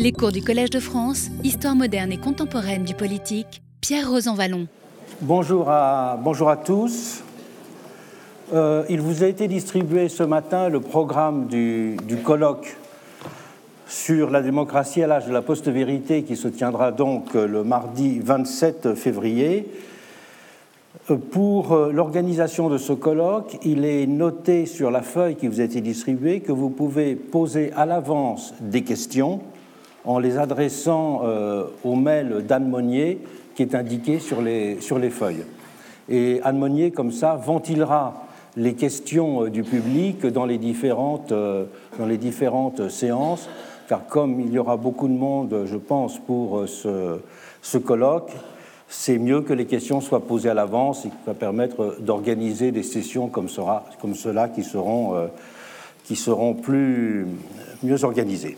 Les cours du Collège de France, Histoire moderne et contemporaine du politique, Pierre Rosanvallon. Bonjour à, bonjour à tous. Euh, il vous a été distribué ce matin le programme du, du colloque sur la démocratie à l'âge de la post-vérité qui se tiendra donc le mardi 27 février. Euh, pour euh, l'organisation de ce colloque, il est noté sur la feuille qui vous a été distribuée que vous pouvez poser à l'avance des questions en les adressant euh, au mail d'Anne Monnier qui est indiqué sur les, sur les feuilles. Et Anne Monnier, comme ça, ventilera les questions euh, du public dans les différentes, euh, dans les différentes séances, car comme il y aura beaucoup de monde, je pense, pour ce, ce colloque, c'est mieux que les questions soient posées à l'avance et qui va permettre d'organiser des sessions comme, sera, comme cela qui seront, qui seront plus, mieux organisées.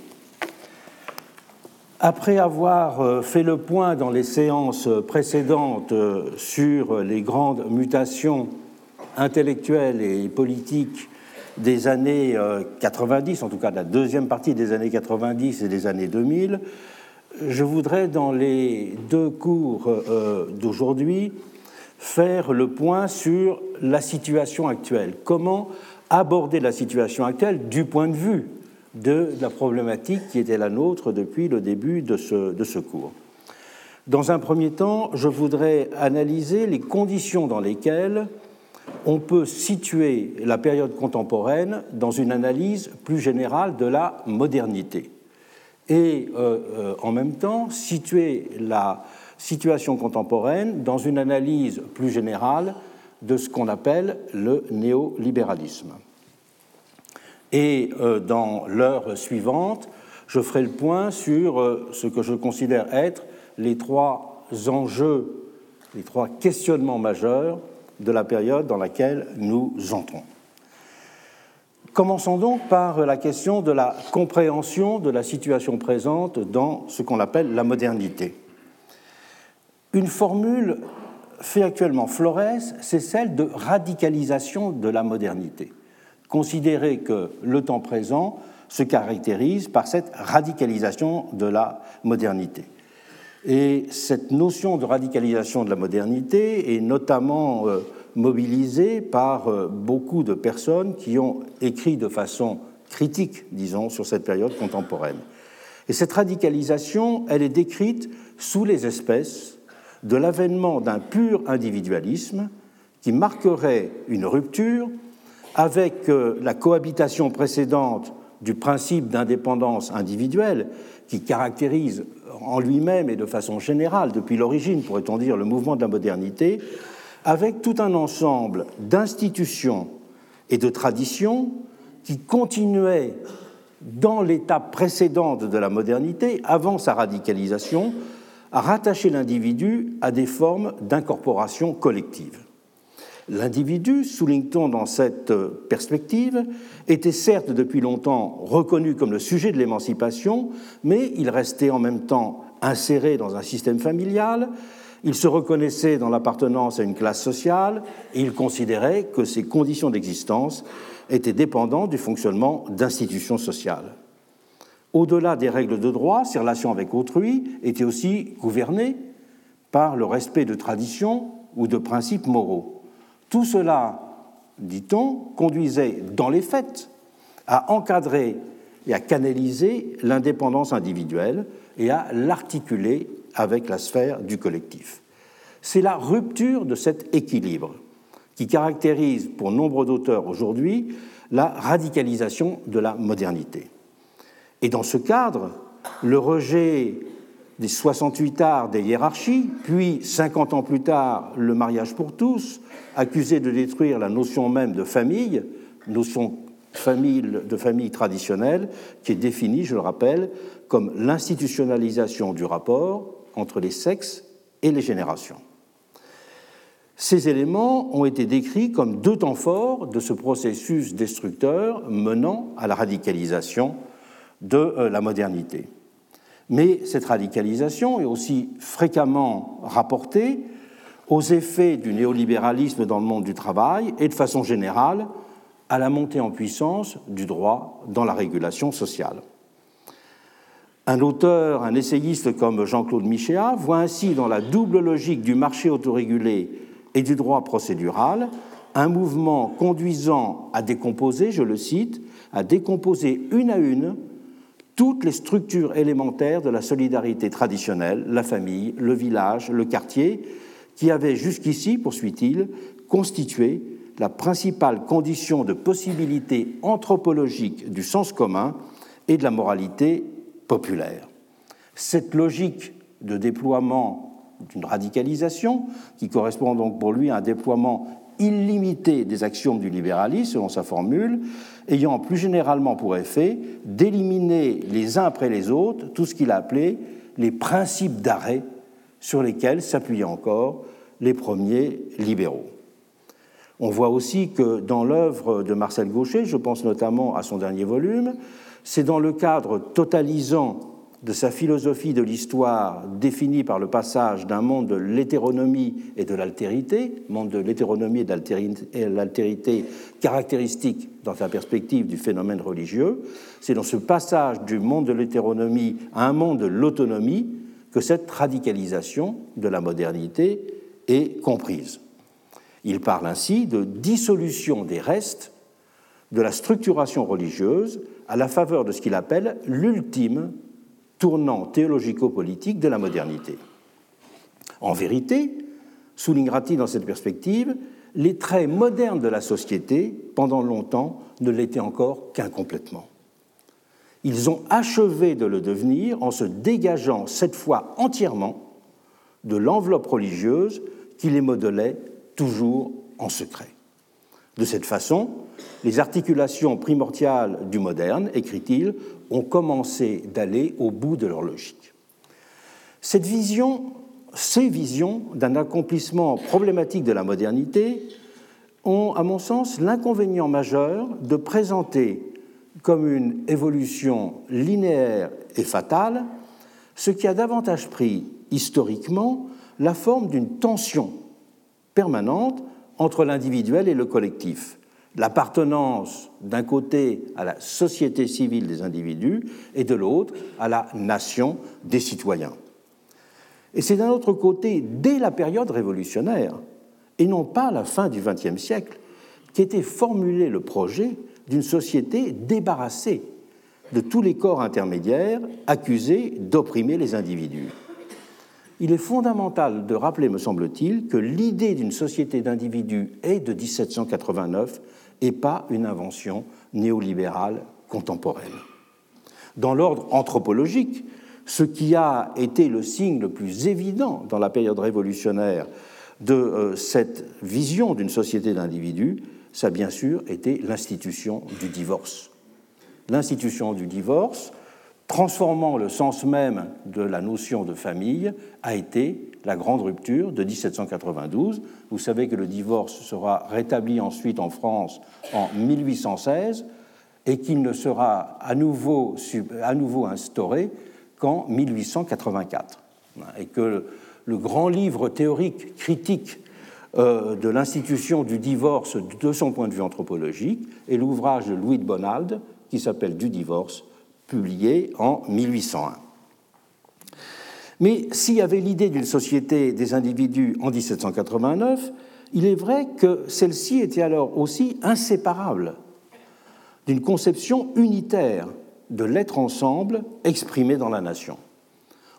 Après avoir euh, fait le point dans les séances précédentes euh, sur les grandes mutations intellectuelles et politiques des années 90, euh, en tout cas de la deuxième partie des années 90 et des années 2000, je voudrais dans les deux cours d'aujourd'hui faire le point sur la situation actuelle. Comment aborder la situation actuelle du point de vue de la problématique qui était la nôtre depuis le début de ce, cours. Dans un premier temps, je voudrais analyser les conditions dans lesquelles on peut situer la période contemporaine dans une analyse plus générale de la modernité et euh, euh, en même temps situer la situation contemporaine dans une analyse plus générale de ce qu'on appelle le néolibéralisme. Et euh, dans l'heure suivante, je ferai le point sur euh, ce que je considère être les trois enjeux, les trois questionnements majeurs de la période dans laquelle nous entrons. Commençons donc par la question de la compréhension de la situation présente dans ce qu'on appelle la modernité. Une formule fait actuellement Flores, c'est celle de radicalisation de la modernité considérer que le temps présent se caractérise par cette radicalisation de la modernité. Et cette notion de radicalisation de la modernité est notamment euh, mobilisée par euh, beaucoup de personnes qui ont écrit de façon critique, disons, sur cette période contemporaine. Et cette radicalisation, elle est décrite sous les espèces de l'avènement d'un pur individualisme qui marquerait une rupture avec euh, la cohabitation précédente du principe d'indépendance individuelle qui caractérise en lui-même et de façon générale, depuis l'origine, pourrait-on dire, le mouvement de la modernité, avec tout un ensemble d'institutions et de traditions qui continuaient dans l'étape précédente de la modernité, avant sa radicalisation, à rattacher l'individu à des formes d'incorporation collective. L'individu, souligne-t-on dans cette perspective, était certes depuis longtemps reconnu comme le sujet de l'émancipation, mais il restait en même temps inséré dans un système familial, il se reconnaissait dans l'appartenance à une classe sociale et il considérait que ses conditions d'existence étaient dépendantes du fonctionnement d'institutions sociales. Au-delà des règles de droit, ses relations avec autrui étaient aussi gouvernées par le respect de traditions ou de principes moraux. Tout cela, dit-on, conduisait dans les faits à encadrer et à canaliser l'indépendance individuelle et à l'articuler avec la sphère du collectif. C'est la rupture de cet équilibre qui caractérise pour nombre d'auteurs aujourd'hui la radicalisation de la modernité. Et dans ce cadre, le rejet des 68 arts des hiérarchies, puis 50 ans plus tard, le mariage pour tous, accusé de détruire la notion même de famille, notion de famille traditionnelle, qui est définie, je le rappelle, comme l'institutionnalisation du rapport entre les sexes et les générations. Ces éléments ont été décrits comme deux temps forts de ce processus destructeur menant à la radicalisation de euh, la modernité. Mais cette radicalisation est aussi fréquemment rapportée aux effets du néolibéralisme dans le monde du travail et de façon générale à la montée en puissance du droit dans la régulation sociale. Un auteur, un essayiste comme Jean-Claude Michéa voit ainsi dans la double logique du marché autorégulé et du droit procédural un mouvement conduisant à décomposer, je le cite, à décomposer une à une toutes les structures élémentaires de la solidarité traditionnelle, la famille, le village, le quartier, qui avaient jusqu'ici, poursuit-il, constitué la principale condition de possibilité anthropologique du sens commun et de la moralité populaire. Cette logique de déploiement d'une radicalisation, qui correspond donc pour lui à un déploiement illimité des axiomes du libéralisme, selon sa formule, ayant plus généralement pour effet d'éliminer les uns après les autres tout ce qu'il a appelé les principes d'arrêt sur lesquels s'appuyaient encore les premiers libéraux. On voit aussi que dans l'œuvre de Marcel Gaucher, je pense notamment à son dernier volume, c'est dans le cadre totalisant de sa philosophie de l'histoire définie par le passage d'un monde de l'hétéronomie et de l'altérité, monde de l'hétéronomie et de l'altérité caractéristique dans sa perspective du phénomène religieux, c'est dans ce passage du monde de l'hétéronomie à un monde de l'autonomie que cette radicalisation de la modernité est comprise. Il parle ainsi de dissolution des restes de la structuration religieuse à la faveur de ce qu'il appelle l'ultime tournant théologico-politique de la modernité. En vérité, soulignera-t-il dans cette perspective, les traits modernes de la société, pendant longtemps, ne l'étaient encore qu'incomplètement. Ils ont achevé de le devenir en se dégageant cette fois entièrement de l'enveloppe religieuse qui les modelait toujours en secret. De cette façon, les articulations primordiales du moderne, écrit-il, ont commencé d'aller au bout de leur logique. Cette vision, ces visions d'un accomplissement problématique de la modernité ont, à mon sens, l'inconvénient majeur de présenter comme une évolution linéaire et fatale ce qui a davantage pris historiquement la forme d'une tension permanente entre l'individuel et le collectif, l'appartenance d'un côté à la société civile des individus et de l'autre à la nation des citoyens. Et c'est d'un autre côté, dès la période révolutionnaire, et non pas à la fin du XXe siècle, qu'était formulé le projet d'une société débarrassée de tous les corps intermédiaires accusés d'opprimer les individus. Il est fondamental de rappeler, me semble-t-il, que l'idée d'une société d'individus est de 1789 et pas une invention néolibérale contemporaine. Dans l'ordre anthropologique, ce qui a été le signe le plus évident dans la période révolutionnaire de euh, cette vision d'une société d'individus, ça a bien sûr été l'institution du divorce. L'institution du divorce, transformant le sens même de la notion de famille, a été la grande rupture de 1792. Vous savez que le divorce sera rétabli ensuite en France en 1816 et qu'il ne sera à nouveau, instauré qu'en 1884. Et que le grand livre théorique critique euh, de l'institution du divorce de son point de vue anthropologique est l'ouvrage de Louis de Bonald qui s'appelle Du divorce publié en 1801. Mais s'il y avait l'idée d'une société des individus en 1789, il est vrai que celle-ci était alors aussi inséparable d'une conception unitaire de l'être ensemble exprimé dans la nation.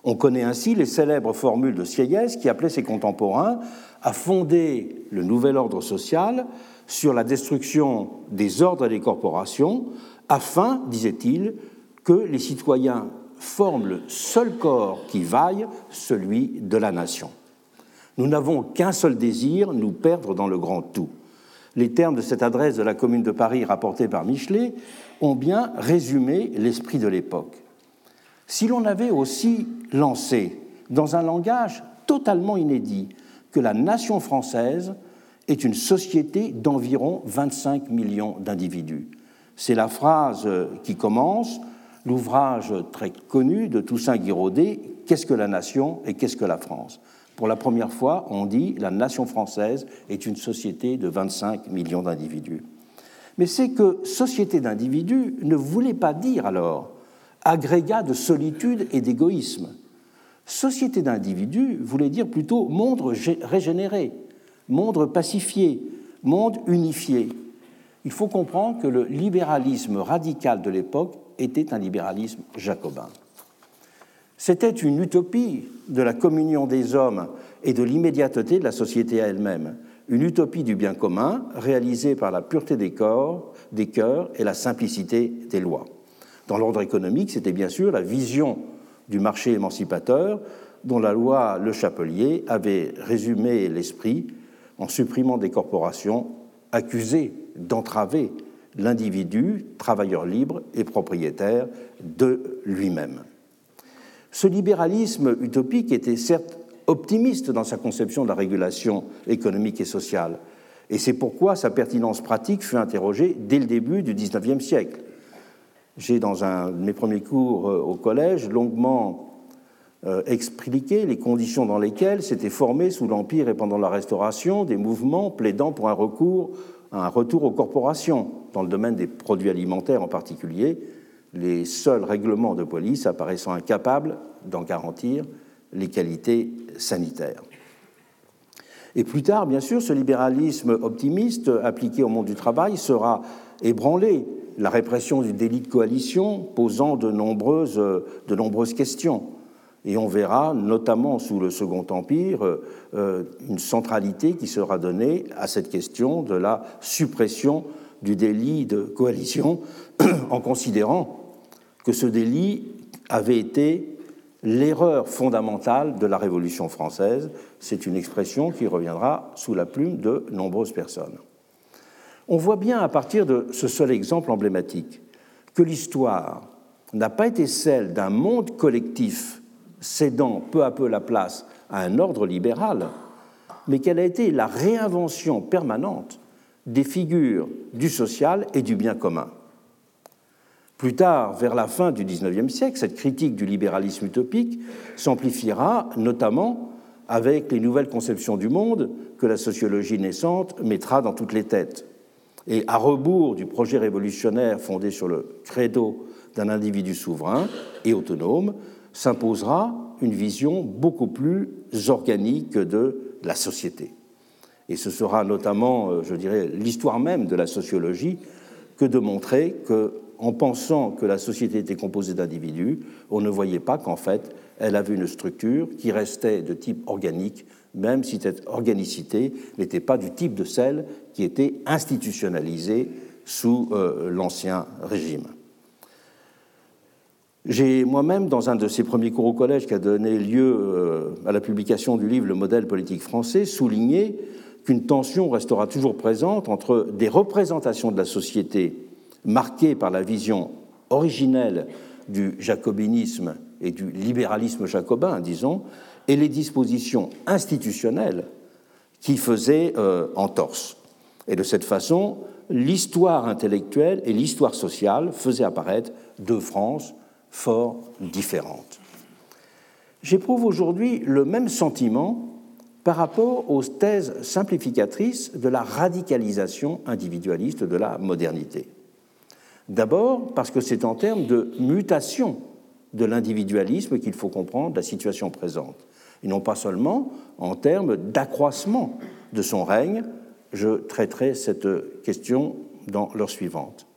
On connaît ainsi les célèbres formules de Sieyès qui appelait ses contemporains à fonder le nouvel ordre social sur la destruction des ordres et des corporations, afin, disait-il, que les citoyens forment le seul corps qui vaille, celui de la nation. Nous n'avons qu'un seul désir, nous perdre dans le grand tout. Les termes de cette adresse de la Commune de Paris rapportée par Michelet ont bien résumé l'esprit de l'époque. Si l'on avait aussi lancé, dans un langage totalement inédit, que la nation française est une société d'environ 25 millions d'individus. C'est la phrase qui commence l'ouvrage très connu de Toussaint Guiraudet, Qu'est-ce que la nation et qu'est-ce que la France? Pour la première fois, on dit la nation française est une société de 25 millions d'individus. Mais c'est que société d'individus ne voulait pas dire alors agrégat de solitude et d'égoïsme. Société d'individus voulait dire plutôt monde régénéré, monde pacifié, monde unifié. Il faut comprendre que le libéralisme radical de l'époque était un libéralisme jacobin. C'était une utopie de la communion des hommes et de l'immédiateté de la société à elle-même, une utopie du bien commun réalisée par la pureté des corps, des cœurs et la simplicité des lois. Dans l'ordre économique, c'était bien sûr la vision du marché émancipateur dont la loi Le Chapelier avait résumé l'esprit en supprimant des corporations accusées d'entraver l'individu, travailleur libre et propriétaire de lui-même. Ce libéralisme utopique était certes optimiste dans sa conception de la régulation économique et sociale, et c'est pourquoi sa pertinence pratique fut interrogée dès le début du XIXe siècle. J'ai, dans un de mes premiers cours euh, au collège, longuement euh, expliqué les conditions dans lesquelles s'étaient formés sous l'Empire et pendant la Restauration des mouvements plaidant pour un recours un retour aux corporations, dans le domaine des produits alimentaires en particulier, les seuls règlements de police apparaissant incapables d'en garantir les qualités sanitaires. Et plus tard, bien sûr, ce libéralisme optimiste appliqué au monde du travail sera ébranlé. La répression du délit de coalition posant de nombreuses, de nombreuses questions. Et on verra, notamment sous le Second Empire, euh, une centralité qui sera donnée à cette question de la suppression du délit de coalition, en considérant que ce délit avait été l'erreur fondamentale de la Révolution française. C'est une expression qui reviendra sous la plume de nombreuses personnes. On voit bien à partir de ce seul exemple emblématique que l'histoire n'a pas été celle d'un monde collectif cédant peu à peu la place à un ordre libéral, mais qu'elle a été la réinvention permanente des figures du social et du bien commun. Plus tard, vers la fin du XIXe siècle, cette critique du libéralisme utopique s'amplifiera notamment avec les nouvelles conceptions du monde que la sociologie naissante mettra dans toutes les têtes. Et à rebours du projet révolutionnaire fondé sur le credo d'un individu souverain et autonome, s'imposera une vision beaucoup plus organique de la société. Et ce sera notamment, euh, je dirais, l'histoire même de la sociologie que de montrer que, en pensant que la société était composée d'individus, on ne voyait pas qu'en fait, elle avait une structure qui restait de type organique, même si cette organicité n'était pas du type de celle qui était institutionnalisée sous euh, l'Ancien Régime. J'ai moi-même, dans un de ces premiers cours au collège qui a donné lieu euh, à la publication du livre Le modèle politique français, souligné qu'une tension restera toujours présente entre des représentations de la société marquées par la vision originelle du jacobinisme et du libéralisme jacobin, disons, et les dispositions institutionnelles qui faisaient euh, entorse. Et de cette façon, l'histoire intellectuelle et l'histoire sociale faisaient apparaître deux France fort différentes. J'éprouve aujourd'hui le même sentiment par rapport aux thèses simplificatrices de la radicalisation individualiste de la modernité. D'abord parce que c'est en termes de mutation de l'individualisme qu'il faut comprendre la situation présente, et non pas seulement en termes d'accroissement de son règne. Je traiterai cette question dans l'heure suivante.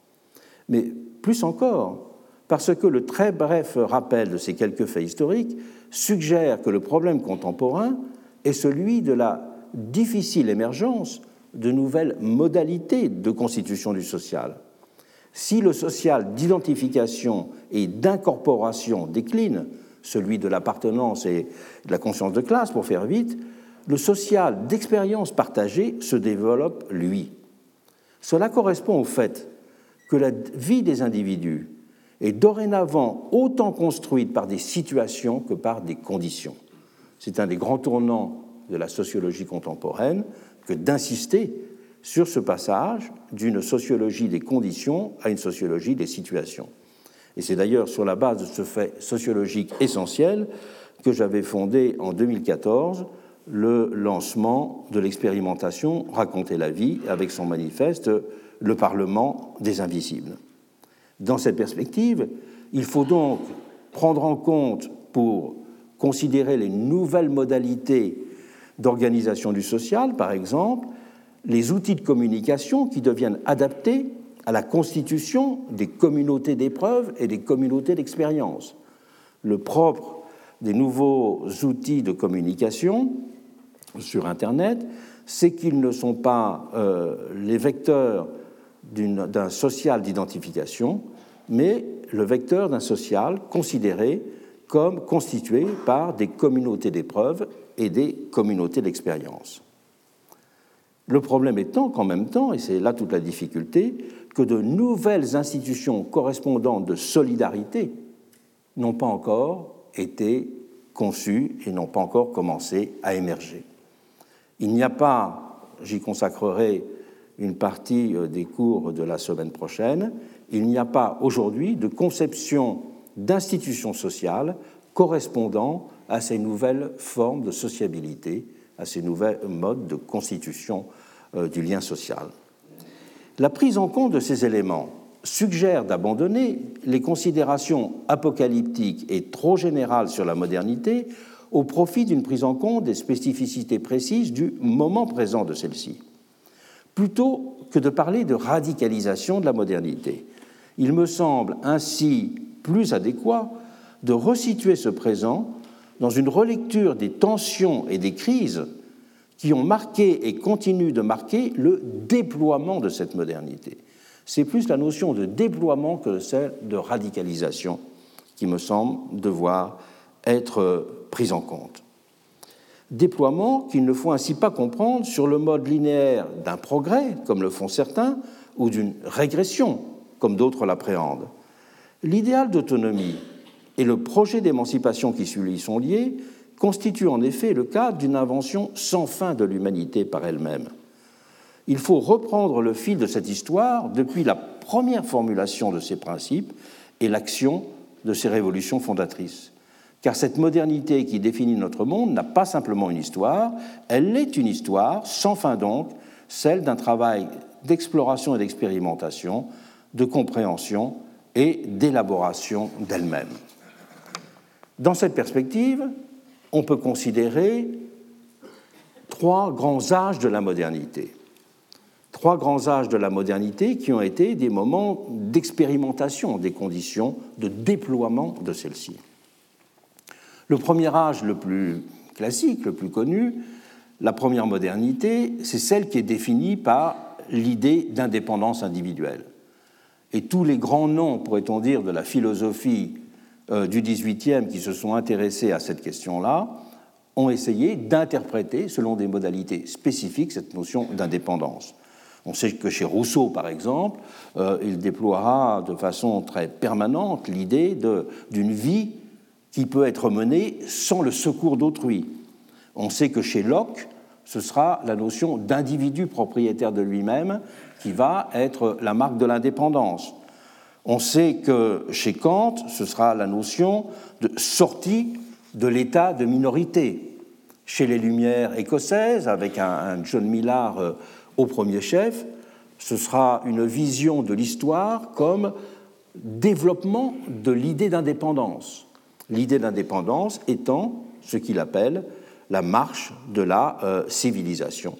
Mais plus encore, parce que le très bref rappel de ces quelques faits historiques suggère que le problème contemporain est celui de la difficile émergence de nouvelles modalités de constitution du social. Si le social d'identification et d'incorporation décline, celui de l'appartenance et de la conscience de classe, pour faire vite, le social d'expérience partagée se développe, lui. Cela correspond au fait que la vie des individus est dorénavant autant construite par des situations que par des conditions. C'est un des grands tournants de la sociologie contemporaine que d'insister sur ce passage d'une sociologie des conditions à une sociologie des situations. Et c'est d'ailleurs sur la base de ce fait sociologique essentiel que j'avais fondé en 2014 le lancement de l'expérimentation Raconter la vie avec son manifeste Le Parlement des invisibles. Dans cette perspective, Il faut donc prendre en compte pour considérer les nouvelles modalités d'organisation du social, par exemple, les outils de communication qui deviennent adaptés à la constitution des communautés d'épreuves et des communautés d'expérience. Le propre des nouveaux outils de communication sur Internet, c'est qu'ils ne sont pas euh, les vecteurs d'un social d'identification, mais le vecteur d'un social considéré comme constitué par des communautés d'épreuves et des communautés d'expérience. Le problème étant qu'en même temps, et c'est là toute la difficulté, que de nouvelles institutions correspondantes de solidarité n'ont pas encore été conçues et n'ont pas encore commencé à émerger. Il n'y a pas, j'y consacrerai une partie euh, des cours de la semaine prochaine, il n'y a pas aujourd'hui de conception d'institutions sociales correspondant à ces nouvelles formes de sociabilité, à ces nouvelles modes de constitution euh, du lien social. La prise en compte de ces éléments suggère d'abandonner les considérations apocalyptiques et trop générales sur la modernité au profit d'une prise en compte des spécificités précises du moment présent de celle-ci. Plutôt que de parler de radicalisation de la modernité, il me semble ainsi plus adéquat de resituer ce présent dans une relecture des tensions et des crises qui ont marqué et continuent de marquer le déploiement de cette modernité. C'est plus la notion de déploiement que celle de radicalisation qui me semble devoir être prise en compte. Déploiement qu'il ne faut ainsi pas comprendre sur le mode linéaire d'un progrès, comme le font certains, ou d'une régression, comme d'autres l'appréhendent. L'idéal d'autonomie et le projet d'émancipation qui y sont liés constituent en effet le cadre d'une invention sans fin de l'humanité par elle-même. Il faut reprendre le fil de cette histoire depuis la première formulation de ces principes et l'action de ces révolutions fondatrices. Car cette modernité qui définit notre monde n'a pas simplement une histoire, elle est une histoire, sans fin donc, celle d'un travail d'exploration et d'expérimentation, de compréhension et d'élaboration d'elle-même. Dans cette perspective, on peut considérer trois grands âges de la modernité. Trois grands âges de la modernité qui ont été des moments d'expérimentation des conditions de déploiement de celle-ci. Le premier âge le plus classique, le plus connu, la première modernité, c'est celle qui est définie par l'idée d'indépendance individuelle. Et tous les grands noms, pourrait-on dire, de la philosophie euh, du XVIIIe qui se sont intéressés à cette question-là ont essayé d'interpréter, selon des modalités spécifiques, cette notion d'indépendance. On sait que chez Rousseau, par exemple, euh, il déploiera de façon très permanente l'idée d'une vie qui peut être menée sans le secours d'autrui. On sait que chez Locke, ce sera la notion d'individu propriétaire de lui-même qui va être la marque de l'indépendance. On sait que chez Kant, ce sera la notion de sortie de l'état de minorité. Chez les Lumières écossaises, avec un, John Millard euh, au premier chef, ce sera une vision de l'histoire comme développement de l'idée d'indépendance. L'idée d'indépendance étant ce qu'il appelle la marche de la euh, civilisation,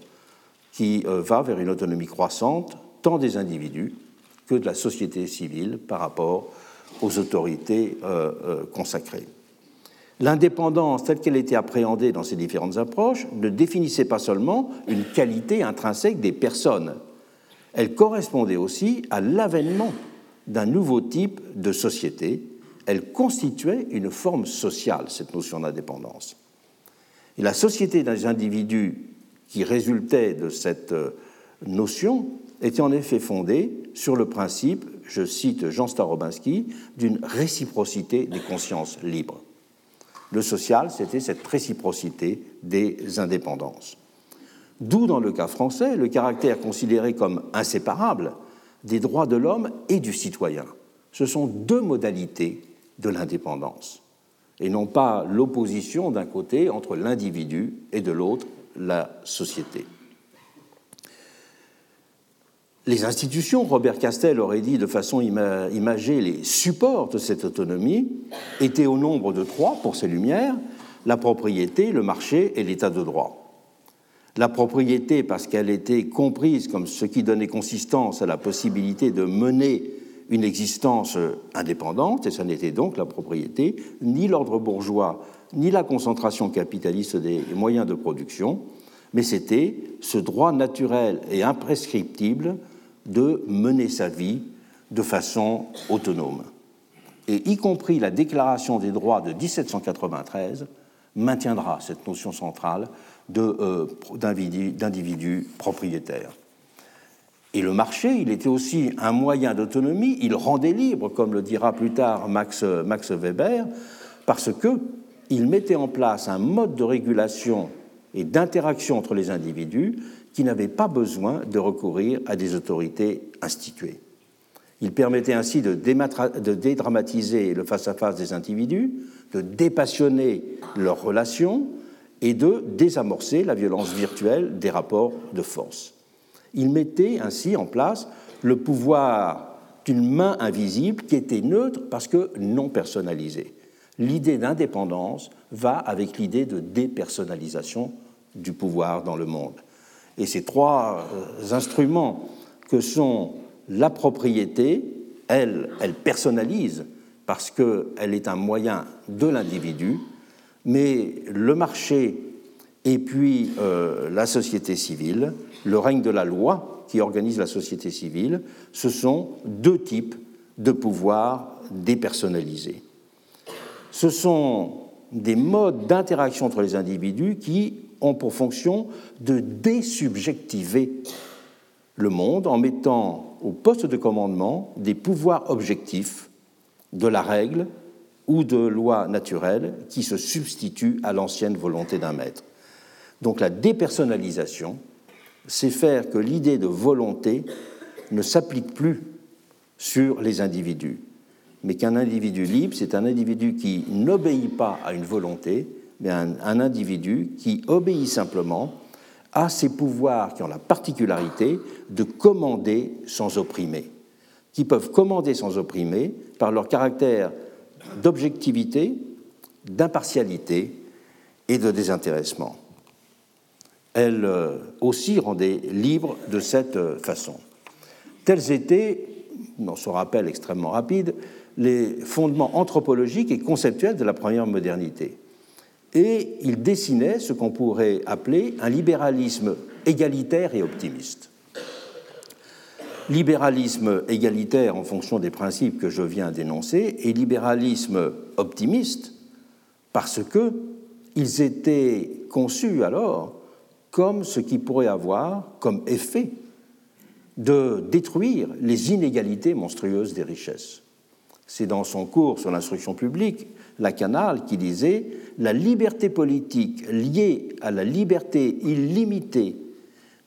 qui euh, va vers une autonomie croissante tant des individus que de la société civile par rapport aux autorités euh, consacrées. L'indépendance telle qu'elle était appréhendée dans ces différentes approches ne définissait pas seulement une qualité intrinsèque des personnes, elle correspondait aussi à l'avènement d'un nouveau type de société, elle constituait une forme sociale, cette notion d'indépendance. Et la société des individus qui résultait de cette euh, notion était en effet fondée sur le principe, je cite Jean Starobinski, d'une réciprocité des consciences libres. Le social, c'était cette réciprocité des indépendances. D'où, dans le cas français, le caractère considéré comme inséparable des droits de l'homme et du citoyen. Ce sont deux modalités de l'indépendance, et non pas l'opposition d'un côté entre l'individu et de l'autre la société. Les institutions, Robert Castel aurait dit de façon imagée, les supports de cette autonomie étaient au nombre de trois pour ces lumières, la propriété, le marché et l'état de droit. La propriété parce qu'elle était comprise comme ce qui donnait consistance à la possibilité de mener une existence indépendante, et ça n'était donc la propriété, ni l'ordre bourgeois, ni la concentration capitaliste des moyens de production, mais c'était ce droit naturel et imprescriptible de mener sa vie de façon autonome. Et y compris la Déclaration des droits de 1793 maintiendra cette notion centrale euh, d'individu propriétaire. Et le marché, il était aussi un moyen d'autonomie, il rendait libre, comme le dira plus tard Max, Weber, parce qu'il mettait en place un mode de régulation et d'interaction entre les individus qui n'avaient pas besoin de recourir à des autorités instituées. Il permettait ainsi de, dédramatiser le face-à-face des individus, de dépassionner leurs relations et de désamorcer la violence virtuelle des rapports de force. Il mettait ainsi en place le pouvoir d'une main invisible qui était neutre parce que non personnalisée. L'idée d'indépendance va avec l'idée de dépersonnalisation du pouvoir dans le monde. Et ces trois euh, instruments que sont la propriété, elle, elle personnalise parce qu'elle est un moyen de l'individu, mais le marché et puis euh, la société civile, le règne de la loi qui organise la société civile, ce sont deux types de pouvoirs dépersonnalisés. Ce sont des modes d'interaction entre les individus qui ont pour fonction de désubjectiver le monde en mettant au poste de commandement des pouvoirs objectifs de la règle ou de loi naturelle qui se substituent à l'ancienne volonté d'un maître. Donc la dépersonnalisation, c'est faire que l'idée de volonté ne s'applique plus sur les individus, mais qu'un individu libre, c'est un individu qui n'obéit pas à une volonté, mais un, individu qui obéit simplement à ces pouvoirs qui ont la particularité de commander sans opprimer, qui peuvent commander sans opprimer par leur caractère d'objectivité, d'impartialité et de désintéressement. Elle euh, aussi rendait libre de cette euh, façon. Tels étaient, dans ce rappel extrêmement rapide, les fondements anthropologiques et conceptuels de la première modernité et il dessinait ce qu'on pourrait appeler un libéralisme égalitaire et optimiste. Libéralisme égalitaire en fonction des principes que je viens d'énoncer et libéralisme optimiste parce que ils étaient conçus alors comme ce qui pourrait avoir comme effet de détruire les inégalités monstrueuses des richesses. C'est dans son cours sur l'instruction publique Lacanal qui disait La liberté politique liée à la liberté illimitée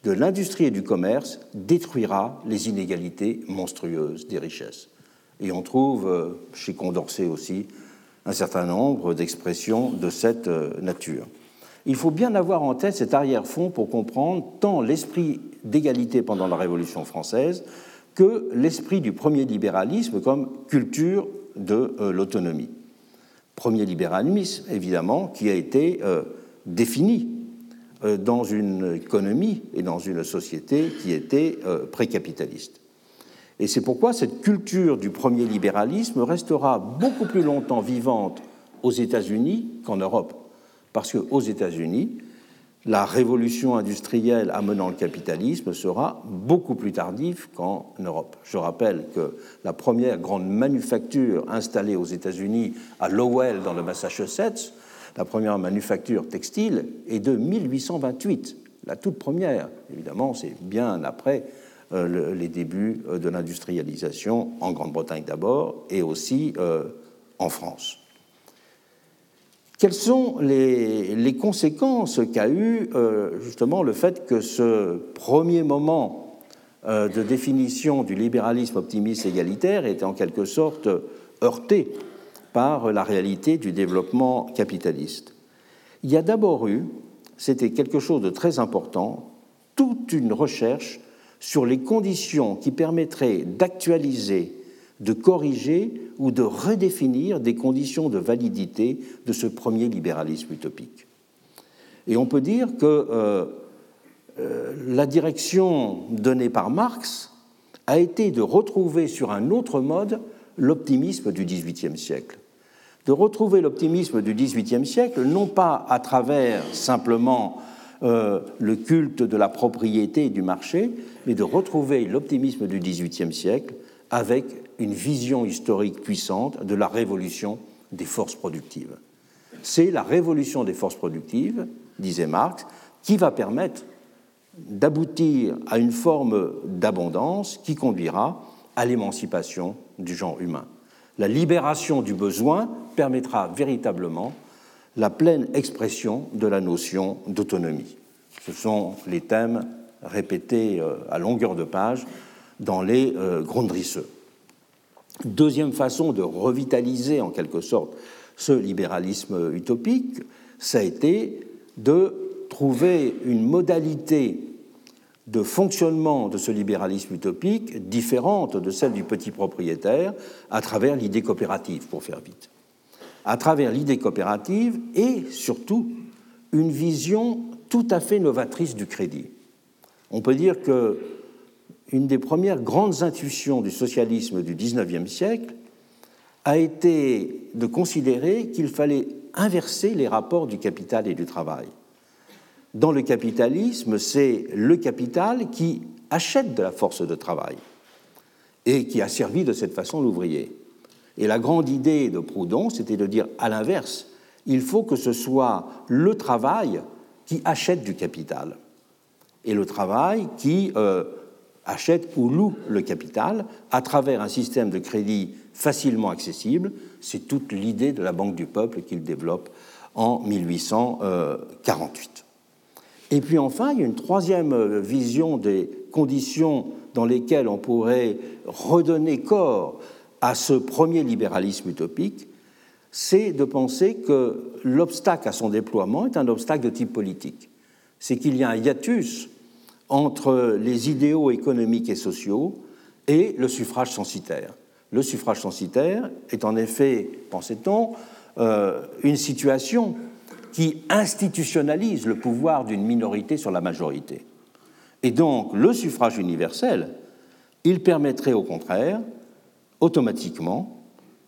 de l'industrie et du commerce détruira les inégalités monstrueuses des richesses. Et on trouve euh, chez Condorcet aussi un certain nombre d'expressions de cette euh, nature. Il faut bien avoir en tête cet arrière-fond pour comprendre tant l'esprit d'égalité pendant la Révolution française que l'esprit du premier libéralisme comme culture de euh, l'autonomie premier libéralisme, évidemment, qui a été euh, défini euh, dans une économie et dans une société qui était précapitaliste. Et c'est pourquoi cette culture du premier libéralisme restera beaucoup plus longtemps vivante aux États-Unis qu'en Europe. Parce qu'aux États-Unis, la révolution industrielle amenant le capitalisme sera beaucoup plus tardive qu'en Europe. Je rappelle que la première grande manufacture installée aux États-Unis à Lowell dans le Massachusetts, la première manufacture textile, est de 1828, la toute première. Évidemment, c'est bien après euh, les débuts euh, de l'industrialisation en Grande-Bretagne d'abord et aussi euh, en France. Quelles sont les, conséquences qu'a eu euh, justement le fait que ce premier moment euh, de définition du libéralisme optimiste égalitaire était en quelque sorte heurté par la réalité du développement capitaliste? Il y a d'abord eu, c'était quelque chose de très important, toute une recherche sur les conditions qui permettraient d'actualiser, de corriger ou de redéfinir des conditions de validité de ce premier libéralisme utopique. Et on peut dire que euh, euh, la direction donnée par Marx a été de retrouver sur un autre mode l'optimisme du XVIIIe siècle. De retrouver l'optimisme du XVIIIe siècle, non pas à travers simplement euh, le culte de la propriété et du marché, mais de retrouver l'optimisme du XVIIIe siècle avec une vision historique puissante de la révolution des forces productives. C'est la révolution des forces productives, disait Marx, qui va permettre d'aboutir à une forme d'abondance qui conduira à l'émancipation du genre humain. La libération du besoin permettra véritablement la pleine expression de la notion d'autonomie. Ce sont les thèmes répétés euh, à longueur de page dans les euh, Grundrisse. Deuxième façon de revitaliser en quelque sorte ce libéralisme utopique, ça a été de trouver une modalité de fonctionnement de ce libéralisme utopique différente de celle du petit propriétaire à travers l'idée coopérative, pour faire vite. À travers l'idée coopérative et surtout une vision tout à fait novatrice du crédit. On peut dire que une des premières grandes intuitions du socialisme du XIXe siècle a été de considérer qu'il fallait inverser les rapports du capital et du travail. Dans le capitalisme, c'est le capital qui achète de la force de travail et qui a servi de cette façon l'ouvrier. Et la grande idée de Proudhon, c'était de dire à l'inverse, il faut que ce soit le travail qui achète du capital et le travail qui euh, achète ou loue le capital à travers un système de crédit facilement accessible. C'est toute l'idée de la Banque du Peuple qu'il développe en 1848. Et puis enfin, il y a une troisième vision des conditions dans lesquelles on pourrait redonner corps à ce premier libéralisme utopique, c'est de penser que l'obstacle à son déploiement est un obstacle de type politique. C'est qu'il y a un hiatus entre les idéaux économiques et sociaux et le suffrage censitaire. Le suffrage censitaire est en effet, pensait-on, euh, une situation qui institutionnalise le pouvoir d'une minorité sur la majorité. Et donc le suffrage universel, il permettrait au contraire, automatiquement,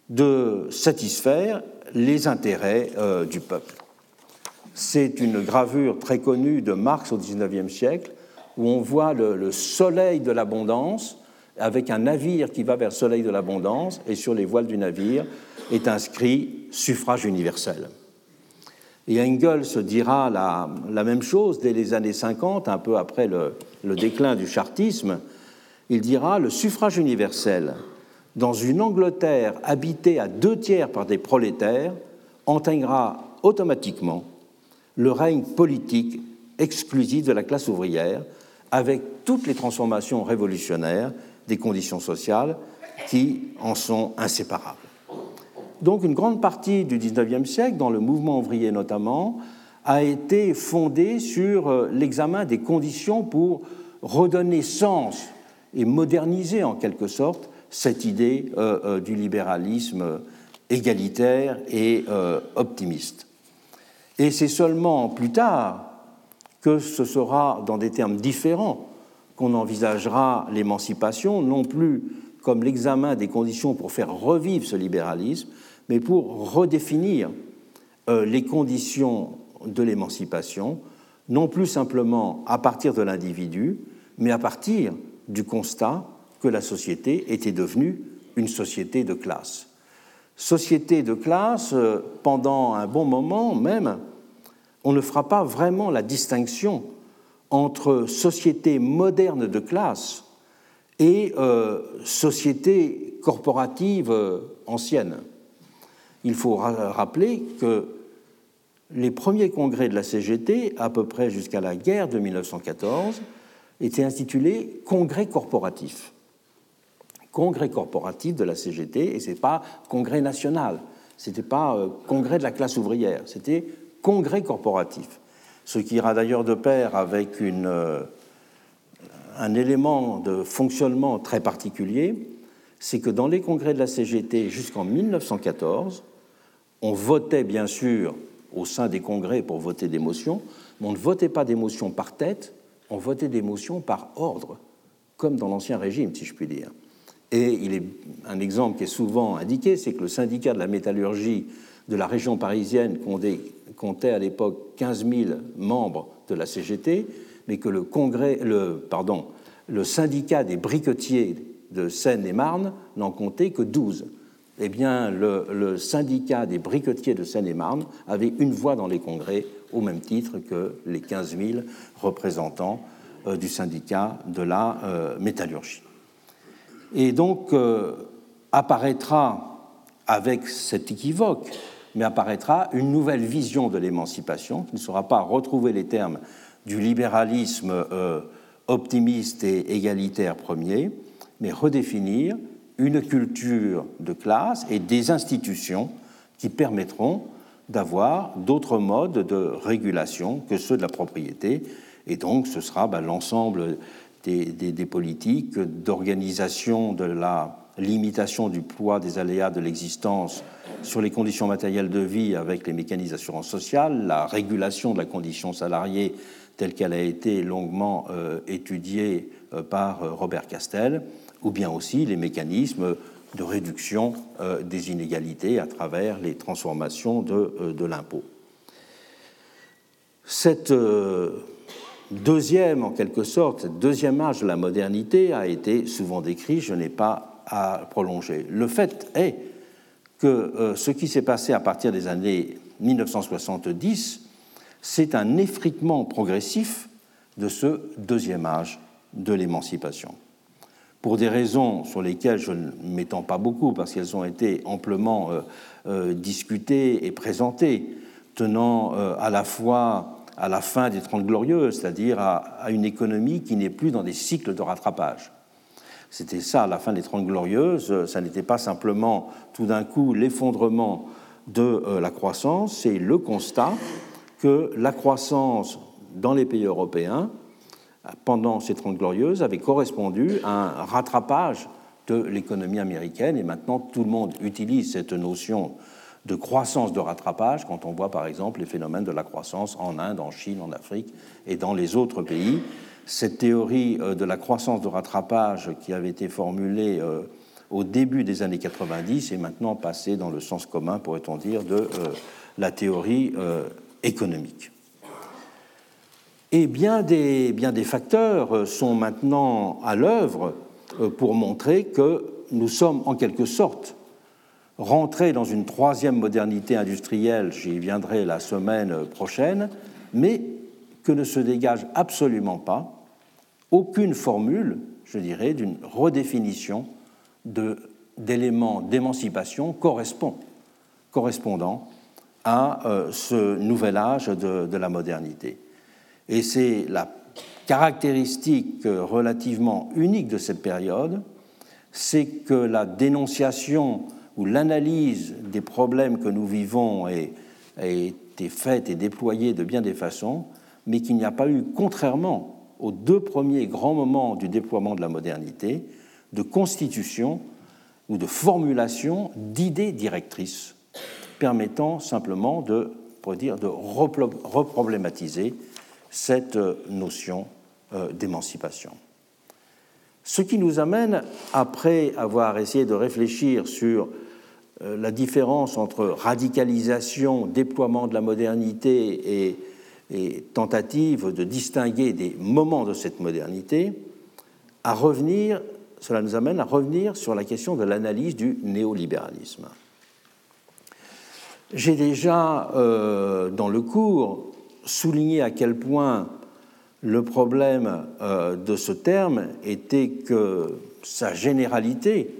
de satisfaire les intérêts euh, du peuple. C'est une gravure très connue de Marx au XIXe siècle, où on voit le, soleil de l'abondance avec un navire qui va vers le soleil de l'abondance, et sur les voiles du navire est inscrit suffrage universel. Et Engels dira la, même chose dès les années 50, un peu après le, déclin du chartisme. Il dira le suffrage universel dans une Angleterre habitée à deux tiers par des prolétaires enteignera automatiquement le règne politique exclusif de la classe ouvrière, avec toutes les transformations révolutionnaires des conditions sociales qui en sont inséparables. Donc une grande partie du XIXe siècle, dans le mouvement ouvrier notamment, a été fondée sur euh, l'examen des conditions pour redonner sens et moderniser en quelque sorte cette idée euh, euh, du libéralisme égalitaire et optimiste. Et c'est seulement plus tard que ce sera dans des termes différents qu'on envisagera l'émancipation, non plus comme l'examen des conditions pour faire revivre ce libéralisme, mais pour redéfinir euh, les conditions de l'émancipation, non plus simplement à partir de l'individu, mais à partir du constat que la société était devenue une société de classe. Société de classe, euh, pendant un bon moment même, on ne fera pas vraiment la distinction entre société moderne de classe et euh, société corporative euh, ancienne. Il faut rappeler que les premiers congrès de la CGT, à peu près jusqu'à la guerre de 1914, étaient intitulés Congrès corporatif. Congrès corporatif de la CGT, et ce n'est pas Congrès national, ce n'était pas euh, Congrès de la classe ouvrière, c'était congrès corporatif, ce qui ira d'ailleurs de pair avec euh, un élément de fonctionnement très particulier, c'est que dans les congrès de la CGT jusqu'en 1914, on votait bien sûr au sein des congrès pour voter des motions, mais on ne votait pas des motions par tête, on votait des motions par ordre, comme dans l'Ancien Régime, si je puis dire. Et il est un exemple qui est souvent indiqué, c'est que le syndicat de la métallurgie de la région parisienne comptait à l'époque 15 000 membres de la CGT, mais que le, congrès, le, pardon, le syndicat des briquetiers de Seine-et-Marne n'en comptait que 12. Eh bien, le, syndicat des briquetiers de Seine-et-Marne avait une voix dans les congrès, au même titre que les 15 000 représentants euh, du syndicat de la euh, métallurgie. Et donc, euh, apparaîtra avec cet équivoque, mais apparaîtra une nouvelle vision de l'émancipation, qui ne sera pas retrouver les termes du libéralisme optimiste et égalitaire premier, mais redéfinir une culture de classe et des institutions qui permettront d'avoir d'autres modes de régulation que ceux de la propriété. Et donc, ce sera ben, l'ensemble des, politiques d'organisation de la limitation du poids des aléas de l'existence sur les conditions matérielles de vie avec les mécanismes d'assurance sociale, la régulation de la condition salariée telle qu'elle a été longuement euh, étudiée euh, par euh, Robert Castel, ou bien aussi les mécanismes de réduction des inégalités à travers les transformations de, l'impôt. Cette deuxième, en quelque sorte, deuxième âge de la modernité a été souvent décrit, je n'ai pas à prolonger. Le fait est que ce qui s'est passé à partir des années 1970, c'est un effritement progressif de ce deuxième âge de l'émancipation pour des raisons sur lesquelles je ne m'étends pas beaucoup, parce qu'elles ont été amplement euh, euh, discutées et présentées, tenant euh, à la fois à la fin des Trente Glorieuses, c'est-à-dire à, une économie qui n'est plus dans des cycles de rattrapage. C'était ça, la fin des Trente Glorieuses, ça n'était pas simplement tout d'un coup l'effondrement de la croissance, c'est le constat que la croissance dans les pays européens pendant ces Trente Glorieuses avait correspondu à un rattrapage de l'économie américaine et maintenant tout le monde utilise cette notion de croissance de rattrapage quand on voit par exemple les phénomènes de la croissance en Inde, en Chine, en Afrique et dans les autres pays. Cette théorie euh, de la croissance de rattrapage qui avait été formulée euh, au début des années 90 est maintenant passée dans le sens commun, pourrait-on dire, de euh, la théorie économique. Et bien des, bien des facteurs sont maintenant à l'œuvre pour montrer que nous sommes en quelque sorte rentrés dans une troisième modernité industrielle, j'y viendrai la semaine prochaine, mais que ne se dégage absolument pas aucune formule, je dirais, d'une redéfinition d'éléments d'émancipation correspond, correspondant à euh, ce nouvel âge de, de la modernité. Et c'est la caractéristique relativement unique de cette période, c'est que la dénonciation ou l'analyse des problèmes que nous vivons a été faite et déployée de bien des façons, mais qu'il n'y a pas eu, contrairement aux deux premiers grands moments du déploiement de la modernité, de constitution ou de formulation d'idées directrices permettant simplement de, dire, de reproblématiser cette notion euh, d'émancipation. Ce qui nous amène, après avoir essayé de réfléchir sur euh, la différence entre radicalisation, déploiement de la modernité et, tentative de distinguer des moments de cette modernité, à revenir, cela nous amène à revenir sur la question de l'analyse du néolibéralisme. J'ai déjà, euh, dans le cours, souligner à quel point le problème euh, de ce terme était que sa généralité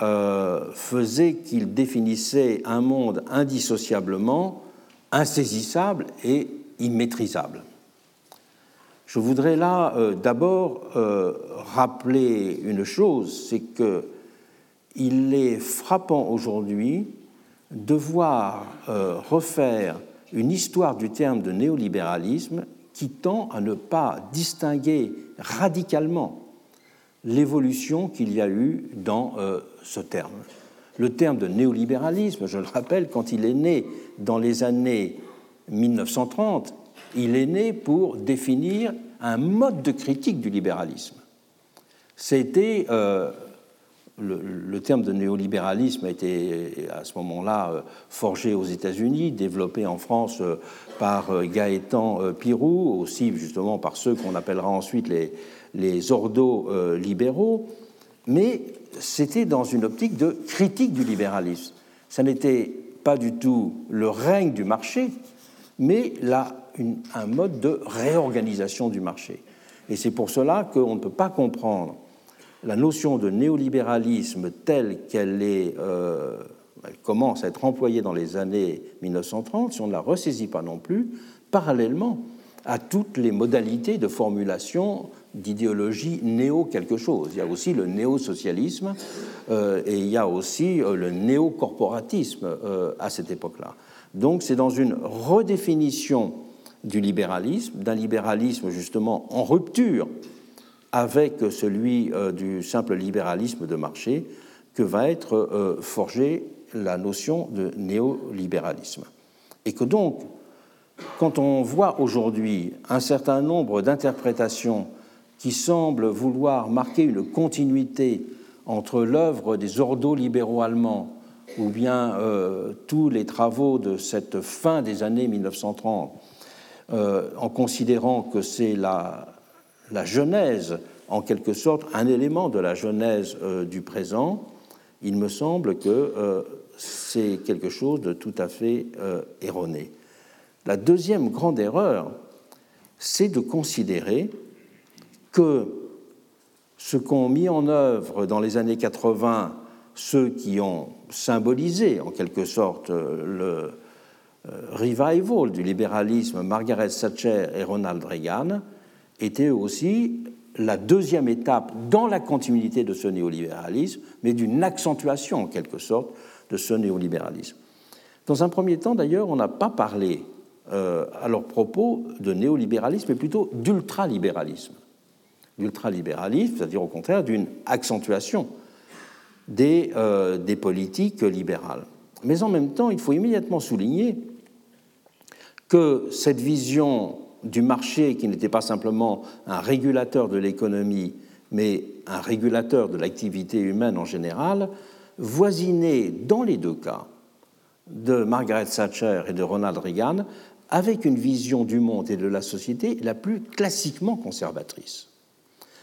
euh, faisait qu'il définissait un monde indissociablement insaisissable et immaîtrisable. Je voudrais là euh, d'abord rappeler une chose, c'est que il est frappant aujourd'hui de voir refaire une histoire du terme de néolibéralisme qui tend à ne pas distinguer radicalement l'évolution qu'il y a eu dans euh, ce terme. Le terme de néolibéralisme, je le rappelle, quand il est né dans les années 1930, il est né pour définir un mode de critique du libéralisme. C'était euh, le, terme de néolibéralisme a été à ce moment-là euh, forgé aux États-Unis, développé en France euh, par Gaëtan Pirou, aussi justement par ceux qu'on appellera ensuite les, les ordos libéraux, mais c'était dans une optique de critique du libéralisme. Ça n'était pas du tout le règne du marché, mais là, un mode de réorganisation du marché. Et c'est pour cela qu'on ne peut pas comprendre la notion de néolibéralisme telle qu'elle euh, commence à être employée dans les années 1930, si on ne la ressaisit pas non plus, parallèlement à toutes les modalités de formulation d'idéologie néo-quelque chose. Il y a aussi le néo-socialisme euh, et il y a aussi euh, le néo-corporatisme à cette époque-là. Donc c'est dans une redéfinition du libéralisme, d'un libéralisme justement en rupture avec celui euh, du simple libéralisme de marché que va être euh, forgée la notion de néolibéralisme. Et que donc, quand on voit aujourd'hui un certain nombre d'interprétations qui semblent vouloir marquer une continuité entre l'œuvre des ordos libéraux allemands ou bien euh, tous les travaux de cette fin des années 1930, en considérant que c'est la, genèse, en quelque sorte, un élément de la genèse euh, du présent, il me semble que euh, c'est quelque chose de tout à fait euh, erroné. La deuxième grande erreur, c'est de considérer que ce qu'ont mis en œuvre dans les années 80 ceux qui ont symbolisé en quelque sorte le revival du libéralisme, Margaret Thatcher et Ronald Reagan, était aussi la deuxième étape dans la continuité de ce néolibéralisme, mais d'une accentuation en quelque sorte de ce néolibéralisme. Dans un premier temps, d'ailleurs, on n'a pas parlé euh, à leur propos de néolibéralisme, mais plutôt d'ultralibéralisme. L'ultralibéralisme, c'est-à-dire au contraire d'une accentuation des, euh, des politiques libérales. Mais en même temps, il faut immédiatement souligner que cette vision du marché qui n'était pas simplement un régulateur de l'économie, mais un régulateur de l'activité humaine en général, voisinait dans les deux cas de Margaret Thatcher et de Ronald Reagan avec une vision du monde et de la société la plus classiquement conservatrice.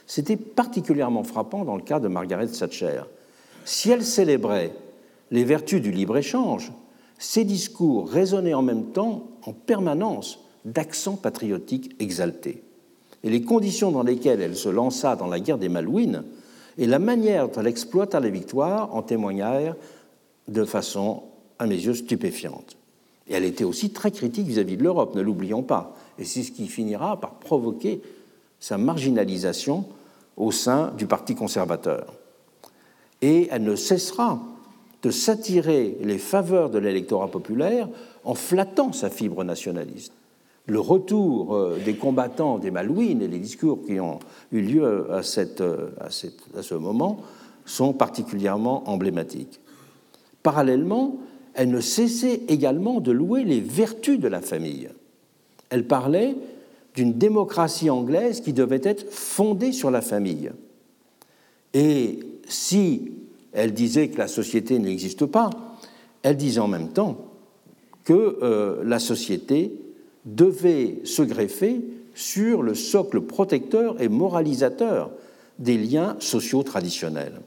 C'était particulièrement frappant dans le cas de Margaret Thatcher. Si elle célébrait les vertus du libre-échange, ses discours résonnaient en même temps en permanence d'accent patriotique exalté. Et les conditions dans lesquelles elle se lança dans la guerre des Malouines et la manière dont elle exploita la victoire en témoignèrent de façon, à mes yeux, stupéfiante. Et elle était aussi très critique vis-à-vis de l'Europe, ne l'oublions pas. Et c'est ce qui finira par provoquer sa marginalisation au sein du Parti conservateur. Et elle ne cessera de s'attirer les faveurs de l'électorat populaire en flattant sa fibre nationaliste le retour euh, des combattants des Malouines et les discours qui ont eu lieu à, cette, à, ce moment sont particulièrement emblématiques. Parallèlement, elle ne cessait également de louer les vertus de la famille. Elle parlait d'une démocratie anglaise qui devait être fondée sur la famille. Et si elle disait que la société n'existe pas, elle disait en même temps que euh, la société devait se greffer sur le socle protecteur et moralisateur des liens sociaux traditionnels.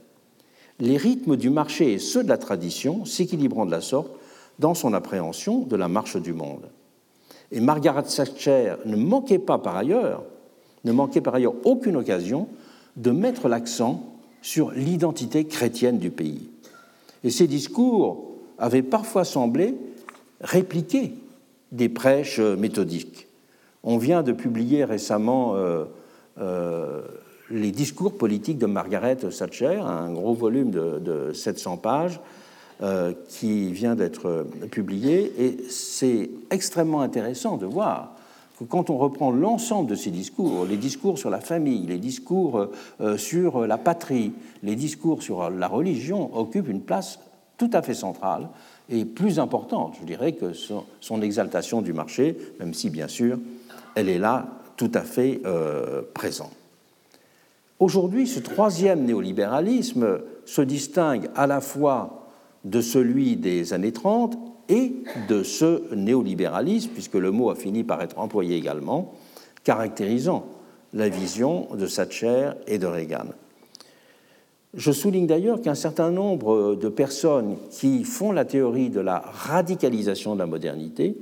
Les rythmes du marché et ceux de la tradition s'équilibrant de la sorte dans son appréhension de la marche du monde. Et Margaret Thatcher ne manquait pas par ailleurs, ne manquait par ailleurs aucune occasion de mettre l'accent sur l'identité chrétienne du pays. Et ses discours avaient parfois semblé répliquer des prêches euh, méthodiques. On vient de publier récemment euh, euh, les discours politiques de Margaret Thatcher, un gros volume de, 700 pages qui vient d'être publié. Et c'est extrêmement intéressant de voir quand on reprend l'ensemble de ces discours, les discours sur la famille, les discours euh, sur la patrie, les discours sur la religion, occupent une place tout à fait centrale et plus importante, je dirais, que son, exaltation du marché, même si, bien sûr, elle est là tout à fait euh, présente. Aujourd'hui, ce troisième néolibéralisme se distingue à la fois de celui des années 30 et de ce néolibéralisme, puisque le mot a fini par être employé également, caractérisant la vision de Thatcher et de Reagan. Je souligne d'ailleurs qu'un certain nombre de personnes qui font la théorie de la radicalisation de la modernité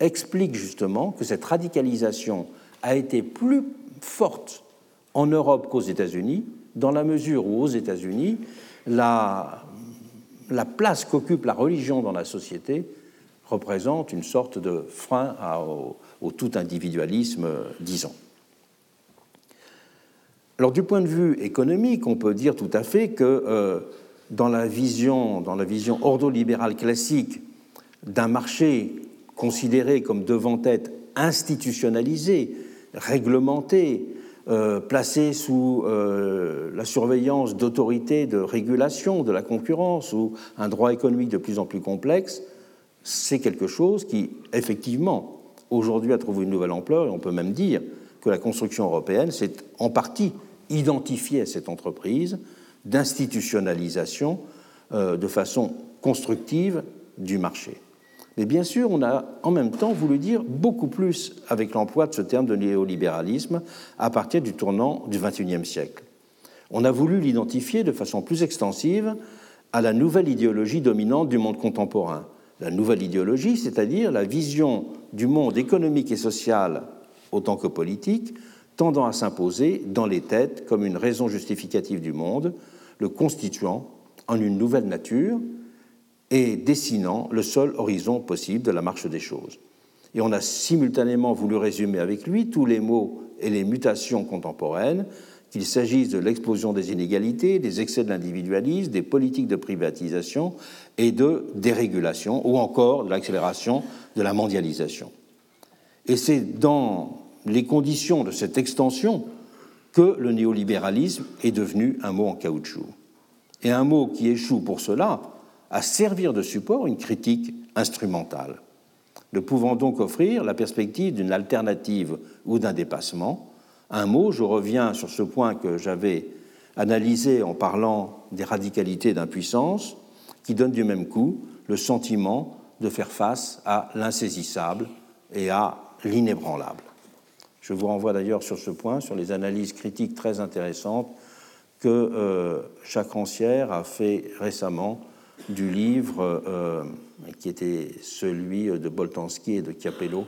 expliquent justement que cette radicalisation a été plus forte en Europe qu'aux États-Unis, dans la mesure où aux États-Unis, la, la, place qu'occupe la religion dans la société représente une sorte de frein au, tout individualisme, disons. Alors du point de vue économique, on peut dire tout à fait que euh, dans la vision, dans la vision ordolibérale classique d'un marché considéré comme devant être institutionnalisé, réglementé, euh, placé sous euh, la surveillance d'autorités de régulation de la concurrence ou un droit économique de plus en plus complexe, c'est quelque chose qui, effectivement, aujourd'hui a trouvé une nouvelle ampleur et on peut même dire que la construction européenne s'est en partie identifiée à cette entreprise d'institutionnalisation euh, de façon constructive du marché. Mais bien sûr, on a en même temps voulu dire beaucoup plus avec l'emploi de ce terme de néolibéralisme à partir du tournant du XXIe siècle. On a voulu l'identifier de façon plus extensive à la nouvelle idéologie dominante du monde contemporain. La nouvelle idéologie, c'est-à-dire la vision du monde économique et social autant que politique, tendant à s'imposer dans les têtes comme une raison justificative du monde, le constituant en une nouvelle nature, et dessinant le seul horizon possible de la marche des choses. Et on a simultanément voulu résumer avec lui tous les maux et les mutations contemporaines, qu'il s'agisse de l'explosion des inégalités, des excès de l'individualisme, des politiques de privatisation et de dérégulation, ou encore de l'accélération de la mondialisation. Et c'est dans les conditions de cette extension que le néolibéralisme est devenu un mot en caoutchouc. Et un mot qui échoue pour cela, à servir de support une critique instrumentale, ne pouvant donc offrir la perspective d'une alternative ou d'un dépassement. Un mot, je reviens sur ce point que j'avais analysé en parlant des radicalités d'impuissance, qui donne du même coup le sentiment de faire face à l'insaisissable et à l'inébranlable. Je vous renvoie d'ailleurs sur ce point, sur les analyses critiques très intéressantes que euh, Jacques Rancière a fait récemment du livre euh, qui était celui de Boltanski et de Capello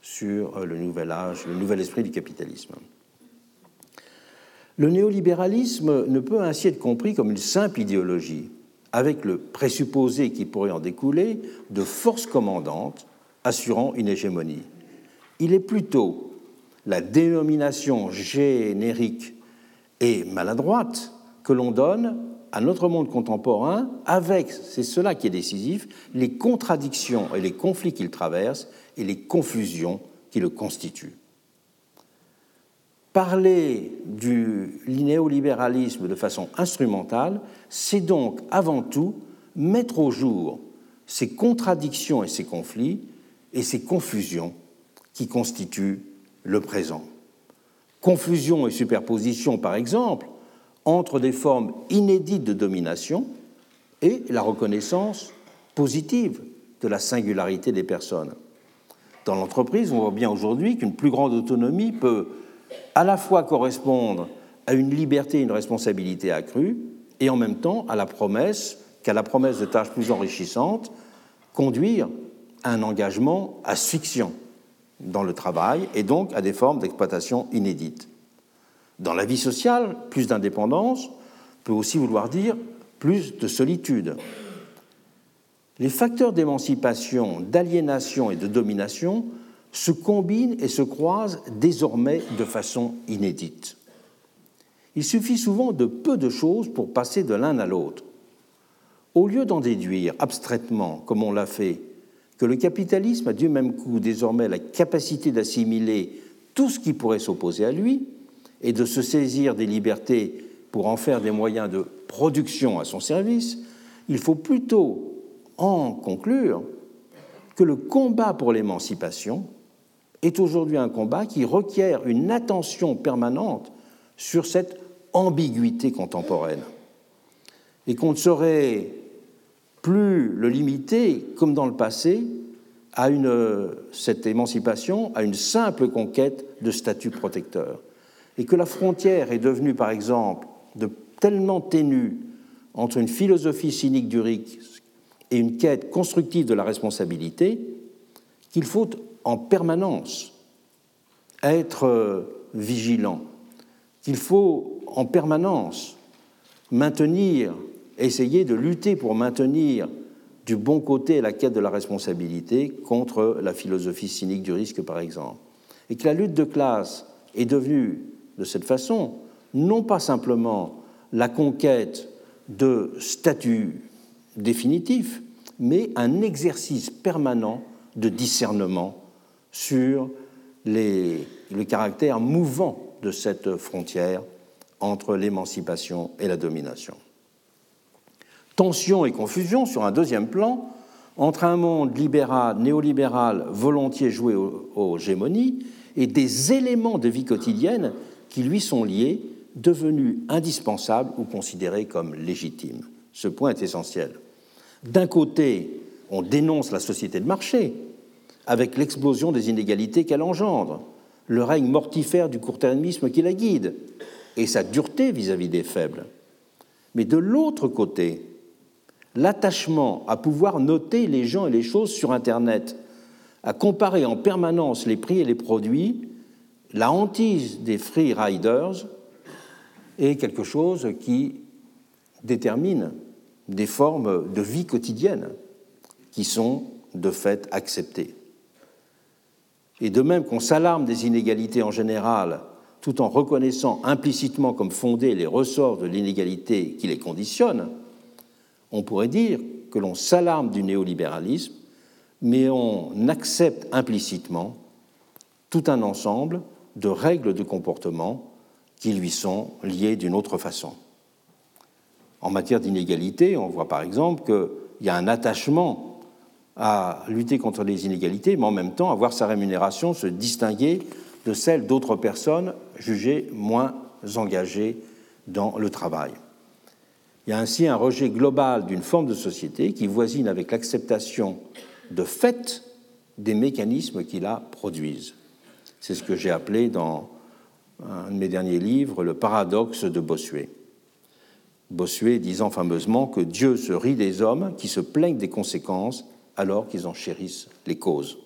sur euh, le nouvel âge, le nouvel esprit du capitalisme. Le néolibéralisme ne peut ainsi être compris comme une simple idéologie, avec le présupposé qui pourrait en découler de forces commandantes assurant une hégémonie. Il est plutôt la dénomination générique et maladroite que l'on donne à notre monde contemporain avec, c'est cela qui est décisif, les contradictions et les conflits qu'il traverse et les confusions qui le constituent. Parler du néolibéralisme de façon instrumentale, c'est donc avant tout mettre au jour ces contradictions et ces conflits et ces confusions qui constituent le présent. Confusion et superposition, par exemple, entre des formes inédites de domination et la reconnaissance positive de la singularité des personnes. Dans l'entreprise, on voit bien aujourd'hui qu'une plus grande autonomie peut à la fois correspondre à une liberté et une responsabilité accrue, et en même temps à la promesse qu'à la promesse de tâches plus enrichissantes, conduire à un engagement asphyxiant dans le travail et donc à des formes d'exploitation inédites. Dans la vie sociale, plus d'indépendance peut aussi vouloir dire plus de solitude. Les facteurs d'émancipation, d'aliénation et de domination se combinent et se croisent désormais de façon inédite. Il suffit souvent de peu de choses pour passer de l'un à l'autre. Au lieu d'en déduire abstraitement, comme on l'a fait, que le capitalisme a du même coup désormais la capacité d'assimiler tout ce qui pourrait s'opposer à lui et de se saisir des libertés pour en faire des moyens de production à son service, il faut plutôt en conclure que le combat pour l'émancipation est aujourd'hui un combat qui requiert une attention permanente sur cette ambiguïté contemporaine et qu'on ne saurait plus le limiter, comme dans le passé, à une, cette émancipation à une simple conquête de statut protecteur. Et que la frontière est devenue, par exemple, de tellement ténue entre une philosophie cynique du risque et une quête constructive de la responsabilité qu'il faut en permanence être vigilant, qu'il faut en permanence maintenir, essayer de lutter pour maintenir du bon côté la quête de la responsabilité contre la philosophie cynique du risque, par exemple. Et que la lutte de classe est devenue, de cette façon, non pas simplement la conquête de statuts définitifs, mais un exercice permanent de discernement sur le caractère mouvant de cette frontière entre l'émancipation et la domination. Tension et confusion sur un deuxième plan entre un monde libéral, néolibéral, volontiers joué aux, gémonies, et des éléments de vie quotidienne qui lui sont liés, devenus indispensables ou considérés comme légitimes. Ce point est essentiel. D'un côté, on dénonce la société de marché, avec l'explosion des inégalités qu'elle engendre, le règne mortifère du court-termisme qui la guide, et sa dureté vis à -vis des faibles. Mais de l'autre côté, l'attachement à pouvoir noter les gens et les choses sur Internet, à comparer en permanence les prix et les produits, la hantise des free riders est quelque chose qui détermine des formes de vie quotidienne qui sont de fait acceptées. Et de même qu'on s'alarme des inégalités en général, tout en reconnaissant implicitement comme fondés les ressorts de l'inégalité qui les conditionnent, on pourrait dire que l'on s'alarme du néolibéralisme, mais on accepte implicitement tout un ensemble de règles de comportement qui lui sont liées d'une autre façon. En matière d'inégalité, on voit par exemple qu'il y a un attachement à lutter contre les inégalités, mais en même temps à voir sa rémunération se distinguer de celle d'autres personnes jugées moins engagées dans le travail. Il y a ainsi un rejet global d'une forme de société qui voisine avec l'acceptation de fait des mécanismes qui la produisent. C'est ce que j'ai appelé dans un de mes derniers livres le paradoxe de Bossuet. Bossuet disant fameusement que Dieu se rit des hommes qui se plaignent des conséquences alors qu'ils en chérissent les causes.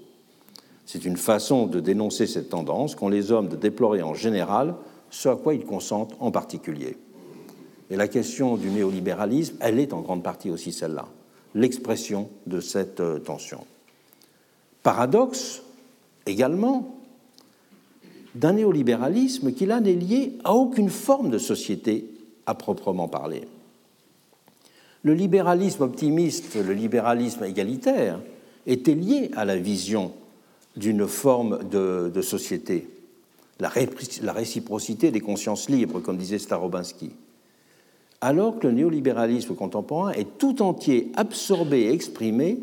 C'est une façon de dénoncer cette tendance qu'ont les hommes de déplorer en général ce à quoi ils consentent en particulier. Et la question du néolibéralisme, elle est en grande partie aussi celle-là, l'expression de cette euh, tension. Paradoxe également d'un néolibéralisme qui là n'est lié à aucune forme de société à proprement parler. Le libéralisme optimiste, le libéralisme égalitaire, était lié à la vision d'une forme de, société, la, la réciprocité des consciences libres, comme disait Starobinsky alors que le néolibéralisme contemporain est tout entier absorbé et exprimé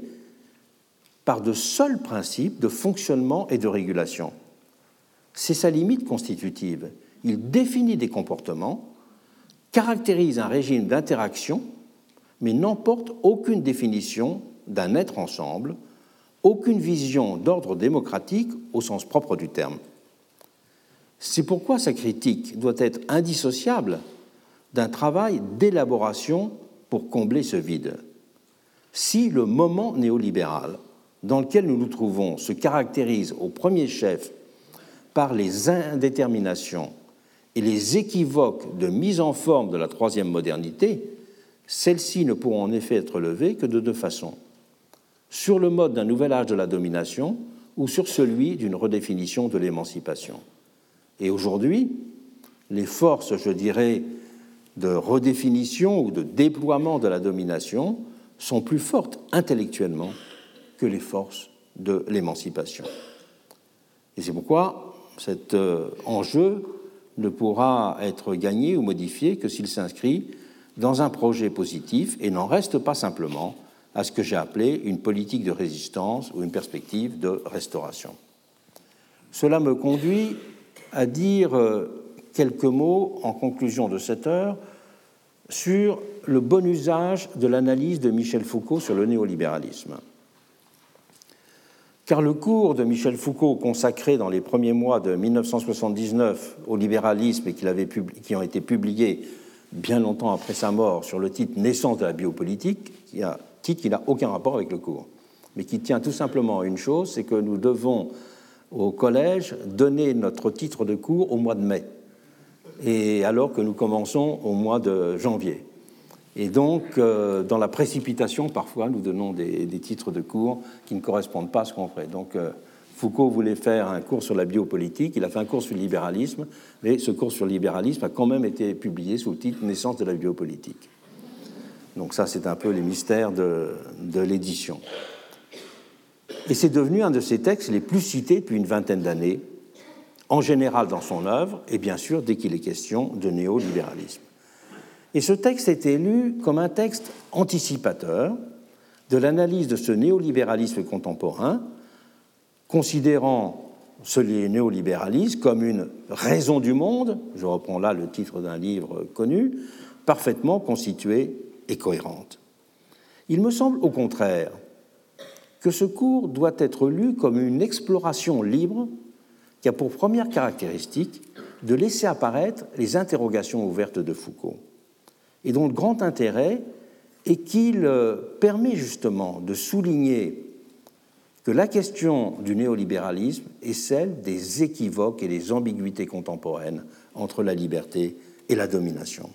par de seuls principes de fonctionnement et de régulation. C'est sa limite constitutive. Il définit des comportements, caractérise un régime d'interaction, mais n'emporte aucune définition d'un être ensemble, aucune vision d'ordre démocratique au sens propre du terme. C'est pourquoi sa critique doit être indissociable d'un travail d'élaboration pour combler ce vide. Si le moment néolibéral dans lequel nous nous trouvons se caractérise au premier chef par les indéterminations et les équivoques de mise en forme de la troisième modernité, celles-ci ne pourront en effet être levées que de deux façons. Sur le mode d'un nouvel âge de la domination ou sur celui d'une redéfinition de l'émancipation. Et aujourd'hui, les forces, je dirais, de redéfinition ou de déploiement de la domination sont plus fortes intellectuellement que les forces de l'émancipation. Et c'est pourquoi cet euh, enjeu ne pourra être gagné ou modifié que s'il s'inscrit dans un projet positif et n'en reste pas simplement à ce que j'ai appelé une politique de résistance ou une perspective de restauration. Cela me conduit à dire euh, quelques mots en conclusion de cette heure sur le bon usage de l'analyse de Michel Foucault sur le néolibéralisme. Car le cours de Michel Foucault consacré dans les premiers mois de 1979 au libéralisme et qui, ont été publiés bien longtemps après sa mort sur le titre Naissance de la biopolitique, qui qui n'a aucun rapport avec le cours, mais qui tient tout simplement à une chose, c'est que nous devons au collège donner notre titre de cours au mois de mai, et alors que nous commençons au mois de janvier. Et donc, euh, dans la précipitation, parfois, nous donnons des, titres de cours qui ne correspondent pas à ce qu'on fait. Donc, euh, Foucault voulait faire un cours sur la biopolitique, il a fait un cours sur le libéralisme, mais ce cours sur le libéralisme a quand même été publié sous le titre Naissance de la biopolitique. Donc ça, c'est un peu les mystères de, de l'édition. Et c'est devenu un de ses textes les plus cités depuis une vingtaine d'années, en général dans son œuvre, et bien sûr dès qu'il est question de néolibéralisme. Et ce texte est élu comme un texte anticipateur de l'analyse de ce néolibéralisme contemporain, considérant ce néolibéralisme comme une raison du monde, je reprends là le titre d'un livre connu, parfaitement constitué et cohérente. Il me semble au contraire que ce cours doit être lu comme une exploration libre qui a pour première caractéristique de laisser apparaître les interrogations ouvertes de Foucault et dont le grand intérêt est qu'il euh, permet justement de souligner que la question du néolibéralisme est celle des équivoques et des ambiguïtés contemporaines entre la liberté et la domination.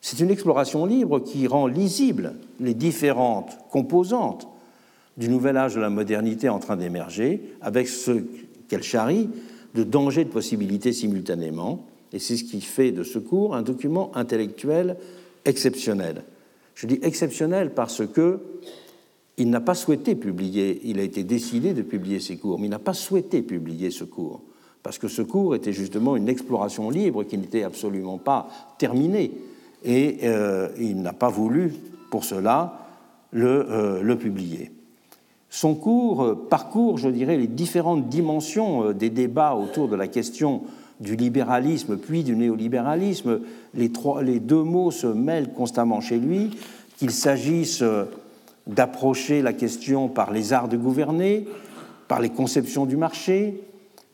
C'est une exploration libre qui rend lisibles les différentes composantes du nouvel âge de la modernité en train d'émerger, avec ce qu'elle charrie de dangers de possibilités simultanément, et c'est ce qui fait de ce cours un document intellectuel exceptionnel. Je dis exceptionnel parce que il n'a pas souhaité publier, il a été décidé de publier ses cours, mais il n'a pas souhaité publier ce cours, parce que ce cours était justement une exploration libre qui n'était absolument pas terminée, et euh, il n'a pas voulu, pour cela, le, euh, publier. Son cours euh, parcourt, je dirais, les différentes dimensions des débats autour de la question du libéralisme puis du néolibéralisme, les, trois, les deux mots se mêlent constamment chez lui, qu'il s'agisse euh, d'approcher la question par les arts de gouverner, par les conceptions du marché,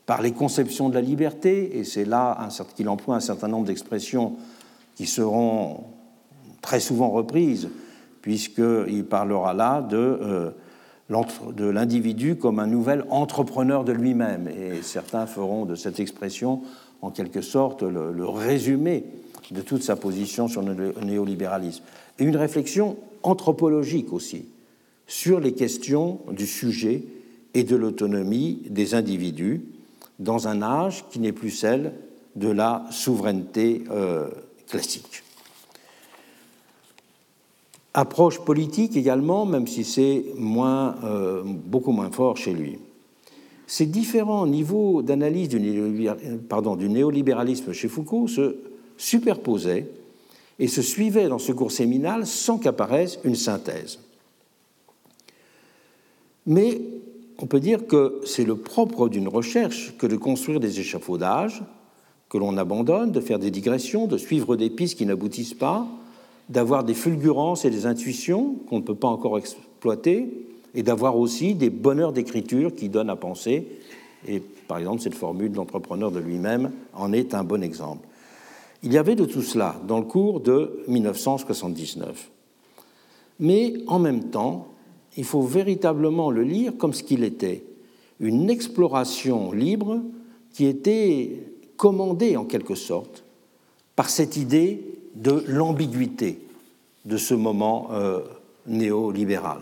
par les conceptions de la liberté, et c'est là qu'il emploie un certain nombre d'expressions qui seront très souvent reprises, puisqu'il parlera là de euh, de l'individu comme un nouvel entrepreneur de lui-même. Et certains feront de cette expression, en quelque sorte, le, résumé de toute sa position sur le néolibéralisme. Et une réflexion anthropologique aussi sur les questions du sujet et de l'autonomie des individus dans un âge qui n'est plus celle de la souveraineté euh, classique. Approche politique également, même si c'est moins, euh, beaucoup moins fort chez lui. Ces différents niveaux d'analyse du, du, néolibéralisme chez Foucault se superposaient et se suivaient dans ce cours séminal sans qu'apparaisse une synthèse. Mais on peut dire que c'est le propre d'une recherche que de construire des échafaudages que l'on abandonne, de faire des digressions, de suivre des pistes qui n'aboutissent pas, d'avoir des fulgurances et des intuitions qu'on ne peut pas encore exploiter, et d'avoir aussi des bonheurs d'écriture qui donnent à penser. Et par exemple, cette formule de l'entrepreneur de lui-même en est un bon exemple. Il y avait de tout cela dans le cours de 1979. Mais en même temps, il faut véritablement le lire comme ce qu'il était, une exploration libre qui était commandée en quelque sorte par cette idée de l'ambiguïté de ce moment euh, néolibéral.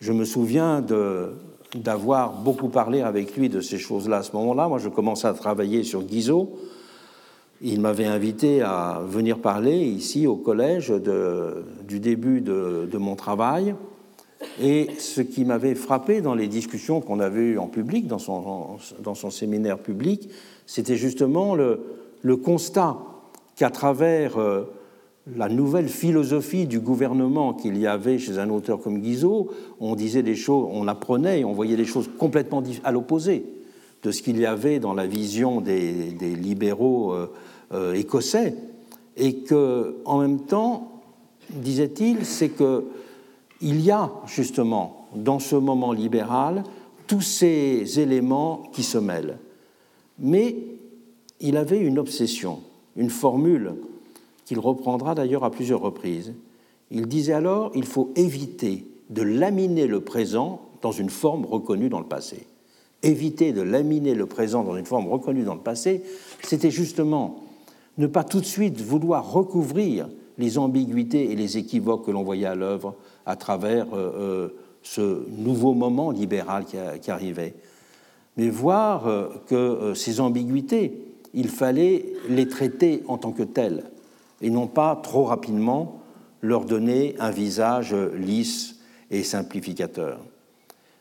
Je me souviens d'avoir beaucoup parlé avec lui de ces choses-là à ce moment-là. Moi, je commençais à travailler sur Guizot. Il m'avait invité à venir parler ici au collège du début de, mon travail. Et ce qui m'avait frappé dans les discussions qu'on avait eues en public, dans son, séminaire public, c'était justement le constat qu'à travers euh, la nouvelle philosophie du gouvernement qu'il y avait chez un auteur comme Guizot, on disait des choses, on apprenait et on voyait des choses complètement à l'opposé de ce qu'il y avait dans la vision des, libéraux euh, euh, écossais, et que, en même temps, disait-il, c'est que il y a justement dans ce moment libéral tous ces éléments qui se mêlent. Mais il avait une obsession, une formule qu'il reprendra d'ailleurs à plusieurs reprises. Il disait alors il faut éviter de laminer le présent dans une forme reconnue dans le passé. Éviter de laminer le présent dans une forme reconnue dans le passé, c'était justement ne pas tout de suite vouloir recouvrir les ambiguïtés et les équivoques que l'on voyait à l'œuvre à travers euh, euh, ce nouveau moment libéral qui, arrivait, mais voir euh, que ces ambiguïtés, il fallait les traiter en tant que telles et non pas trop rapidement leur donner un visage lisse et simplificateur.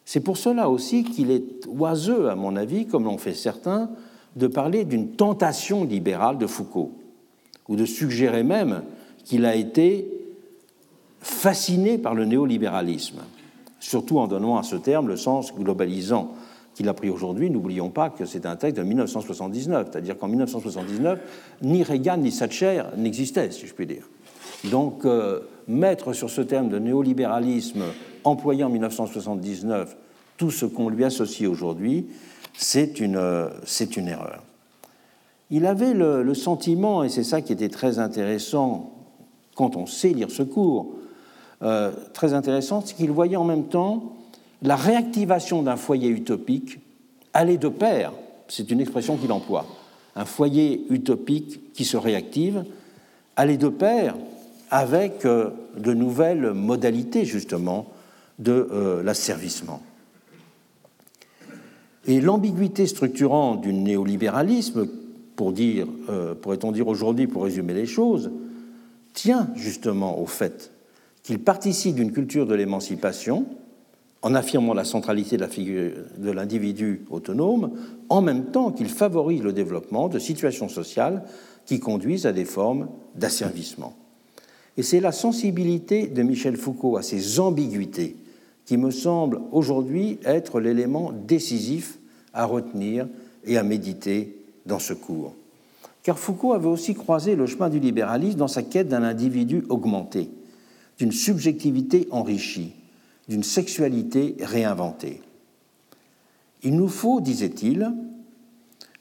C'est pour cela aussi qu'il est oiseux, à mon avis, comme l'ont fait certains, de parler d'une tentation libérale de Foucault, ou de suggérer même qu'il a été fasciné par le néolibéralisme, surtout en donnant à ce terme le sens globalisant qu'il a pris aujourd'hui. N'oublions pas que c'est un texte de 1979, c'est-à-dire qu'en 1979, ni Reagan ni Thatcher n'existaient, si je puis dire. Donc, euh, mettre sur ce terme de néolibéralisme employé en 1979 tout ce qu'on lui associe aujourd'hui, c'est une, euh, erreur. Il avait le, le sentiment, et c'est ça qui était très intéressant quand on sait lire ce cours, euh, très intéressant, c'est qu'il voyait en même temps la réactivation d'un foyer utopique aller de pair, c'est une expression qu'il emploie, un foyer utopique qui se réactive, aller de pair avec euh, de nouvelles modalités justement de euh, l'asservissement. Et l'ambiguïté structurante du néolibéralisme, pour dire, pourrait-on dire aujourd'hui, pour résumer les choses, tient justement au fait qu'il participe d'une culture de l'émancipation en affirmant la centralité de l'individu autonome, en même temps qu'il favorise le développement de situations sociales qui conduisent à des formes d'asservissement. Et c'est la sensibilité de Michel Foucault à ces ambiguïtés qui me semble aujourd'hui être l'élément décisif à retenir et à méditer dans ce cours. Car Foucault avait aussi croisé le chemin du libéralisme dans sa quête d'un individu augmenté, d'une subjectivité enrichie, d'une sexualité réinventée. Il nous faut, disait-il,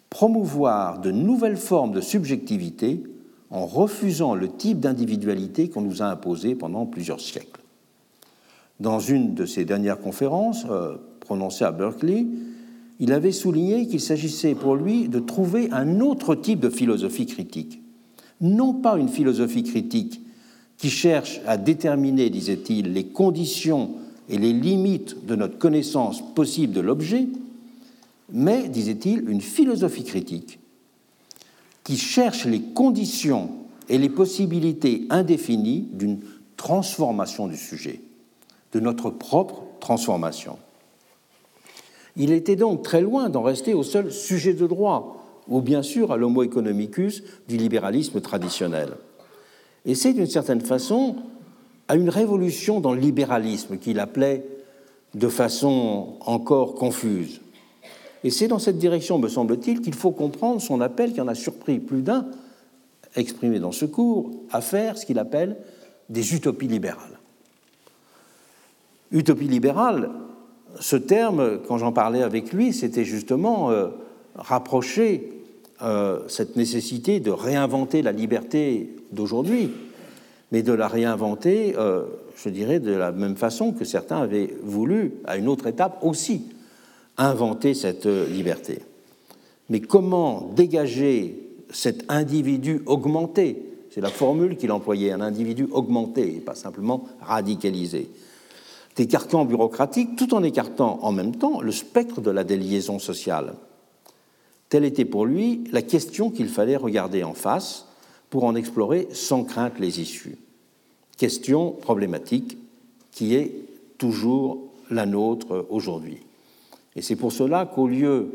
promouvoir de nouvelles formes de subjectivité en refusant le type d'individualité qu'on nous a imposé pendant plusieurs siècles. Dans une de ses dernières conférences euh, à Berkeley, il avait souligné qu'il s'agissait pour lui de trouver un autre type de philosophie critique. Non pas une philosophie critique qui cherche à déterminer, disait-il, les conditions et les limites de notre connaissance possible de l'objet, mais, disait-il, une philosophie critique qui cherche les conditions et les possibilités indéfinies d'une transformation du sujet, de notre propre transformation. Il était donc très loin d'en rester au seul sujet de droit, ou bien sûr à l'homo economicus du libéralisme traditionnel. Et c'est d'une certaine façon à une révolution dans le libéralisme qu'il appelait de façon encore confuse. Et c'est dans cette direction, me semble-t-il, qu'il faut comprendre son appel, qui en a surpris plus d'un, exprimé dans ce cours, à faire ce qu'il appelle des utopies libérales. Utopie libérale, ce terme, quand j'en parlais avec lui, c'était justement euh, rapprocher euh, cette nécessité de réinventer la liberté d'aujourd'hui, mais de la réinventer, euh, je dirais, de la même façon que certains avaient voulu, à une autre étape aussi, inventer cette liberté. Mais comment dégager cet individu augmenté? C'est la formule qu'il employait, un individu augmenté, et pas simplement radicalisé des carcans bureaucratiques tout en écartant en même temps le spectre de la déliaison sociale. Telle était pour lui la question qu'il fallait regarder en face pour en explorer sans crainte les issues. Question problématique qui est toujours la nôtre aujourd'hui. Et c'est pour cela qu'au lieu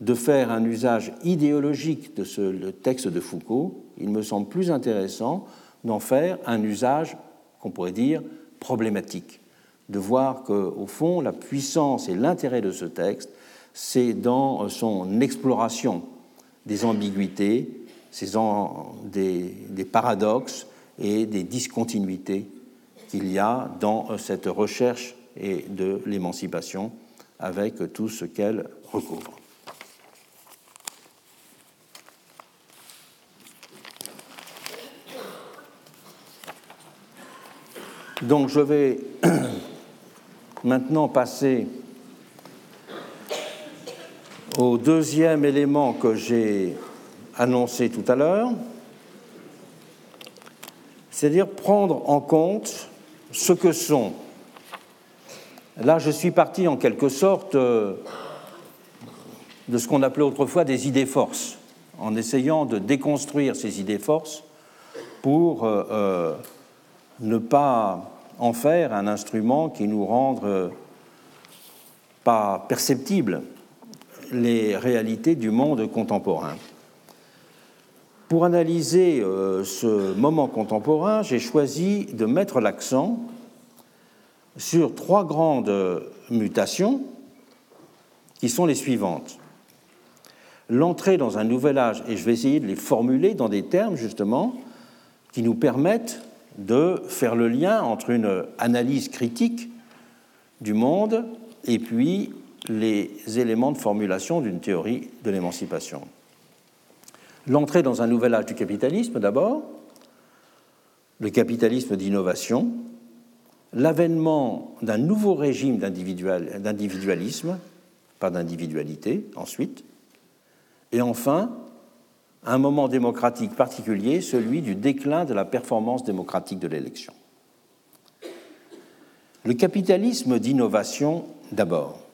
de faire un usage idéologique de ce texte de Foucault, il me semble plus intéressant d'en faire un usage qu'on pourrait dire problématique, de voir qu'au fond, la puissance et l'intérêt de ce texte, c'est dans son exploration des ambiguïtés, des, des paradoxes et des discontinuités qu'il y a dans cette recherche et de l'émancipation avec tout ce qu'elle recouvre. Donc je vais maintenant passer au deuxième élément que j'ai annoncé tout à l'heure, c'est-à-dire prendre en compte ce que sont. Là, je suis parti en quelque sorte euh, de ce qu'on appelait autrefois des idées forces, en essayant de déconstruire ces idées forces pour euh, euh, ne pas en faire un instrument qui nous rende pas perceptibles les réalités du monde contemporain. Pour analyser euh, ce moment contemporain, j'ai choisi de mettre l'accent sur trois grandes mutations qui sont les suivantes. L'entrée dans un nouvel âge, et je vais essayer de les formuler dans des termes justement qui nous permettent de faire le lien entre une analyse critique du monde et puis les éléments de formulation d'une théorie de l'émancipation. L'entrée dans un nouvel âge du capitalisme d'abord, le capitalisme d'innovation, l'avènement d'un nouveau régime d'individualisme, pas d'individualité ensuite, et enfin un moment démocratique particulier, celui du déclin de la performance démocratique de l'élection. Le capitalisme d'innovation d'abord.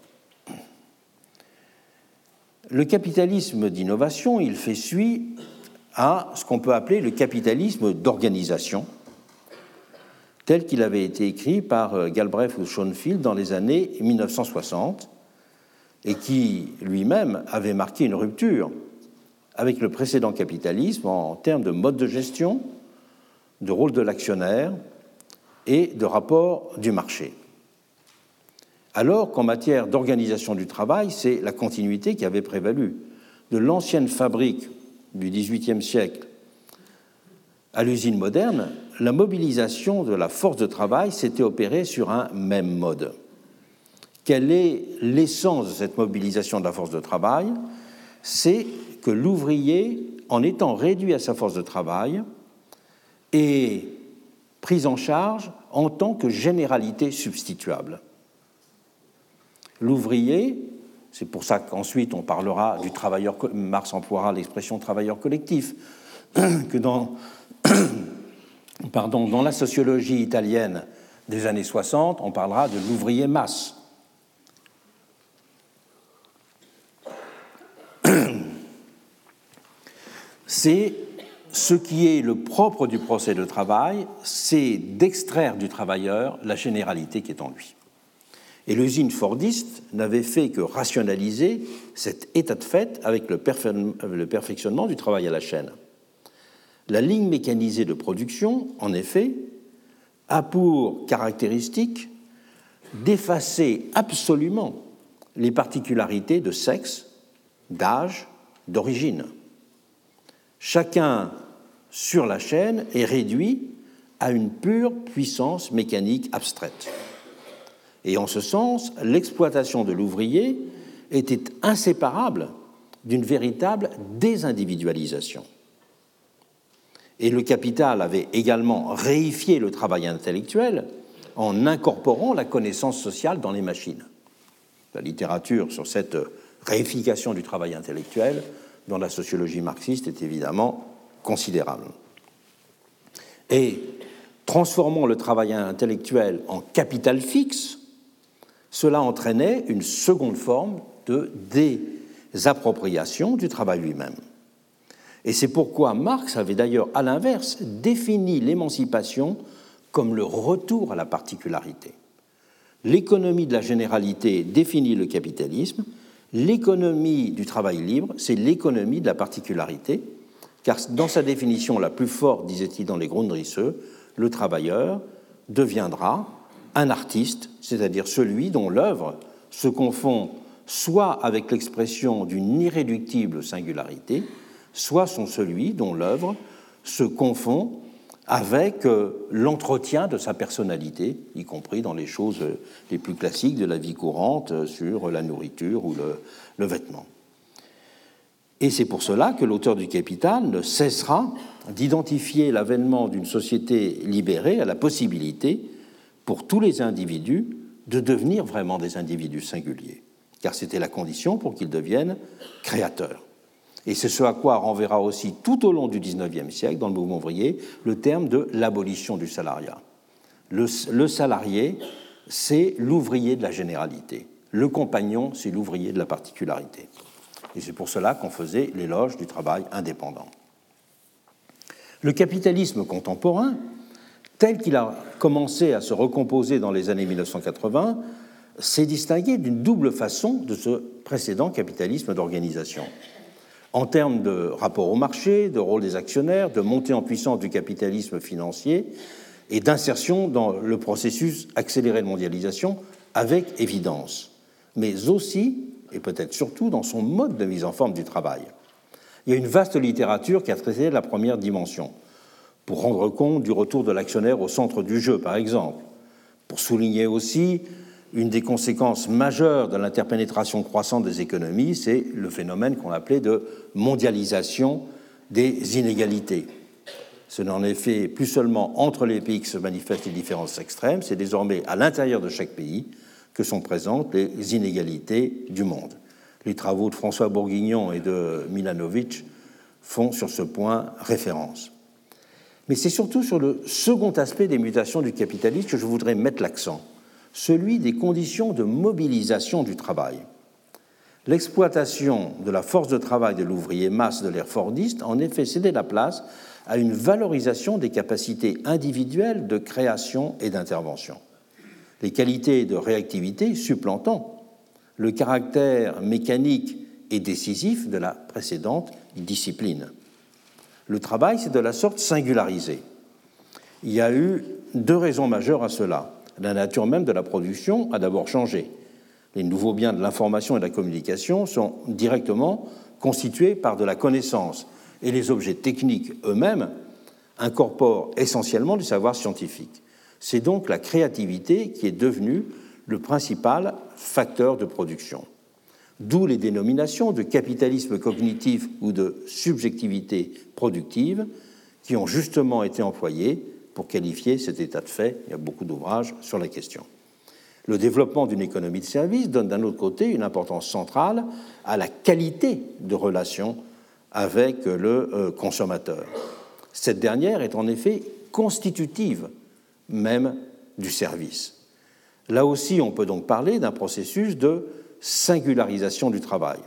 Le capitalisme d'innovation, il fait suite à ce qu'on peut appeler le capitalisme d'organisation, tel qu'il avait été écrit par euh, Galbraith ou Schoenfield dans les années 1960, et qui lui-même avait marqué une rupture avec le précédent capitalisme en termes de mode de gestion, de rôle de l'actionnaire et de rapport du marché alors qu'en matière d'organisation du travail, c'est la continuité qui avait prévalu. De l'ancienne fabrique du XVIIIe siècle à l'usine moderne, la mobilisation de la force de travail s'était opérée sur un même mode. Quelle est l'essence de cette mobilisation de la force de travail? C'est que l'ouvrier, en étant réduit à sa force de travail, est pris en charge en tant que généralité substituable l'ouvrier, c'est pour ça qu'ensuite on parlera du travailleur, Marx emploiera l'expression travailleur collectif, que dans, pardon, dans la sociologie italienne des années 60, on parlera de l'ouvrier masse. C'est ce qui est le propre du procès de travail, c'est d'extraire du travailleur la généralité qui est en lui. Et l'usine fordiste n'avait fait que rationaliser cet état de fait avec le, perfectionnement du travail à la chaîne. La ligne mécanisée de production, en effet, a pour caractéristique d'effacer absolument les particularités de sexe, d'âge, d'origine. Chacun sur la chaîne est réduit à une pure puissance mécanique abstraite. Et en ce sens, l'exploitation de l'ouvrier était inséparable d'une véritable désindividualisation. Et le capital avait également réifié le travail intellectuel en incorporant la connaissance sociale dans les machines. La littérature sur cette réification du travail intellectuel dans la sociologie marxiste est évidemment considérable. Et transformant le travail intellectuel en capital fixe, cela entraînait une seconde forme de désappropriation du travail lui-même. Et c'est pourquoi Marx avait d'ailleurs, à l'inverse, défini l'émancipation comme le retour à la particularité. L'économie de la généralité définit le capitalisme. L'économie du travail libre, c'est l'économie de la particularité, car dans sa définition la plus forte, disait-il dans les Grundrisse, le travailleur deviendra un artiste, c'est-à-dire celui dont l'œuvre se confond soit avec l'expression d'une irréductible singularité, soit sont celui dont l'œuvre se confond avec euh, l'entretien de sa personnalité, y compris dans les choses les plus classiques de la vie courante euh, sur la nourriture ou le, le vêtement. Et c'est pour cela que l'auteur du Capital ne cessera d'identifier l'avènement d'une société libérée à la possibilité pour tous les individus de devenir vraiment des individus singuliers, car c'était la condition pour qu'ils deviennent créateurs. Et c'est ce à quoi renverra aussi tout au long du XIXe siècle, dans le mouvement ouvrier, le terme de l'abolition du salariat. Le, le salarié, c'est l'ouvrier de la généralité. Le compagnon, c'est l'ouvrier de la particularité. Et c'est pour cela qu'on faisait l'éloge du travail indépendant. Le capitalisme contemporain, tel qu'il a commencé à se recomposer dans les années 1980, s'est distingué d'une double façon de ce précédent capitalisme d'organisation. En termes de rapport au marché, de rôle des actionnaires, de montée en puissance du capitalisme financier et d'insertion dans le processus accéléré de mondialisation avec évidence, mais aussi, et peut-être surtout, dans son mode de mise en forme du travail. Il y a une vaste littérature qui a traité la première dimension, pour rendre compte du retour de l'actionnaire au centre du jeu, par exemple, pour souligner aussi une des conséquences majeures de l'interpénétration croissante des économies, c'est le phénomène qu'on appelait de mondialisation des inégalités. Ce n'est en effet plus seulement entre les pays que se manifestent les différences extrêmes, c'est désormais à l'intérieur de chaque pays que sont présentes les inégalités du monde. Les travaux de François Bourguignon et de Milanovic font sur ce point référence. Mais c'est surtout sur le second aspect des mutations du capitalisme que je voudrais mettre l'accent celui des conditions de mobilisation du travail. L'exploitation de la force de travail de l'ouvrier masse de l'ère fordiste en effet cédé la place à une valorisation des capacités individuelles de création et d'intervention. Les qualités de réactivité supplantant le caractère mécanique et décisif de la précédente discipline. Le travail s'est de la sorte singularisé. Il y a eu deux raisons majeures à cela. La nature même de la production a d'abord changé. Les nouveaux biens de l'information et de la communication sont directement constitués par de la connaissance et les objets techniques eux-mêmes incorporent essentiellement du savoir scientifique. C'est donc la créativité qui est devenue le principal facteur de production. D'où les dénominations de capitalisme cognitif ou de subjectivité productive qui ont justement été employées pour qualifier cet état de fait. Il y a beaucoup d'ouvrages sur la question. Le développement d'une économie de service donne d'un autre côté une importance centrale à la qualité de relation avec le euh, consommateur. Cette dernière est en effet constitutive même du service. Là aussi, on peut donc parler d'un processus de singularisation du travail.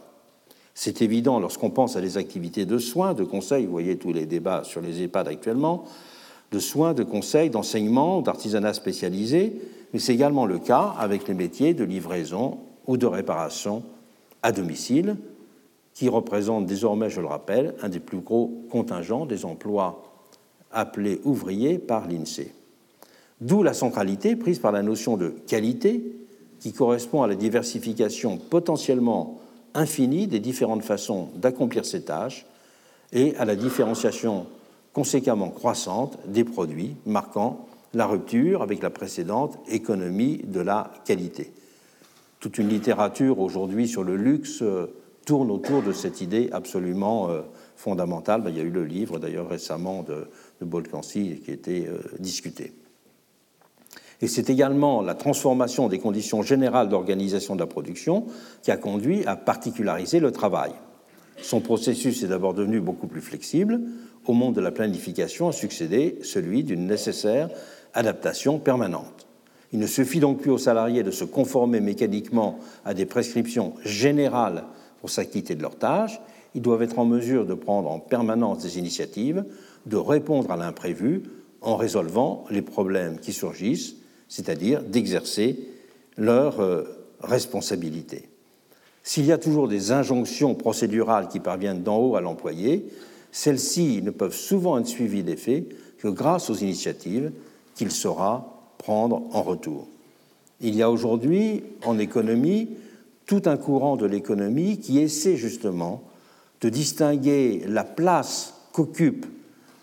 C'est évident lorsqu'on pense à des activités de soins, de conseil, vous voyez tous les débats sur les EHPAD actuellement, de soins, de conseils, d'enseignement, d'artisanat spécialisé, mais c'est également le cas avec les métiers de livraison ou de réparation à domicile, qui représentent désormais, je le rappelle, un des plus gros contingents des emplois appelés ouvriers par l'INSEE. D'où la centralité prise par la notion de qualité, qui correspond à la diversification potentiellement infinie des différentes façons d'accomplir ces tâches et à la différenciation conséquemment croissante des produits, marquant la rupture avec la précédente économie de la qualité. Toute une littérature aujourd'hui sur le luxe euh, tourne autour de cette idée absolument euh, fondamentale. Ben, il y a eu le livre d'ailleurs récemment de, Bolkansi qui a été euh, discuté. Et c'est également la transformation des conditions générales d'organisation de la production qui a conduit à particulariser le travail. Son processus est d'abord devenu beaucoup plus flexible, au monde de la planification a succédé celui d'une nécessaire adaptation permanente. Il ne suffit donc plus aux salariés de se conformer mécaniquement à des prescriptions générales pour s'acquitter de leurs tâches, ils doivent être en mesure de prendre en permanence des initiatives, de répondre à l'imprévu en résolvant les problèmes qui surgissent, c'est-à-dire d'exercer leur euh, responsabilité. S'il y a toujours des injonctions procédurales qui parviennent d'en haut à l'employé, celles-ci ne peuvent souvent être suivies d'effet que grâce aux initiatives qu'il saura prendre en retour. Il y a aujourd'hui en économie tout un courant de l'économie qui essaie justement de distinguer la place qu'occupe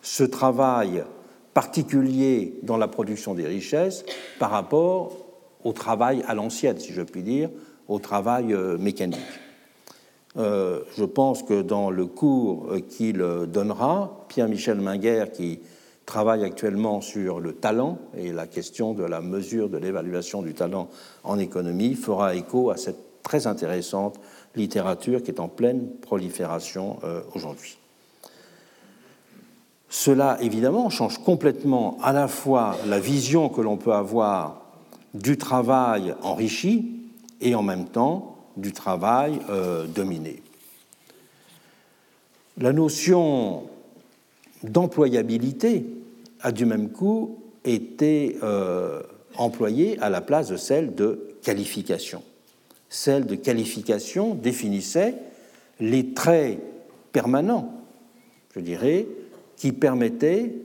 ce travail particulier dans la production des richesses par rapport au travail à l'ancienne, si je puis dire, au travail euh, mécanique. Euh, je pense que dans le cours euh, qu'il donnera, Pierre-Michel Minguer, qui travaille actuellement sur le talent et la question de la mesure de l'évaluation du talent en économie, fera écho à cette très intéressante littérature qui est en pleine prolifération aujourd'hui. Cela, évidemment, change complètement à la fois la vision que l'on peut avoir du travail enrichi et en même temps du travail euh, dominé. La notion d'employabilité a du même coup été euh, employée à la place de celle de qualification. Celle de qualification définissait les traits permanents, je dirais, qui permettaient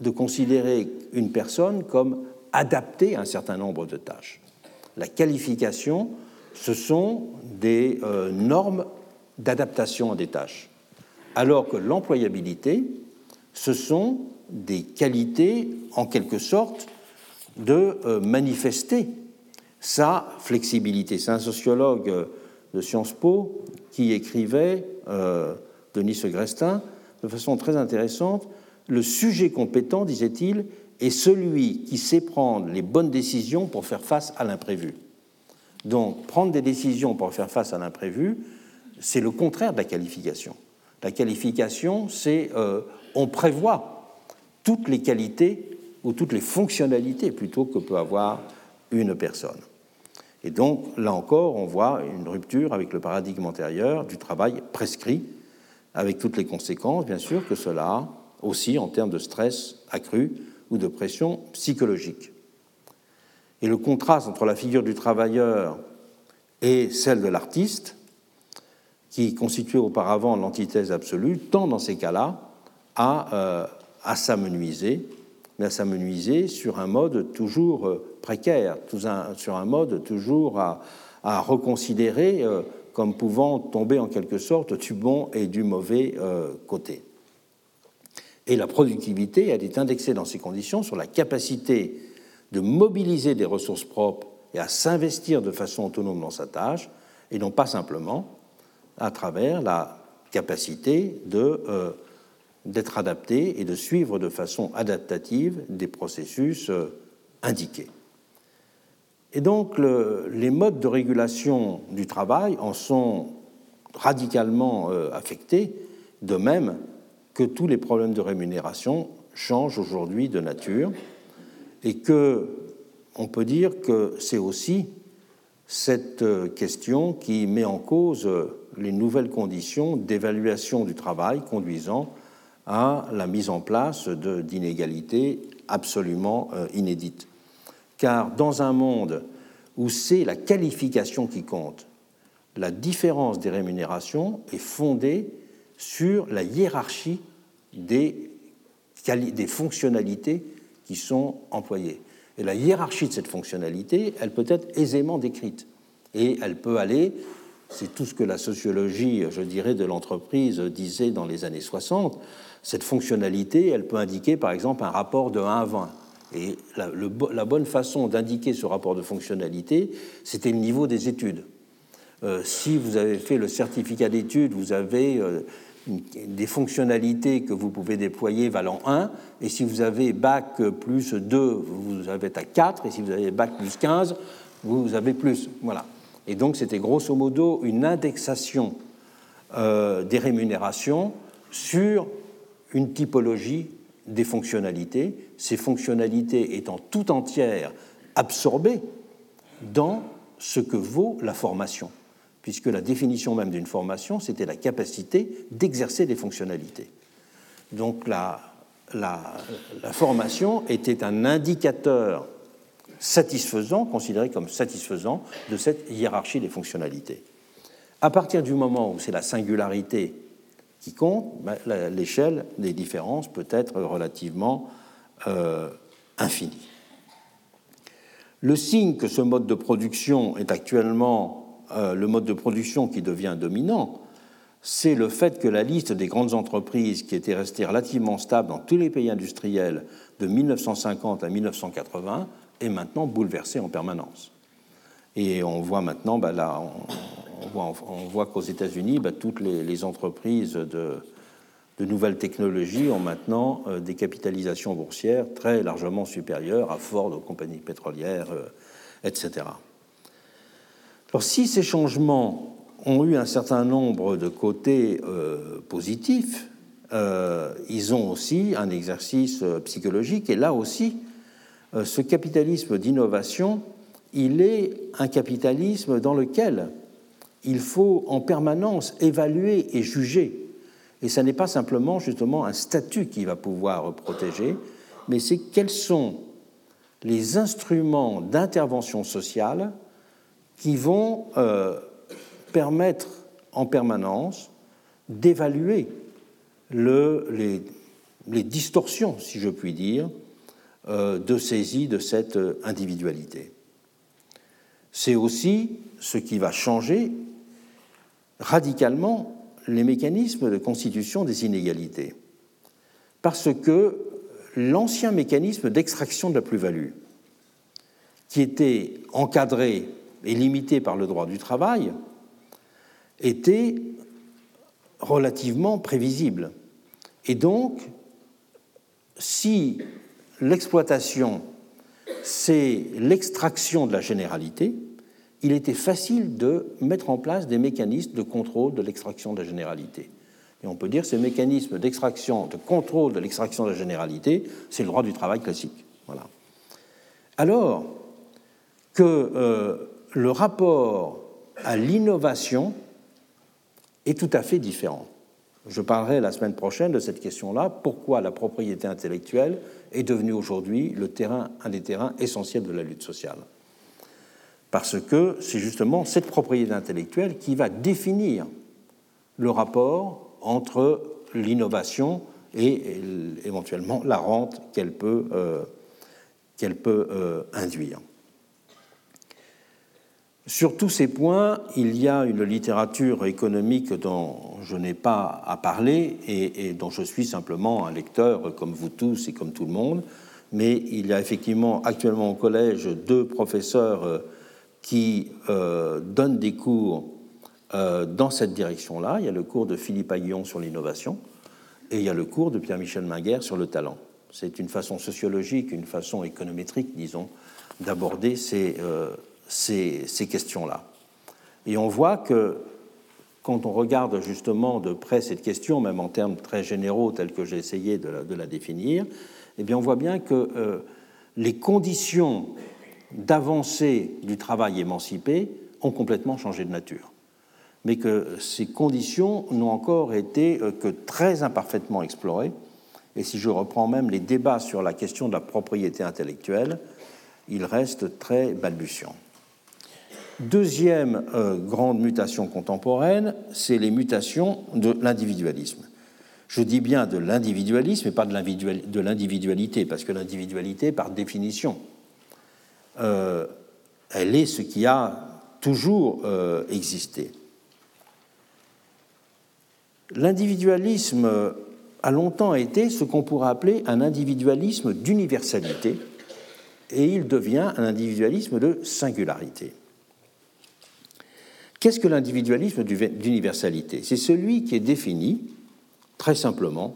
de considérer une personne comme adaptée à un certain nombre de tâches. La qualification, ce sont des euh, normes d'adaptation à des tâches, alors que l'employabilité, ce sont des qualités, en quelque sorte, de euh, manifester sa flexibilité. C'est un sociologue euh, de Sciences Po qui écrivait, Denis Segrestin, de façon très intéressante, le sujet compétent, disait-il, est celui qui sait prendre les bonnes décisions pour faire face à l'imprévu. Donc, prendre des décisions pour faire face à l'imprévu, c'est le contraire de la qualification. La qualification, c'est euh, on prévoit toutes les qualités ou toutes les fonctionnalités plutôt que peut avoir une personne. Et donc, là encore, on voit une rupture avec le paradigme antérieur du travail prescrit, avec toutes les conséquences, bien sûr, que cela a aussi en termes de stress accru ou de pression psychologique. Et le contraste entre la figure du travailleur et celle de l'artiste, qui constituait auparavant l'antithèse absolue, tend dans ces cas-là à, euh, s'amenuiser, mais à s'amenuiser sur un mode toujours euh, précaire, sur un mode toujours à, à reconsidérer euh, comme pouvant tomber en quelque sorte du bon et du mauvais côté. Et la productivité, elle est indexée dans ces conditions sur la capacité de mobiliser des ressources propres et à s'investir de façon autonome dans sa tâche, et non pas simplement à travers la capacité euh, d'être adapté et de suivre de façon adaptative des processus euh, indiqués. Et donc les modes de régulation du travail en sont radicalement euh, affectés, de même que tous les problèmes de rémunération changent aujourd'hui de nature et que on peut dire que c'est aussi cette euh, question qui met en cause les nouvelles conditions d'évaluation du travail conduisant à la mise en place d'inégalités absolument euh, inédites. Car dans un monde où c'est la qualification qui compte, la différence des rémunérations est fondée sur la hiérarchie des, fonctionnalités qui sont employés. Et la hiérarchie de cette fonctionnalité, elle peut être aisément décrite. Et elle peut aller, c'est tout ce que la sociologie, je dirais, de l'entreprise disait dans les années 60, cette fonctionnalité, elle peut indiquer par exemple un rapport de 1 à 20. Et la, bonne façon d'indiquer ce rapport de fonctionnalité, c'était le niveau des études. Euh, si vous avez fait le certificat d'études, vous avez euh, des fonctionnalités que vous pouvez déployer valant 1, et si vous avez bac plus 2, vous avez à 4, et si vous avez bac plus 15, vous avez plus. Voilà. Et donc c'était grosso modo une indexation euh, des rémunérations sur une typologie des fonctionnalités, ces fonctionnalités étant tout entières absorbées dans ce que vaut la formation puisque la définition même d'une formation, c'était la capacité d'exercer des fonctionnalités. Donc la, la, formation était un indicateur satisfaisant, considéré comme satisfaisant de cette hiérarchie des fonctionnalités. À partir du moment où c'est la singularité qui compte, ben, l'échelle des différences peut être relativement euh, infinie. Le signe que ce mode de production est actuellement euh, le mode de production qui devient dominant, c'est le fait que la liste des grandes entreprises qui étaient restées relativement stable dans tous les pays industriels de 1950 à 1980 est maintenant bouleversée en permanence. Et on voit maintenant, ben là, on voit, qu'aux États-Unis, ben, toutes les, entreprises de, nouvelles technologies ont maintenant euh, des capitalisations boursières très largement supérieures à Ford, aux compagnies pétrolières, euh, etc. Alors, si ces changements ont eu un certain nombre de côtés euh, positifs, ils ont aussi un exercice psychologique, et là aussi, ce capitalisme d'innovation, il est un capitalisme dans lequel il faut en permanence évaluer et juger. Et ce n'est pas simplement justement un statut qui va pouvoir protéger, mais c'est quels sont les instruments d'intervention sociale qui vont euh, permettre en permanence d'évaluer les, distorsions, si je puis dire, euh, de saisie de cette individualité. C'est aussi ce qui va changer radicalement les mécanismes de constitution des inégalités. Parce que l'ancien mécanisme d'extraction de la plus-value, qui était encadré et limité par le droit du travail, était relativement prévisible. Et donc, si l'exploitation, c'est l'extraction de la généralité, il était facile de mettre en place des mécanismes de contrôle de l'extraction de la généralité. Et on peut dire que ces mécanismes d'extraction, de contrôle de l'extraction de la généralité, c'est le droit du travail classique. Voilà. Alors que euh, le rapport à l'innovation est tout à fait différent. Je parlerai la semaine prochaine de cette question-là, pourquoi la propriété intellectuelle est devenue aujourd'hui le terrain, un des terrains essentiels de la lutte sociale parce que c'est justement cette propriété intellectuelle qui va définir le rapport entre l'innovation et éventuellement la rente qu'elle peut, euh, peut euh, induire. Sur tous ces points, il y a une littérature économique dont je n'ai pas à parler et, et, dont je suis simplement un lecteur comme vous tous et comme tout le monde, mais il y a effectivement actuellement au collège deux professeurs euh, qui euh, donne des cours euh, dans cette direction-là. Il y a le cours de Philippe Aguillon sur l'innovation et il y a le cours de Pierre-Michel Minguer sur le talent. C'est une façon sociologique, une façon économétrique, disons, d'aborder ces, euh, ces, ces questions-là. Et on voit que quand on regarde justement de près cette question, même en termes très généraux tels que j'ai essayé de la, de la, définir, eh bien on voit bien que euh, les conditions d'avancée du travail émancipé ont complètement changé de nature, mais que ces conditions n'ont encore été euh, que très imparfaitement explorées. Et si je reprends même les débats sur la question de la propriété intellectuelle, ils restent très balbutiants. Deuxième euh, grande mutation contemporaine, c'est les mutations de l'individualisme. Je dis bien de l'individualisme et pas de l'individualité, parce que l'individualité, par définition, euh, elle est ce qui a toujours euh, existé. L'individualisme a longtemps été ce qu'on pourrait appeler un individualisme d'universalité, et il devient un individualisme de singularité. Qu'est-ce que l'individualisme d'universalité? C'est celui qui est défini, très simplement,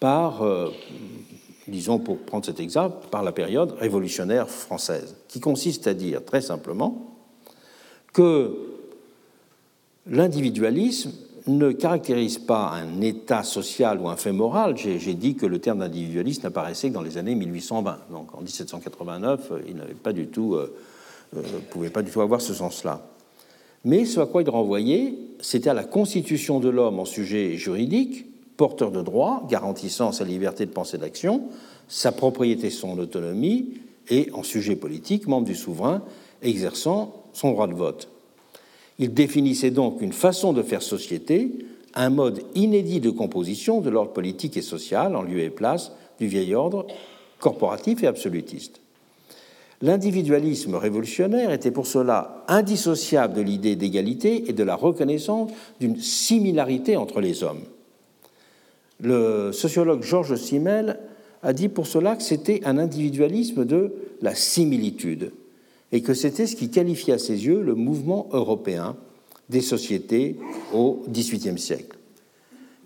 par euh, disons pour prendre cet exemple, par la période révolutionnaire française, qui consiste à dire très simplement que l'individualisme ne caractérise pas un état social ou un fait moral. J'ai dit que le terme d'individualisme n'apparaissait que dans les années 1820. Donc en 1789, il n'avait pas du tout, euh, euh, pouvait pas du tout avoir ce sens-là. Mais ce à quoi il renvoyait, c'était à la constitution de l'homme en sujet juridique porteur de droit, garantissant sa liberté de pensée et d'action, sa propriété, son autonomie, et en sujet politique, membre du souverain exerçant son droit de vote. Il définissait donc une façon de faire société, un mode inédit de composition de l'ordre politique et social en lieu et place du vieil ordre corporatif et absolutiste. L'individualisme révolutionnaire était pour cela indissociable de l'idée d'égalité et de la reconnaissance d'une similarité entre les hommes. Le sociologue Georges Simmel a dit pour cela que c'était un individualisme de la similitude et que c'était ce qui qualifiait à ses yeux le mouvement européen des sociétés au XVIIIe siècle.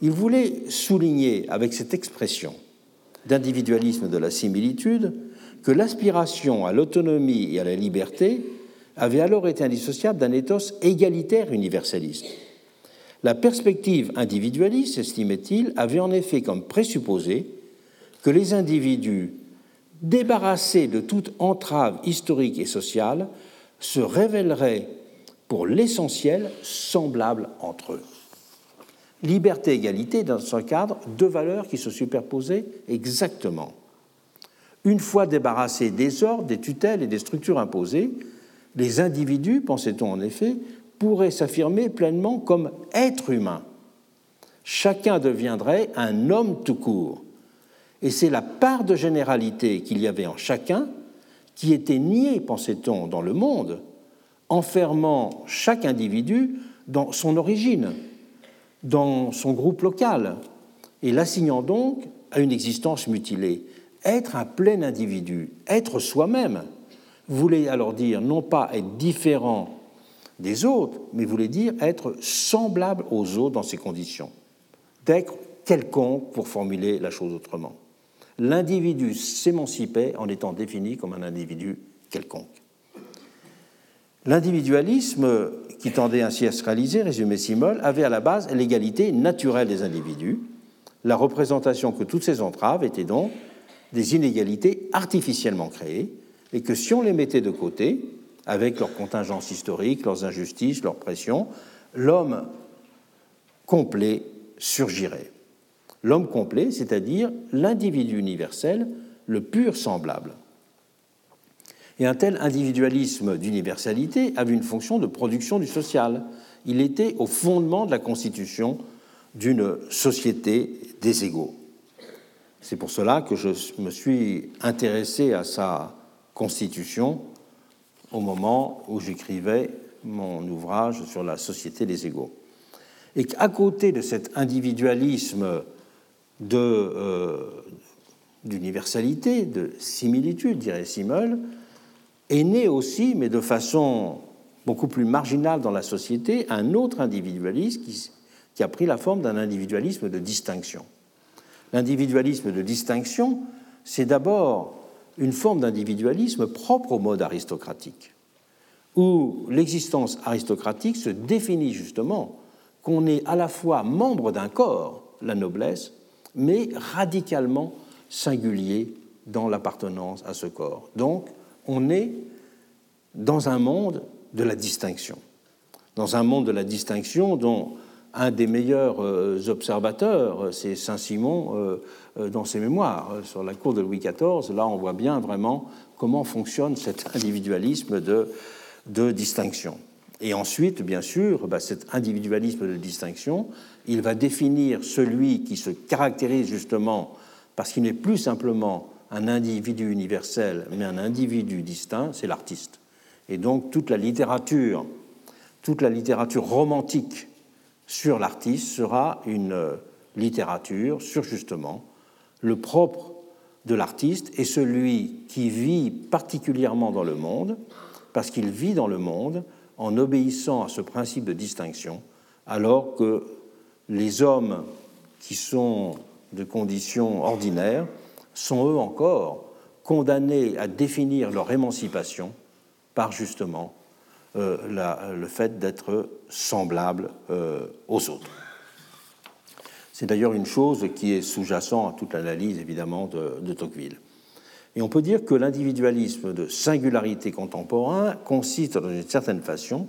Il voulait souligner avec cette expression d'individualisme de la similitude que l'aspiration à l'autonomie et à la liberté avait alors été indissociable d'un ethos égalitaire universaliste. La perspective individualiste, estimait-il, avait en effet comme présupposé que les individus, débarrassés de toute entrave historique et sociale, se révéleraient pour l'essentiel semblables entre eux. Liberté, égalité, dans ce cadre, deux valeurs qui se superposaient exactement. Une fois débarrassés des ordres, des tutelles et des structures imposées, les individus, pensait-on en effet, pourraient s'affirmer pleinement comme êtres humains. Chacun deviendrait un homme tout court. Et c'est la part de généralité qu'il y avait en chacun qui était niée, pensait-on, dans le monde, enfermant chaque individu dans son origine, dans son groupe local, et l'assignant donc à une existence mutilée être un plein individu, être soi-même, voulait alors dire non pas être différent des autres, mais voulait dire être semblable aux autres dans ces conditions, d'être quelconque pour formuler la chose autrement. L'individu s'émancipait en étant défini comme un individu quelconque. L'individualisme, qui tendait ainsi à se réaliser, résumé Simol, avait à la base l'égalité naturelle des individus. La représentation que toutes ces entraves étaient donc des inégalités artificiellement créées et que si on les mettait de côté, avec leurs contingences historiques, leurs injustices, leurs pressions, l'homme complet surgirait. L'homme complet, c'est-à-dire l'individu universel, le pur semblable. Et un tel individualisme d'universalité avait une fonction de production du social. Il était au fondement de la constitution d'une société des égaux. C'est pour cela que je me suis intéressé à sa constitution au moment où j'écrivais mon ouvrage sur la société des égaux. Et qu'à côté de cet individualisme euh, d'universalité, de, similitude, dirait Simmel, est né aussi, mais de façon beaucoup plus marginale dans la société, un autre individualisme qui a pris la forme d'un individualisme de distinction. L'individualisme de distinction, c'est d'abord une forme d'individualisme propre au mode aristocratique, où l'existence aristocratique se définit justement qu'on est à la fois membre d'un corps, la noblesse, mais radicalement singulier dans l'appartenance à ce corps. Donc, on est dans un monde de la distinction, dans un monde de la distinction dont un des meilleurs euh, observateurs, euh, c'est Saint-Simon euh, dans ses mémoires sur la cour de Louis XIV. Là, on voit bien vraiment comment fonctionne cet individualisme de, distinction. Et ensuite, bien sûr, bah, cet individualisme de distinction, il va définir celui qui se caractérise justement parce qu'il n'est plus simplement un individu universel, mais un individu distinct, c'est l'artiste. Et donc toute la littérature, toute la littérature romantique sur l'artiste sera une euh, littérature sur justement le propre de l'artiste et celui qui vit particulièrement dans le monde, parce qu'il vit dans le monde en obéissant à ce principe de distinction, alors que les hommes qui sont de conditions ordinaires sont eux encore condamnés à définir leur émancipation par justement euh, le fait d'être semblable euh, aux autres. C'est d'ailleurs une chose qui est sous-jacente à toute l'analyse évidemment de, de, Tocqueville. Et on peut dire que l'individualisme de singularité contemporain consiste dans une certaine façon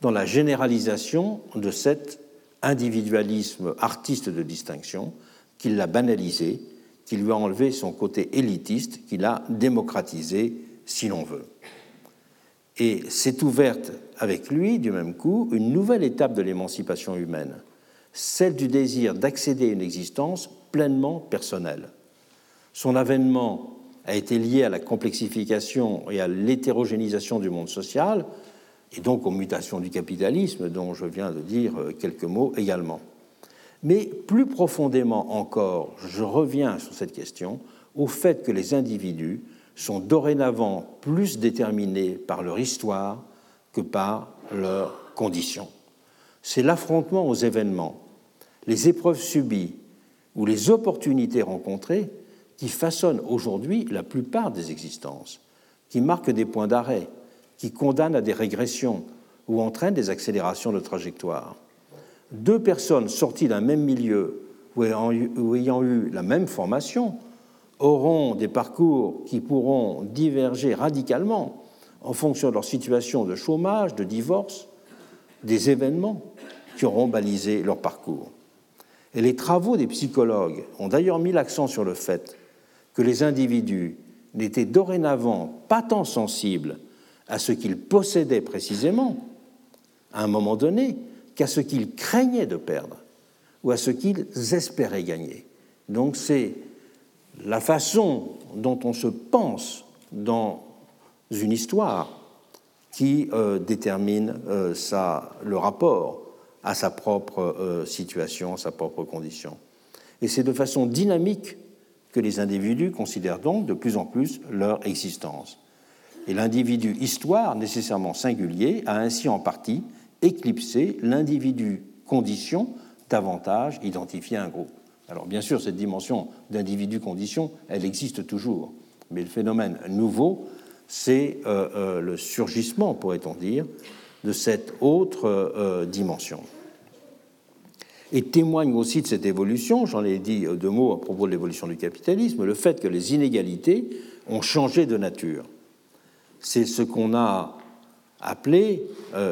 dans la généralisation de cet individualisme artiste de distinction, qu'il l'a banalisé, qui lui a enlevé son côté élitiste, qui l'a démocratisé, si l'on veut. Et s'est ouverte avec lui, du même coup, une nouvelle étape de l'émancipation humaine, celle du désir d'accéder à une existence pleinement personnelle. Son avènement a été lié à la complexification et à l'hétérogénéisation du monde social, et donc aux mutations du capitalisme, dont je viens de dire quelques mots également. Mais plus profondément encore, je reviens sur cette question, au fait que les individus sont dorénavant plus déterminés par leur histoire que par leurs conditions. C'est l'affrontement aux événements, les épreuves subies ou les opportunités rencontrées qui façonnent aujourd'hui la plupart des existences, qui marquent des points d'arrêt, qui condamnent à des régressions ou entraînent des accélérations de trajectoire. Deux personnes sorties d'un même milieu ou ayant eu la même formation auront des parcours qui pourront diverger radicalement en fonction de leur situation de chômage, de divorce, des événements qui auront balisé leur parcours. Et les travaux des psychologues ont d'ailleurs mis l'accent sur le fait que les individus n'étaient dorénavant pas tant sensibles à ce qu'ils possédaient précisément, à un moment donné, qu'à ce qu'ils craignaient de perdre ou à ce qu'ils espéraient gagner. Donc c'est la façon dont on se pense dans une histoire qui euh, détermine euh, le rapport à sa propre euh, situation, à sa propre condition. Et c'est de façon dynamique que les individus considèrent donc de plus en plus leur existence. Et l'individu histoire, nécessairement singulier, a ainsi en partie éclipsé l'individu condition davantage identifié à un groupe. Alors bien sûr, cette dimension d'individu condition, elle existe toujours, mais le phénomène nouveau, c'est euh, euh, le surgissement, pourrait-on dire, de cette autre euh, dimension et témoigne aussi de cette évolution, j'en ai dit deux mots à propos de l'évolution du capitalisme, le fait que les inégalités ont changé de nature. C'est ce qu'on a appelé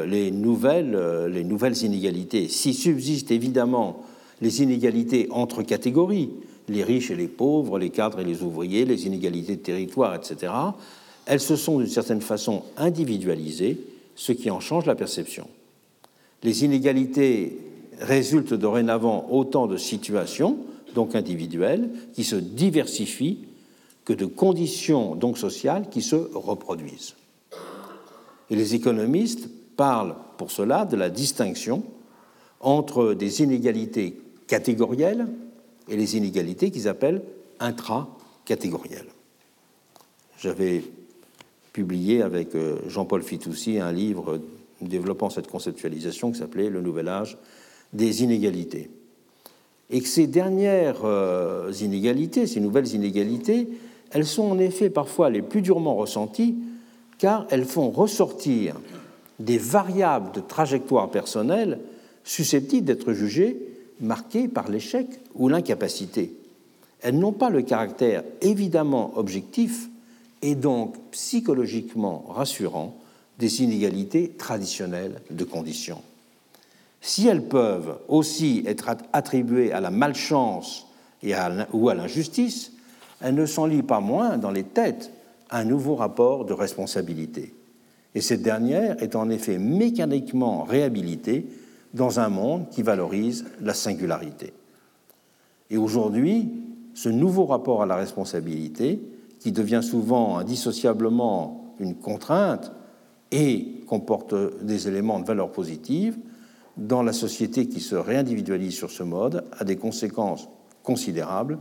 les, nouvelles, les nouvelles inégalités. Si subsistent évidemment les inégalités entre catégories, les riches et les pauvres, les cadres et les ouvriers, les inégalités de territoire, etc., elles se sont d'une certaine façon individualisées, ce qui en change la perception. Les inégalités résulte dorénavant autant de situations, donc individuelles, qui se diversifient que de conditions, donc sociales, qui se reproduisent. Et les économistes parlent pour cela de la distinction entre des inégalités catégorielles et les inégalités qu'ils appellent intracatégorielles. J'avais publié avec euh, Jean-Paul Fitoussi un livre développant cette conceptualisation qui s'appelait Le Nouvel Âge des inégalités. Et que ces dernières euh, inégalités, ces nouvelles inégalités, elles sont en effet parfois les plus durement ressenties car elles font ressortir des variables de trajectoire personnelle susceptibles d'être jugées marquées par l'échec ou l'incapacité. Elles n'ont pas le caractère évidemment objectif et donc psychologiquement rassurant des inégalités traditionnelles de conditions si elles peuvent aussi être attribuées à la malchance et ou à l'injustice, elles ne s'en lient pas moins dans les têtes un nouveau rapport de responsabilité. Et cette dernière est en effet mécaniquement réhabilitée dans un monde qui valorise la singularité. Et aujourd'hui, ce nouveau rapport à la responsabilité, qui devient souvent indissociablement une contrainte et comporte des éléments de valeur positive, dans la société qui se réindividualise sur ce mode a des conséquences considérables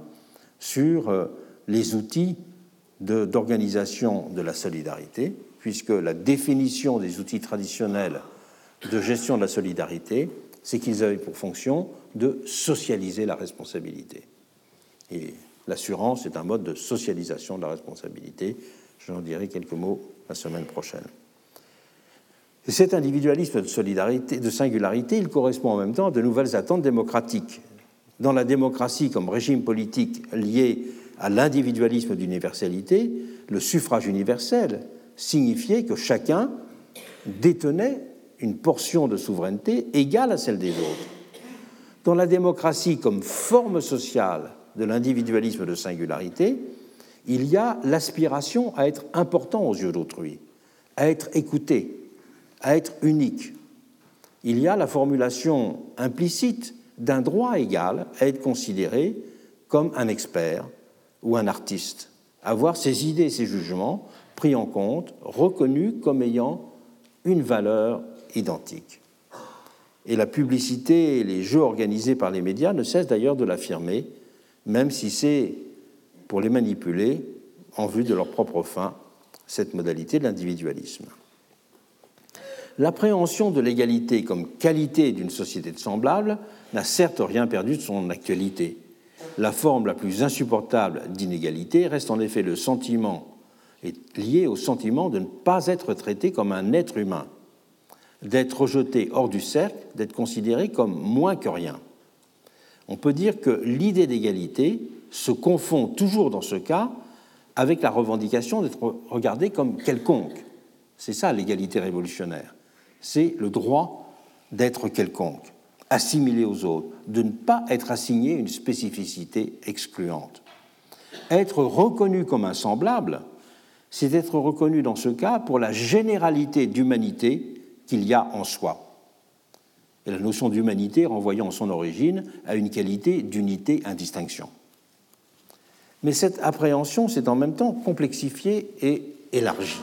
sur euh, les outils d'organisation de, la solidarité, puisque la définition des outils traditionnels de gestion de la solidarité, c'est qu'ils avaient pour fonction de socialiser la responsabilité. Et l'assurance est un mode de socialisation de la responsabilité. J'en dirai quelques mots la semaine prochaine. Et cet individualisme de solidarité, de singularité, il correspond en même temps à de nouvelles attentes démocratiques. Dans la démocratie comme régime politique lié à l'individualisme d'universalité, le suffrage universel signifiait que chacun détenait une portion de souveraineté égale à celle des autres. Dans la démocratie comme forme sociale de l'individualisme de singularité, il y a l'aspiration à être important aux yeux d'autrui, à être écouté, à être unique. Il y a la formulation implicite d'un droit égal à être considéré comme un expert ou un artiste, à voir ses idées ses jugements pris en compte, reconnus comme ayant une valeur identique. Et la publicité et les jeux organisés par les médias ne cessent d'ailleurs de l'affirmer, même si c'est pour les manipuler en vue de leur propre fin, cette modalité de l'individualisme. L'appréhension de l'égalité comme qualité d'une société de semblables n'a certes rien perdu de son actualité. La forme la plus insupportable d'inégalité reste en effet le sentiment lié au sentiment de ne pas être traité comme un être humain, d'être rejeté hors du cercle, d'être considéré comme moins que rien. On peut dire que l'idée d'égalité se confond toujours dans ce cas avec la revendication d'être regardé comme quelconque. C'est ça l'égalité révolutionnaire. C'est le droit d'être quelconque, assimilé aux autres, de ne pas être assigné une spécificité excluante. Être reconnu comme un semblable, c'est être reconnu dans ce cas pour la généralité d'humanité qu'il y a en soi. Et la notion d'humanité renvoyant en son origine à une qualité d'unité indistinction. Mais cette appréhension s'est en même temps complexifiée et élargie.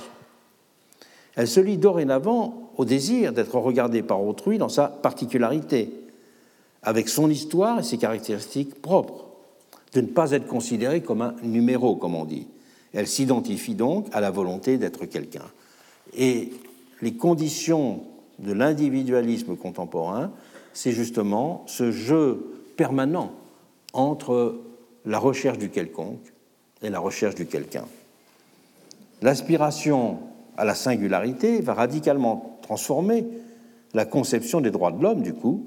Elle se lie dorénavant au désir d'être regardé par autrui dans sa particularité, avec son histoire et ses caractéristiques propres, de ne pas être considéré comme un numéro, comme on dit. Elle s'identifie donc à la volonté d'être quelqu'un. Et les conditions de l'individualisme contemporain, c'est justement ce jeu permanent entre la recherche du quelconque et la recherche du quelqu'un. L'aspiration à la singularité va radicalement transformer la conception des droits de l'homme, du coup,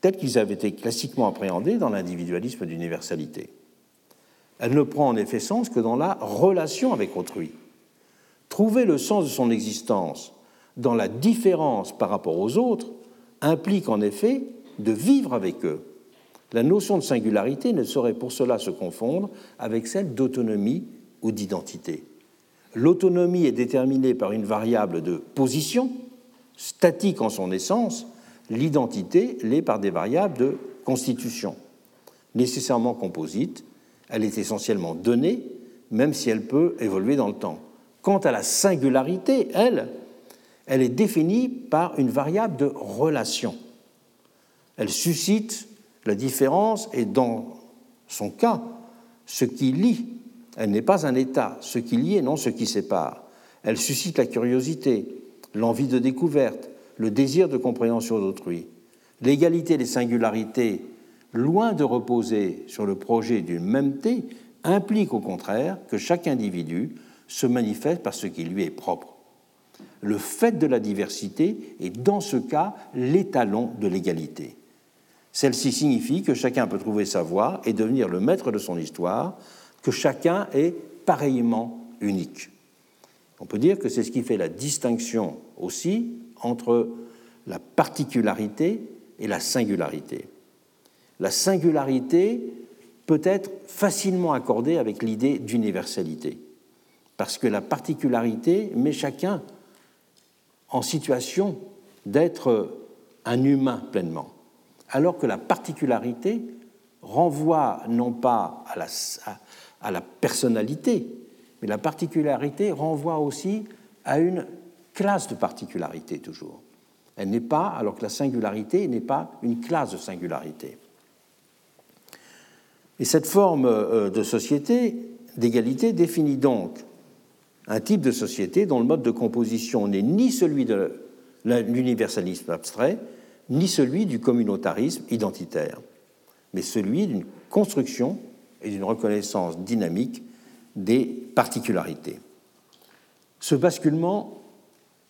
tels qu'ils avaient été classiquement appréhendés dans l'individualisme d'universalité. Elle ne prend en effet sens que dans la relation avec autrui. Trouver le sens de son existence dans la différence par rapport aux autres implique en effet de vivre avec eux. La notion de singularité ne saurait pour cela se confondre avec celle d'autonomie ou d'identité. L'autonomie est déterminée par une variable de position, statique en son essence, l'identité l'est par des variables de constitution, nécessairement composites, elle est essentiellement donnée, même si elle peut évoluer dans le temps. Quant à la singularité, elle, elle est définie par une variable de relation. Elle suscite la différence et dans son cas, ce qui lie. Elle n'est pas un état, ce qui lie et non ce qui sépare. Elle suscite la curiosité, l'envie de découverte, le désir de compréhension d'autrui. L'égalité des singularités, loin de reposer sur le projet d'une mêmeté, implique au contraire que chaque individu se manifeste par ce qui lui est propre. Le fait de la diversité est dans ce cas l'étalon de l'égalité. Celle-ci signifie que chacun peut trouver sa voie et devenir le maître de son histoire, que chacun est pareillement unique. On peut dire que c'est ce qui fait la distinction aussi entre la particularité et la singularité. La singularité peut être facilement accordée avec l'idée d'universalité, parce que la particularité met chacun en situation d'être un humain pleinement, alors que la particularité renvoie non pas à la, personnalité, mais la particularité renvoie aussi à une classe de particularité toujours. Elle n'est pas, alors que la singularité n'est pas une classe de singularité. Et cette forme euh, de société d'égalité définit donc un type de société dont le mode de composition n'est ni celui de l'universalisme abstrait, ni celui du communautarisme identitaire, mais celui d'une construction et d'une reconnaissance dynamique des particularités. Ce basculement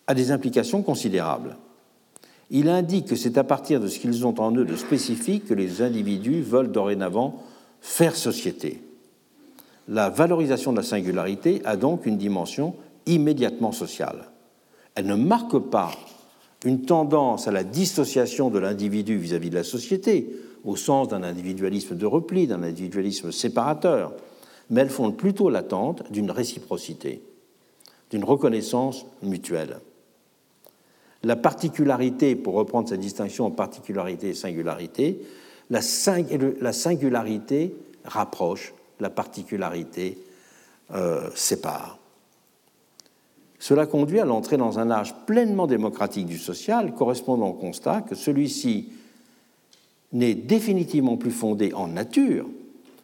a des implications considérables. Il indique que c'est à partir de ce qu'ils ont en eux de spécifique que les individus veulent dorénavant faire société. La valorisation de la singularité a donc une dimension immédiatement sociale. Elle ne marque pas une tendance à la dissociation de l'individu vis-à-vis de la société au sens d'un individualisme de repli, d'un individualisme séparateur, mais elles fondent plutôt l'attente d'une réciprocité, d'une reconnaissance mutuelle. La particularité, pour reprendre cette distinction en particularité et singularité, la, singularité rapproche, la particularité euh, sépare. Cela conduit à l'entrée dans un âge pleinement démocratique du social, correspondant au constat que celui-ci n'est définitivement plus fondé en nature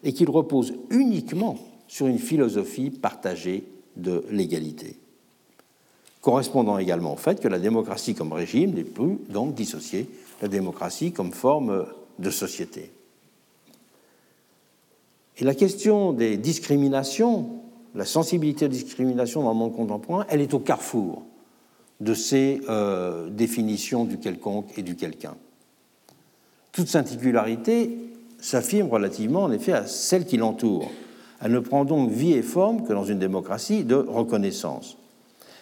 et qu'il repose uniquement sur une philosophie partagée de l'égalité correspondant également au fait que la démocratie comme régime n'est plus donc dissociée de la démocratie comme forme de société. Et la question des discriminations, la sensibilité aux discriminations dans le monde contemporain, elle est au carrefour de ces euh, définitions du quelconque et du quelqu'un. Toute singularité s'affirme relativement en effet à celle qui l'entoure. Elle ne prend donc vie et forme que dans une démocratie de reconnaissance.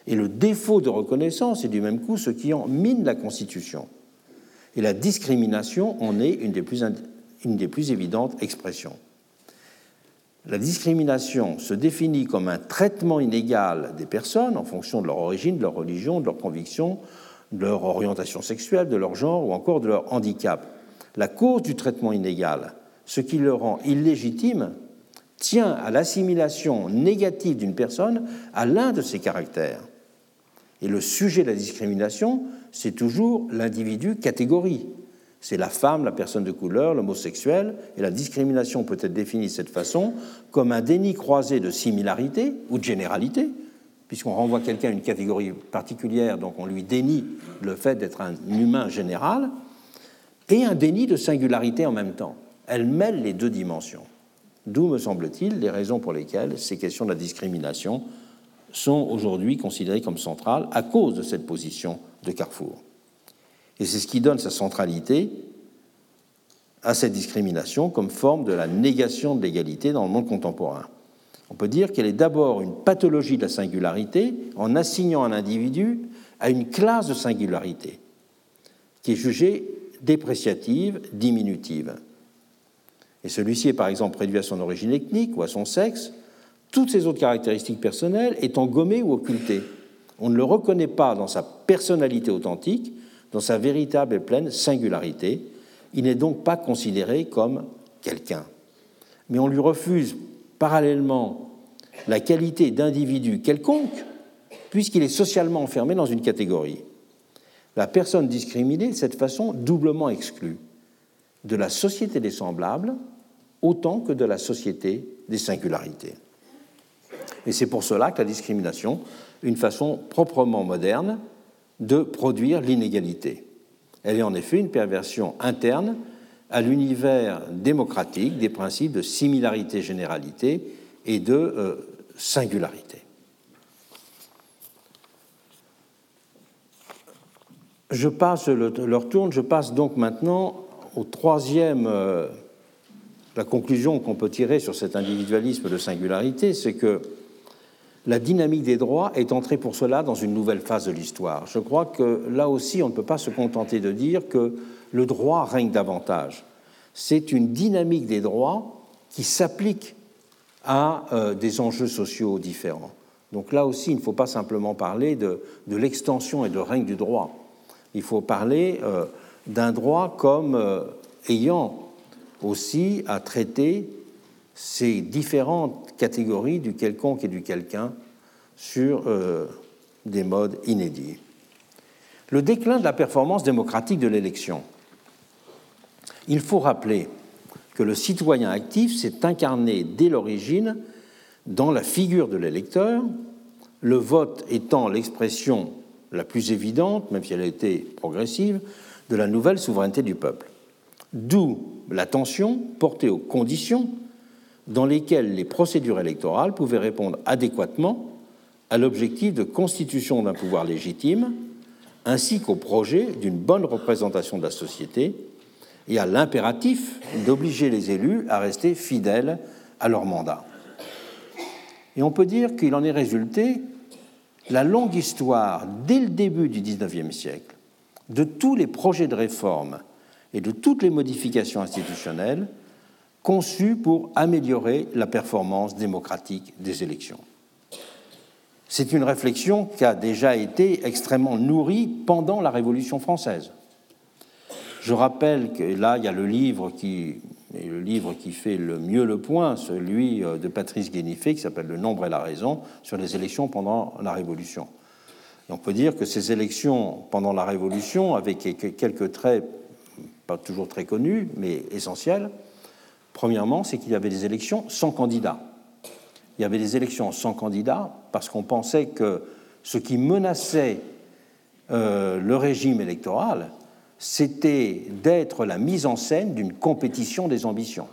Et le défaut de reconnaissance est du même coup ce qui en mine la Constitution. Et la discrimination en est une des plus, une des plus évidentes expressions. La discrimination se définit comme un traitement inégal des personnes en fonction de leur origine, de leur religion, de leurs convictions, de leur orientation sexuelle, de leur genre ou encore de leur handicap. La cause du traitement inégal, ce qui le rend illégitime, tient à l'assimilation négative d'une personne à l'un de ses caractères. Et le sujet de la discrimination, c'est toujours l'individu catégorie. C'est la femme, la personne de couleur, l'homosexuel, et la discrimination peut être définie de cette façon comme un déni croisé de similarité ou de généralité, puisqu'on renvoie quelqu'un à une catégorie particulière, donc on lui dénie le fait d'être un humain général, et un déni de singularité en même temps. Elle mêle les deux dimensions. D'où, me semble-t-il, les raisons pour lesquelles ces questions de la discrimination sont aujourd'hui considérées comme centrales à cause de cette position de carrefour. Et c'est ce qui donne sa centralité à cette discrimination comme forme de la négation de l'égalité dans le monde contemporain. On peut dire qu'elle est d'abord une pathologie de la singularité en assignant un individu à une classe de singularité qui est jugée dépréciative, diminutive. Et celui-ci est par exemple réduit à son origine ethnique ou à son sexe, toutes ses autres caractéristiques personnelles étant gommées ou occultées. On ne le reconnaît pas dans sa personnalité authentique, dans sa véritable et pleine singularité. Il n'est donc pas considéré comme quelqu'un. Mais on lui refuse parallèlement la qualité d'individu quelconque, puisqu'il est socialement enfermé dans une catégorie. La personne discriminée de cette façon doublement exclue de la société des semblables autant que de la société des singularités. Et c'est pour cela que la discrimination est une façon proprement moderne de produire l'inégalité. Elle est en effet une perversion interne à l'univers démocratique des principes de similarité-généralité et de euh, singularité. Je passe, leur tourne, je passe donc maintenant au troisième, euh, la conclusion qu'on peut tirer sur cet individualisme de singularité, c'est que la dynamique des droits est entrée pour cela dans une nouvelle phase de l'histoire. Je crois que là aussi, on ne peut pas se contenter de dire que le droit règne davantage. C'est une dynamique des droits qui s'applique à euh, des enjeux sociaux différents. Donc là aussi, il ne faut pas simplement parler de, l'extension et de règne du droit. Il faut parler euh, d'un droit comme euh, ayant aussi à traiter ces différentes catégories du quelconque et du quelqu'un sur euh, des modes inédits. Le déclin de la performance démocratique de l'élection. Il faut rappeler que le citoyen actif s'est incarné dès l'origine dans la figure de l'électeur, le vote étant l'expression la plus évidente, même si elle a été progressive, de la nouvelle souveraineté du peuple. D'où l'attention portée aux conditions dans lesquelles les procédures électorales pouvaient répondre adéquatement à l'objectif de constitution d'un pouvoir légitime, ainsi qu'au projet d'une bonne représentation de la société et à l'impératif d'obliger les élus à rester fidèles à leur mandat. Et on peut dire qu'il en est résulté la longue histoire, dès le début du XIXe siècle, de tous les projets de réforme et de toutes les modifications institutionnelles conçues pour améliorer la performance démocratique des élections. C'est une réflexion qui a déjà été extrêmement nourrie pendant la Révolution française. Je rappelle que là, il y a le livre qui, le livre qui fait le mieux le point, celui euh, de Patrice Guénifé, qui s'appelle Le nombre et la raison, sur les élections pendant la Révolution. on peut dire que ces élections pendant la Révolution, avec quelques traits pas toujours très connus, mais essentiels, premièrement, c'est qu'il y avait des élections sans candidat il y avait des élections sans candidat parce qu'on pensait que ce qui menaçait euh, le régime électoral, c'était d'être la mise en scène d'une compétition des ambitions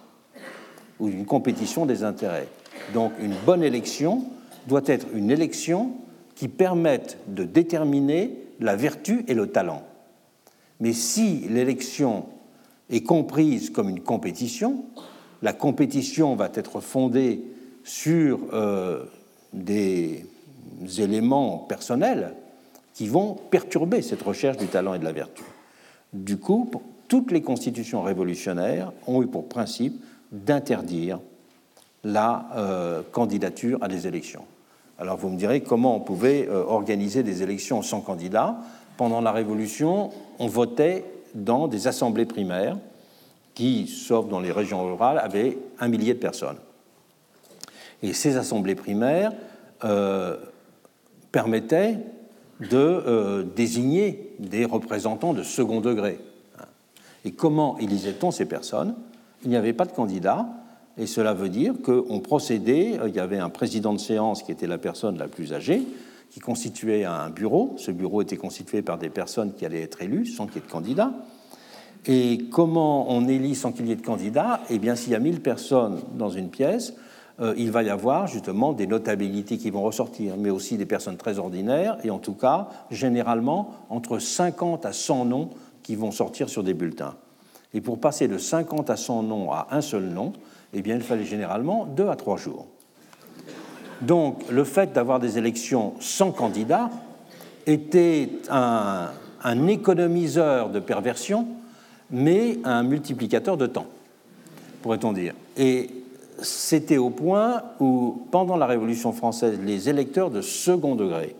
ou d'une compétition des intérêts. Donc une bonne élection doit être une élection qui permette de déterminer la vertu et le talent. Mais si l'élection est comprise comme une compétition, la compétition va être fondée sur euh, des éléments personnels qui vont perturber cette recherche du talent et de la vertu. Du coup, toutes les constitutions révolutionnaires ont eu pour principe d'interdire la euh, candidature à des élections. Alors vous me direz comment on pouvait euh, organiser des élections sans candidat. Pendant la Révolution, on votait dans des assemblées primaires qui, sauf dans les régions rurales, avaient un millier de personnes. Et ces assemblées primaires euh, permettaient de euh, désigner des représentants de second degré. Et comment élisait-on ces personnes? Il n'y avait pas de candidat, et cela veut dire qu'on procédait, il y avait un président de séance qui était la personne la plus âgée, qui constituait un bureau. Ce bureau était constitué par des personnes qui allaient être élues sans qu'il y ait de candidat. Et comment on élit sans qu'il y ait de candidat Eh bien, s'il y a 1000 personnes dans une pièce, euh, il va y avoir justement des notabilités qui vont ressortir, mais aussi des personnes très ordinaires, et en tout cas, généralement, entre 50 à 100 noms qui vont sortir sur des bulletins. Et pour passer de 50 à 100 noms à un seul nom, eh bien, il fallait généralement deux à trois jours. Donc, le fait d'avoir des élections sans candidat était un, économiseur de perversion, mais un multiplicateur de temps, pourrait-on dire. Et c'était au point où, pendant la Révolution française, les électeurs de second degré,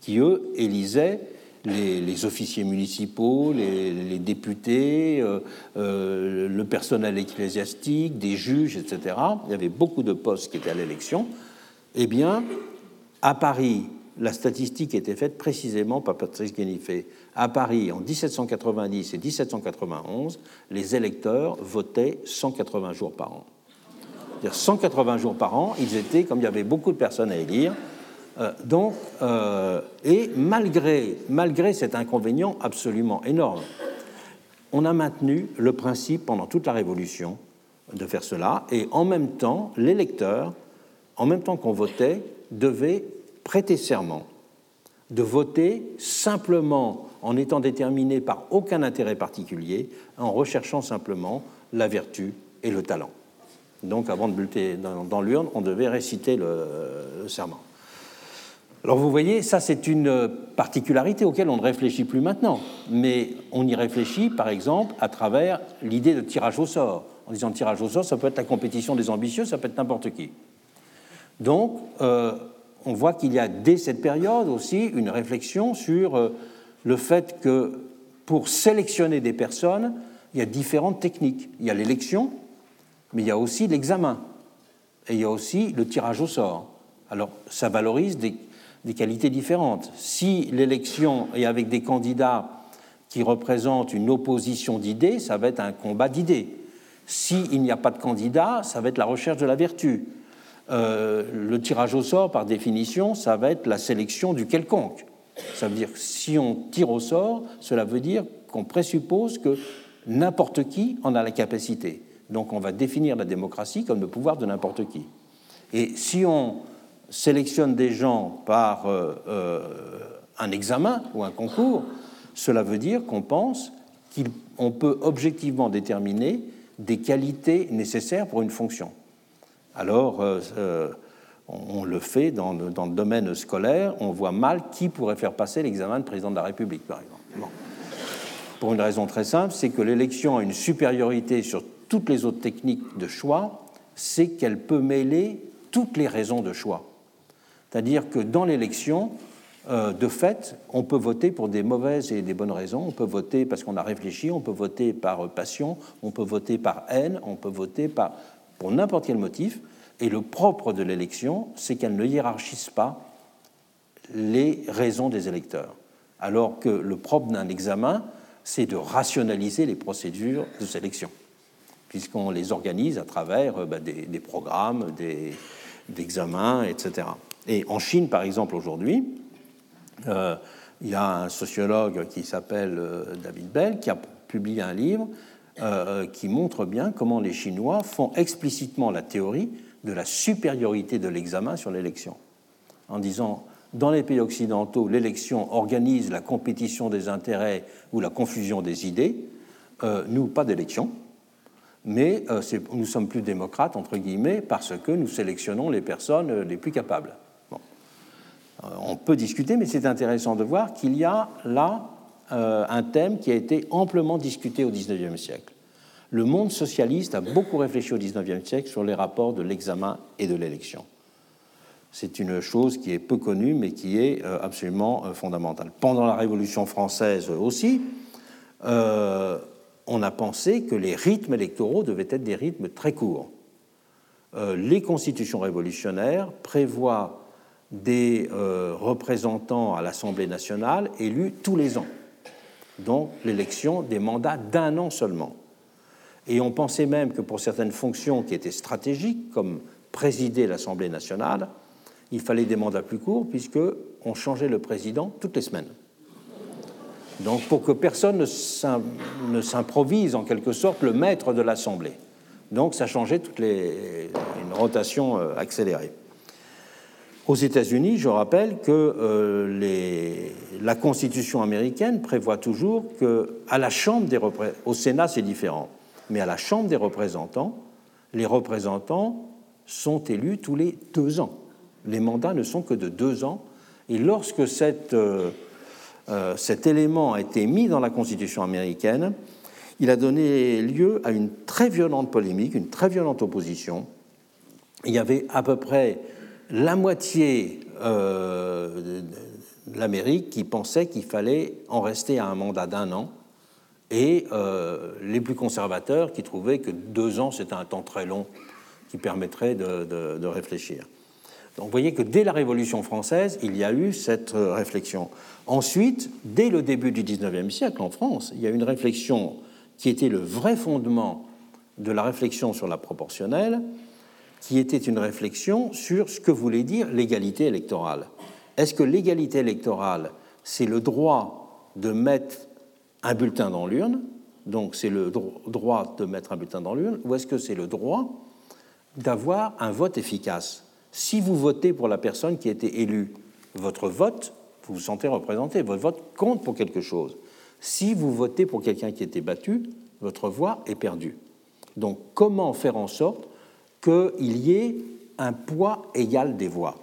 qui eux élisaient les, officiers municipaux, les, députés, euh, euh, le personnel ecclésiastique, des juges, etc., il y avait beaucoup de postes qui étaient à l'élection, eh bien, à Paris, la statistique était faite précisément par Patrice Guénifé. À Paris, en 1790 et 1791, les électeurs votaient 180 jours par an. 180 jours par an, ils étaient, comme il y avait beaucoup de personnes à élire, euh, donc, euh, et malgré, malgré cet inconvénient absolument énorme, on a maintenu le principe pendant toute la Révolution de faire cela, et en même temps, l'électeur, en même temps qu'on votait, devait prêter serment de voter simplement en étant déterminé par aucun intérêt particulier, en recherchant simplement la vertu et le talent. Donc, avant de buter dans, l'urne, on devait réciter le, serment. Alors, vous voyez, ça, c'est une particularité auquel on ne réfléchit plus maintenant. Mais on y réfléchit, par exemple, à travers l'idée de tirage au sort. En disant tirage au sort, ça peut être la compétition des ambitieux, ça peut être n'importe qui. Donc, euh, on voit qu'il y a dès cette période aussi une réflexion sur euh, le fait que pour sélectionner des personnes, il y a différentes techniques. Il y a l'élection, mais il y a aussi l'examen et il y a aussi le tirage au sort. Alors ça valorise des, qualités différentes. Si l'élection est avec des candidats qui représentent une opposition d'idées, ça va être un combat d'idées. S'il n'y a pas de candidat, ça va être la recherche de la vertu. Euh, le tirage au sort, par définition, ça va être la sélection du quelconque. Ça veut dire que si on tire au sort, cela veut dire qu'on présuppose que n'importe qui en a la capacité. Donc on va définir la démocratie comme le pouvoir de n'importe qui. Et si on sélectionne des gens par euh, euh, un examen ou un concours, cela veut dire qu'on pense qu'on peut objectivement déterminer des qualités nécessaires pour une fonction. Alors, euh, on le fait dans le, dans le, domaine scolaire, on voit mal qui pourrait faire passer l'examen de président de la République, par exemple. pour une raison très simple, c'est que l'élection a une supériorité sur toutes les autres techniques de choix, c'est qu'elle peut mêler toutes les raisons de choix. C'est-à-dire que dans l'élection, euh, de fait, on peut voter pour des mauvaises et des bonnes raisons. On peut voter parce qu'on a réfléchi, on peut voter par passion, on peut voter par haine, on peut voter par, pour n'importe quel motif. Et le propre de l'élection, c'est qu'elle ne hiérarchise pas les raisons des électeurs. Alors que le propre d'un examen, c'est de rationaliser les procédures de sélection, puisqu'on les organise à travers euh, bah, des, programmes, des, d'examens, etc. Et en Chine, par exemple, aujourd'hui, euh, il y a un sociologue qui s'appelle euh, David Bell qui a publié un livre euh, qui montre bien comment les Chinois font explicitement la théorie de la supériorité de l'examen sur l'élection, en disant dans les pays occidentaux, l'élection organise la compétition des intérêts ou la confusion des idées. nous, pas d'élection, mais nous sommes plus démocrates, entre guillemets, parce que nous sélectionnons les personnes les plus capables. Euh, on peut discuter, mais c'est intéressant de voir qu'il y a là euh, un thème qui a été amplement discuté au XIXe siècle. Le monde socialiste a beaucoup réfléchi au XIXe siècle sur les rapports de l'examen et de l'élection. C'est une chose qui est peu connue, mais qui est euh, absolument fondamentale. Pendant la Révolution française aussi, on a pensé que les rythmes électoraux devaient être des rythmes très courts. les constitutions révolutionnaires prévoient des euh, représentants à l'Assemblée nationale élus tous les ans, donc l'élection des mandats d'un an seulement. Et on pensait même que pour certaines fonctions qui étaient stratégiques, comme présider l'Assemblée nationale, il fallait des mandats plus courts, puisqu'on changeait le président toutes les semaines. Donc pour que personne ne s'improvise en quelque sorte le maître de l'Assemblée. Donc ça changeait toutes les, une rotation euh, accélérée. Aux États-Unis, je rappelle que euh, la Constitution américaine prévoit toujours que à la Chambre des au Sénat c'est différent, mais à la Chambre des représentants, les représentants sont élus tous les deux ans. Les mandats ne sont que de deux ans. Et lorsque euh, euh, cet élément a été mis dans la Constitution américaine, il a donné lieu à une très violente polémique, une très violente opposition. Il y avait à peu près la moitié euh, de l'Amérique qui pensait qu'il fallait en rester à un mandat d'un an, et euh, les plus conservateurs qui trouvaient que deux ans, c'était un temps très long qui permettrait de, réfléchir. Donc vous voyez que dès la Révolution française, il y a eu cette euh, réflexion. Ensuite, dès le début du XIXe siècle en France, il y a une réflexion qui était le vrai fondement de la réflexion sur la proportionnelle, qui était une réflexion sur ce que voulait dire l'égalité électorale. Est-ce que l'égalité électorale, c'est le droit de mettre un bulletin dans l'urne, donc c'est le droit de mettre un bulletin dans l'urne, ou est-ce que c'est le droit d'avoir un vote efficace? Si vous votez pour la personne qui a été élue, votre vote, vous vous sentez représenté, votre vote compte pour quelque chose. Si vous votez pour quelqu'un qui a été battu, votre voix est perdue. Donc comment faire en sorte qu'il y ait un poids égal des voix,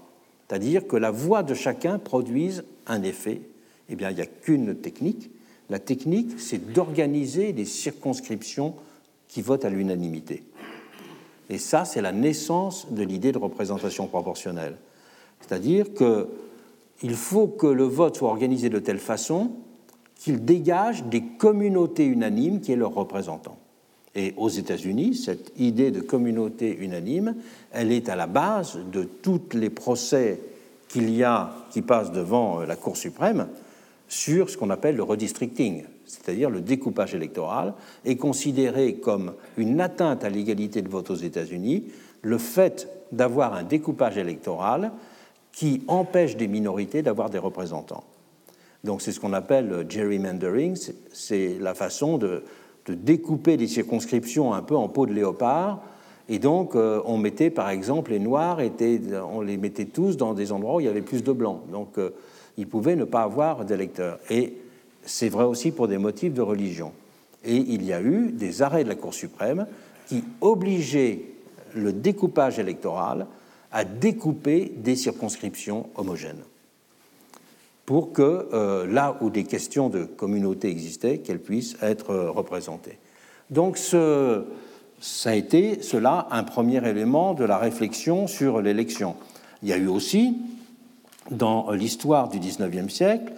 c'est-à-dire que la voix de chacun produise un effet. Eh bien, il n'y a qu'une technique. La technique, c'est d'organiser des circonscriptions qui votent à l'unanimité. Et ça, c'est la naissance de l'idée de représentation proportionnelle. C'est-à-dire qu'il faut que le vote soit organisé de telle façon qu'il dégage des communautés unanimes qui est leur représentant. Et aux États-Unis, cette idée de communauté unanime, elle est à la base de tous les procès qu'il y a qui passent devant la Cour suprême sur ce qu'on appelle le redistricting, c'est-à-dire le découpage électoral, est considéré comme une atteinte à l'égalité de vote aux États-Unis le fait d'avoir un découpage électoral qui empêche des minorités d'avoir des représentants. Donc c'est ce qu'on appelle gerrymandering, c'est la façon de de découper des circonscriptions un peu en peau de léopard. Et donc, euh, on mettait, par exemple, les Noirs, étaient, on les mettait tous dans des endroits où il y avait plus de Blancs. Donc, euh, ils pouvaient ne pas avoir d'électeurs. Et c'est vrai aussi pour des motifs de religion. Et il y a eu des arrêts de la Cour suprême qui obligeaient le découpage électoral à découper des circonscriptions homogènes. Pour que là où des questions de communauté existaient, qu'elles puissent être représentées. Donc ça a été cela un premier élément de la réflexion sur l'élection. Il y a eu aussi, dans l'histoire du XIXe siècle,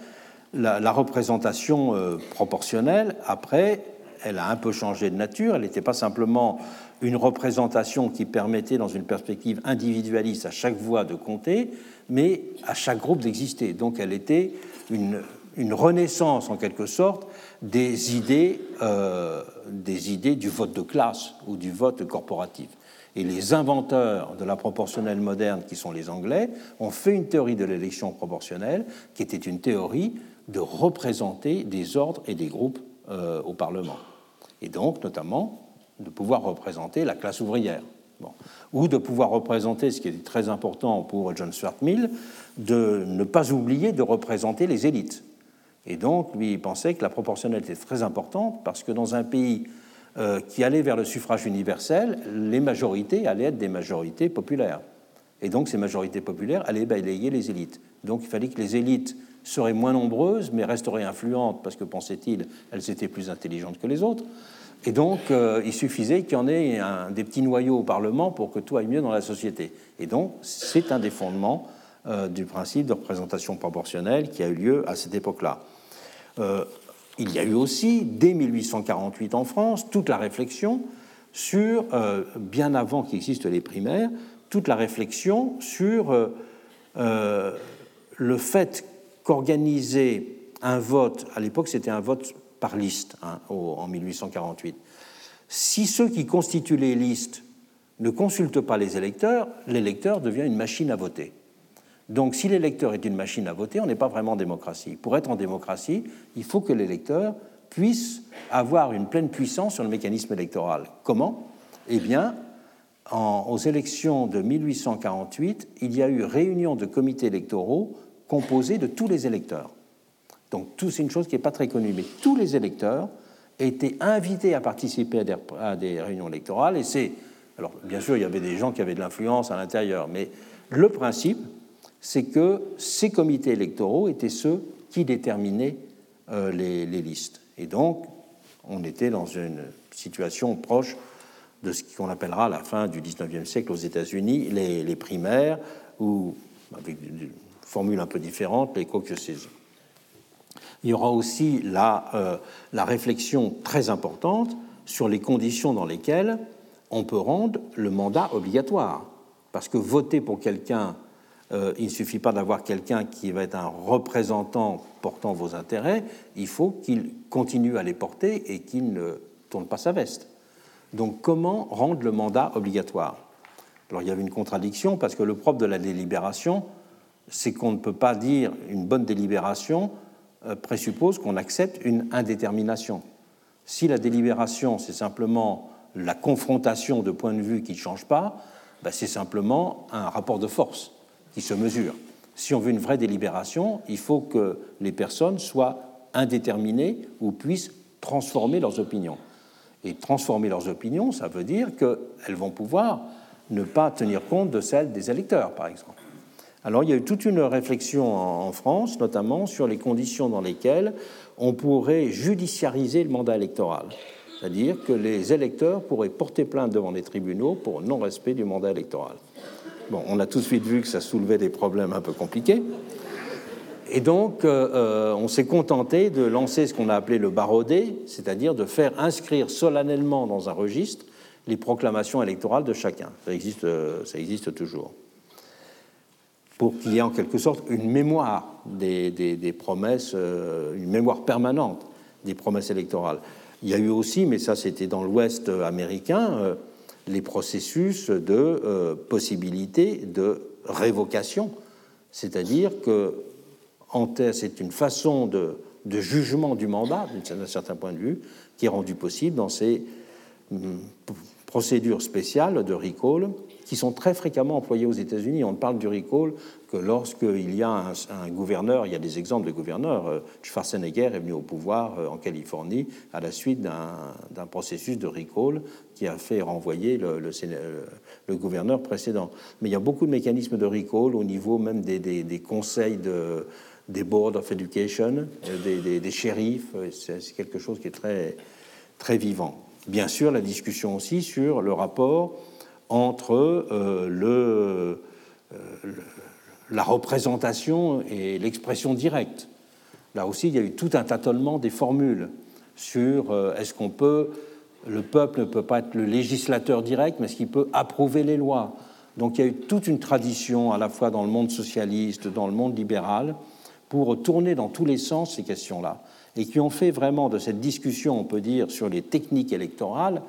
la, représentation euh, proportionnelle, après, elle a un peu changé de nature. Elle n'était pas simplement une représentation qui permettait, dans une perspective individualiste, à chaque voix de compter, mais à chaque groupe d'exister. Donc elle était une, une renaissance, en quelque sorte, des idées, euh, des idées du vote de classe ou du vote corporatif. Et les inventeurs de la proportionnelle moderne, qui sont les Anglais, ont fait une théorie de l'élection proportionnelle, qui était une théorie de représenter des ordres et des groupes euh, au Parlement. Et donc, notamment, de pouvoir représenter la classe ouvrière. Ou de pouvoir représenter, ce qui est très important pour John Stuart Mill, de ne pas oublier de représenter les élites. Et donc, lui, il pensait que la proportionnalité était très importante parce que dans un pays euh, qui allait vers le suffrage universel, les majorités allaient être des majorités populaires. Et donc, ces majorités populaires allaient balayer les élites. Donc, il fallait que les élites seraient moins nombreuses, mais resteraient influentes parce que, pensait-il, elles étaient plus intelligentes que les autres. Et donc, euh, il suffisait qu'il y en ait un, des petits noyaux au Parlement pour que tout aille mieux dans la société. Et donc, c'est un des fondements euh, du principe de représentation proportionnelle qui a eu lieu à cette époque-là. Euh, il y a eu aussi, dès 1848 en France, toute la réflexion sur, bien avant qu'existent les primaires, toute la réflexion sur le fait qu'organiser un vote, à l'époque c'était un vote par liste hein, en 1848, si ceux qui constituent les listes ne consultent pas les électeurs, l'électeur devient une machine à voter. Donc si l'électeur est une machine à voter, on n'est pas vraiment en démocratie. Pour être en démocratie, il faut que l'électeur puisse avoir une pleine puissance sur le mécanisme électoral. Comment? Eh bien, aux élections de 1848, il y a eu réunion de comités électoraux composés de tous les électeurs. Donc c'est une chose qui n'est pas très connue, mais tous les électeurs étaient invités à participer à des, réunions électorales. Et c'est, alors bien sûr, il y avait des gens qui avaient de l'influence à l'intérieur, mais le principe, c'est que ces comités électoraux étaient ceux qui déterminaient euh, les, listes. Et donc, on était dans une situation proche de ce qu'on appellera la fin du XIXe siècle aux États-Unis les, primaires, ou avec une formule un peu différente, les caucuses. Il y aura aussi la, euh, la réflexion très importante sur les conditions dans lesquelles on peut rendre le mandat obligatoire. Parce que voter pour quelqu'un euh, il ne suffit pas d'avoir quelqu'un qui va être un représentant portant vos intérêts, il faut qu'il continue à les porter et qu'il ne tourne pas sa veste. Donc comment rendre le mandat obligatoire? Alors il y avait une contradiction parce que le propre de la délibération, c'est qu'on ne peut pas dire une bonne délibération présuppose qu'on accepte une indétermination. Si la délibération, c'est simplement la confrontation de points de vue qui ne changent pas, ben, c'est simplement un rapport de force qui se mesure. Si on veut une vraie délibération, il faut que les personnes soient indéterminées ou puissent transformer leurs opinions. Et transformer leurs opinions, ça veut dire qu'elles vont pouvoir ne pas tenir compte de celles des électeurs, par exemple. Alors il y a eu toute une réflexion en France, notamment sur les conditions dans lesquelles on pourrait judiciariser le mandat électoral. C'est-à-dire que les électeurs pourraient porter plainte devant les tribunaux pour non-respect du mandat électoral. Bon, on a tout de suite vu que ça soulevait des problèmes un peu compliqués. Et donc, euh, euh, on s'est contenté de lancer ce qu'on a appelé le barodé, c'est-à-dire de faire inscrire solennellement dans un registre les proclamations électorales de chacun. Ça existe, euh, ça existe toujours. Pour qu'il y ait en quelque sorte une mémoire des, promesses, une mémoire permanente des promesses électorales. Il y a eu aussi, mais ça c'était dans l'Ouest américain, les processus de euh, possibilité de révocation, c'est-à-dire que c'est une façon de, jugement du mandat, d'un certain point de vue, qui est rendue possible dans ces hum, procédures spéciales de recall qui sont très fréquemment employées aux États-Unis. On parle du recall que lorsqu'il y a un, gouverneur, il y a des exemples de gouverneurs, euh, Schwarzenegger est venu au pouvoir euh, en Californie à la suite d'un processus de recall qui a fait renvoyer le, le, gouverneur précédent. Mais il y a beaucoup de mécanismes de recall au niveau même des, des, conseils de, des boards of education, des, des, shérifs. C'est quelque chose qui est très, très vivant. Bien sûr, la discussion aussi sur le rapport entre le, la représentation et l'expression directe. Là aussi, il y a eu tout un tâtonnement des formules sur est-ce qu'on peut le peuple ne peut pas être le législateur direct, mais est-ce qu'il peut approuver les lois Donc il y a eu toute une tradition, à la fois dans le monde socialiste, dans le monde libéral, pour tourner dans tous les sens ces questions-là, et qui ont fait vraiment de cette discussion, on peut dire, sur les techniques électorales,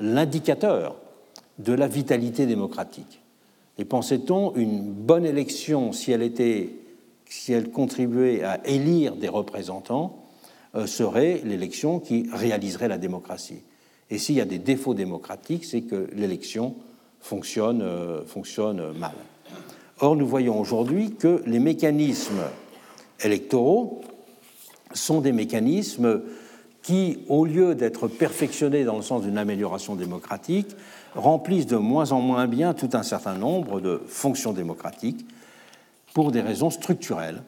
l'indicateur de la vitalité démocratique. Et pensait-on une bonne élection, si elle, était, si elle contribuait à élire des représentants, euh, serait l'élection qui réaliserait la démocratie. Et s'il y a des défauts démocratiques, c'est que l'élection fonctionne, euh, fonctionne mal. Or, nous voyons aujourd'hui que les mécanismes électoraux sont des mécanismes qui, au lieu d'être perfectionnés dans le sens d'une amélioration démocratique, remplissent de moins en moins bien tout un certain nombre de fonctions démocratiques pour des raisons structurelles.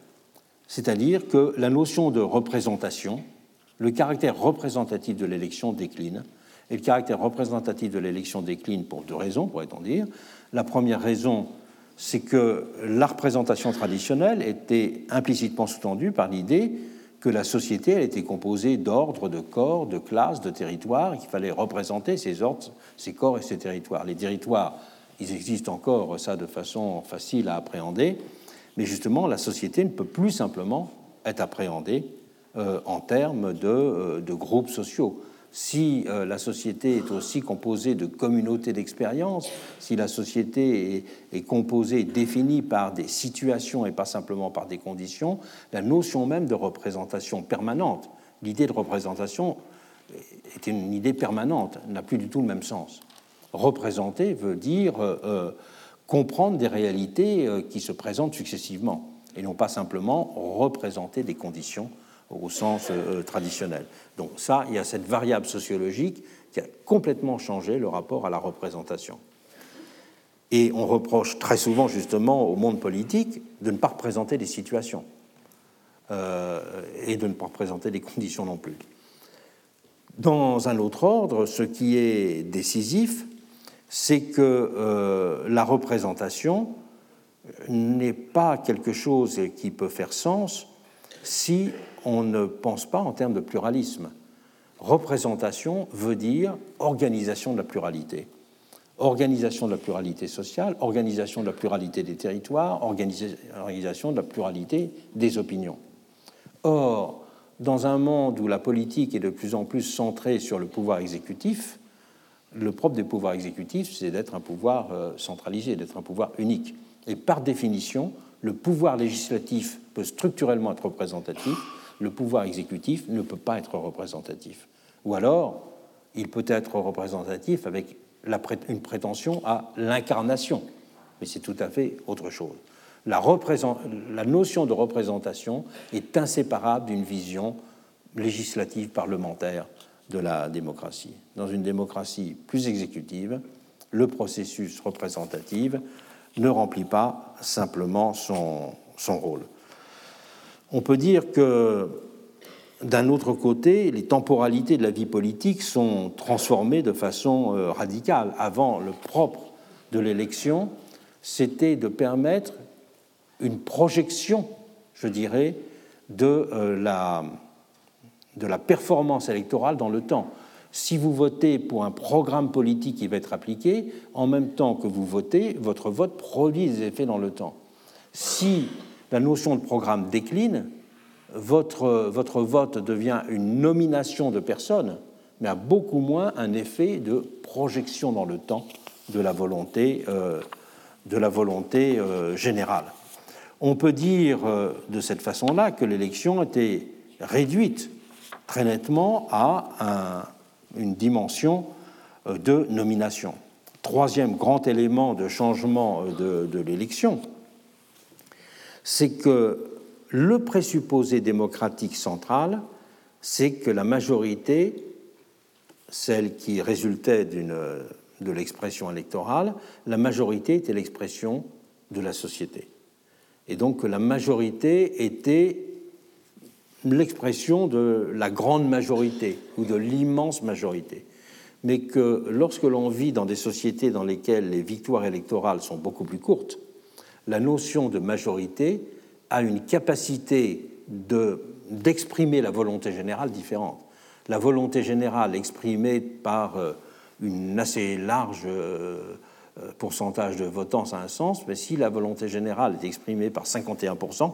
C'est-à-dire que la notion de représentation, le caractère représentatif de l'élection décline et le caractère représentatif de l'élection décline pour deux raisons, pourrait-on dire. La première raison, c'est que la représentation traditionnelle était implicitement sous-tendue par l'idée que la société elle était composée d'ordres, de corps, de classes, de territoires, qu'il fallait représenter ces ordres, ces corps et ces territoires. Les territoires, ils existent encore, ça de façon facile à appréhender, mais justement, la société ne peut plus simplement être appréhendée euh, en termes de, euh, de groupes sociaux si euh, la société est aussi composée de communautés d'expérience, si la société est, composée, définie par des situations et pas simplement par des conditions, la notion même de représentation permanente, l'idée de représentation est une idée permanente, n'a plus du tout le même sens. Représenter veut dire euh, euh, comprendre des réalités qui se présentent successivement et non pas simplement représenter des conditions au sens traditionnel. Donc ça, il y a cette variable sociologique qui a complètement changé le rapport à la représentation. Et on reproche très souvent justement au monde politique de ne pas représenter des situations euh, et de ne pas représenter des conditions non plus. Dans un autre ordre, ce qui est décisif, c'est que euh, la représentation n'est pas quelque chose qui peut faire sens si on ne pense pas en termes de pluralisme. Représentation veut dire organisation de la pluralité. Organisation de la pluralité sociale, organisation de la pluralité des territoires, organisation de la pluralité des opinions. Or, dans un monde où la politique est de plus en plus centrée sur le pouvoir exécutif, le propre des pouvoirs exécutifs, c'est d'être un pouvoir euh, centralisé, d'être un pouvoir unique. Et par définition, le pouvoir législatif peut structurellement être représentatif, le pouvoir exécutif ne peut pas être représentatif. Ou alors, il peut être représentatif avec une prétention à l'incarnation, mais c'est tout à fait autre chose. La, notion de représentation est inséparable d'une vision législative parlementaire de la démocratie. Dans une démocratie plus exécutive, le processus représentatif ne remplit pas simplement son rôle. On peut dire que, d'un autre côté, les temporalités de la vie politique sont transformées de façon euh, radicale. Avant, le propre de l'élection, c'était de permettre une projection, je dirais, de, euh, la, de la performance électorale dans le temps. Si vous votez pour un programme politique qui va être appliqué, en même temps que vous votez, votre vote produit des effets dans le temps. Si la notion de programme décline, votre, vote devient une nomination de personnes, mais a beaucoup moins un effet de projection dans le temps de la volonté, euh, de la volonté euh, générale. On peut dire euh, de cette façon-là que l'élection était réduite très nettement à une dimension de nomination. Troisième grand élément de changement de l'élection, c'est que le présupposé démocratique central, c'est que la majorité, celle qui résultait de l'expression électorale, la majorité était l'expression de la société. et donc que la majorité était l'expression de la grande majorité ou de l'immense majorité, mais que lorsque l'on vit dans des sociétés dans lesquelles les victoires électorales sont beaucoup plus courtes, la notion de majorité a une capacité d'exprimer la volonté générale différente. La volonté générale exprimée par euh, une assez large euh, euh, pourcentage de votants, ça a un sens, mais si la volonté générale est exprimée par 51%,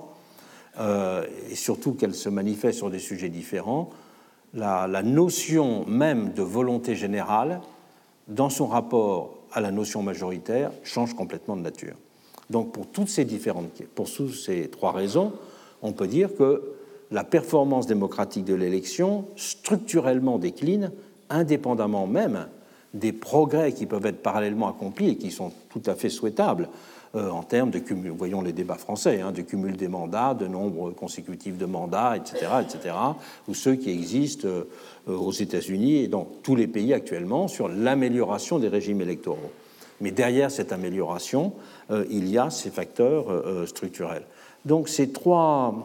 euh, et surtout qu'elle se manifeste sur des sujets différents, la, notion même de volonté générale, dans son rapport à la notion majoritaire, change complètement de nature. Donc pour toutes ces différentes, pour toutes ces trois raisons, on peut dire que la performance démocratique de l'élection structurellement décline, indépendamment même des progrès qui peuvent être parallèlement accomplis et qui sont tout à fait souhaitables euh, en termes de cumul, voyons les débats français, hein, de cumul des mandats, de nombre consécutif de mandats, etc., etc., ou ceux qui existent euh, aux États-Unis et dans tous les pays actuellement sur l'amélioration des régimes électoraux. Mais derrière cette amélioration, il y a ces facteurs structurels. Donc ces trois,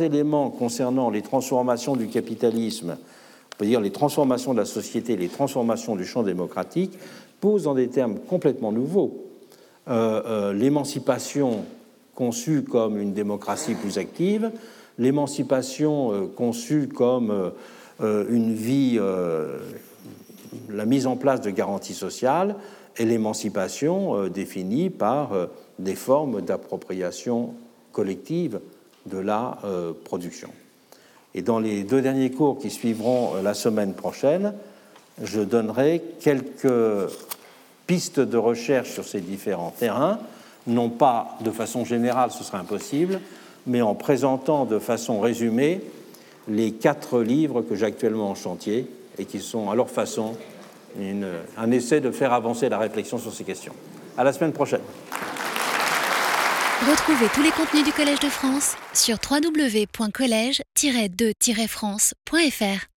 éléments concernant les transformations du capitalisme, on peut dire les transformations de la société, les transformations du champ démocratique, posent dans des termes complètement nouveaux euh, euh, l'émancipation conçue comme une démocratie plus active, l'émancipation euh, conçue comme une vie, la mise en place de garanties sociales, et l'émancipation définie par des formes d'appropriation collective de la production. Et dans les deux derniers cours qui suivront la semaine prochaine, je donnerai quelques pistes de recherche sur ces différents terrains, non pas de façon générale, ce serait impossible, mais en présentant de façon résumée les quatre livres que j'ai actuellement en chantier et qui sont à leur façon un essai de faire avancer la réflexion sur ces questions. À la semaine prochaine. Retrouvez tous les contenus du Collège de France sur www.colège-2-france.fr.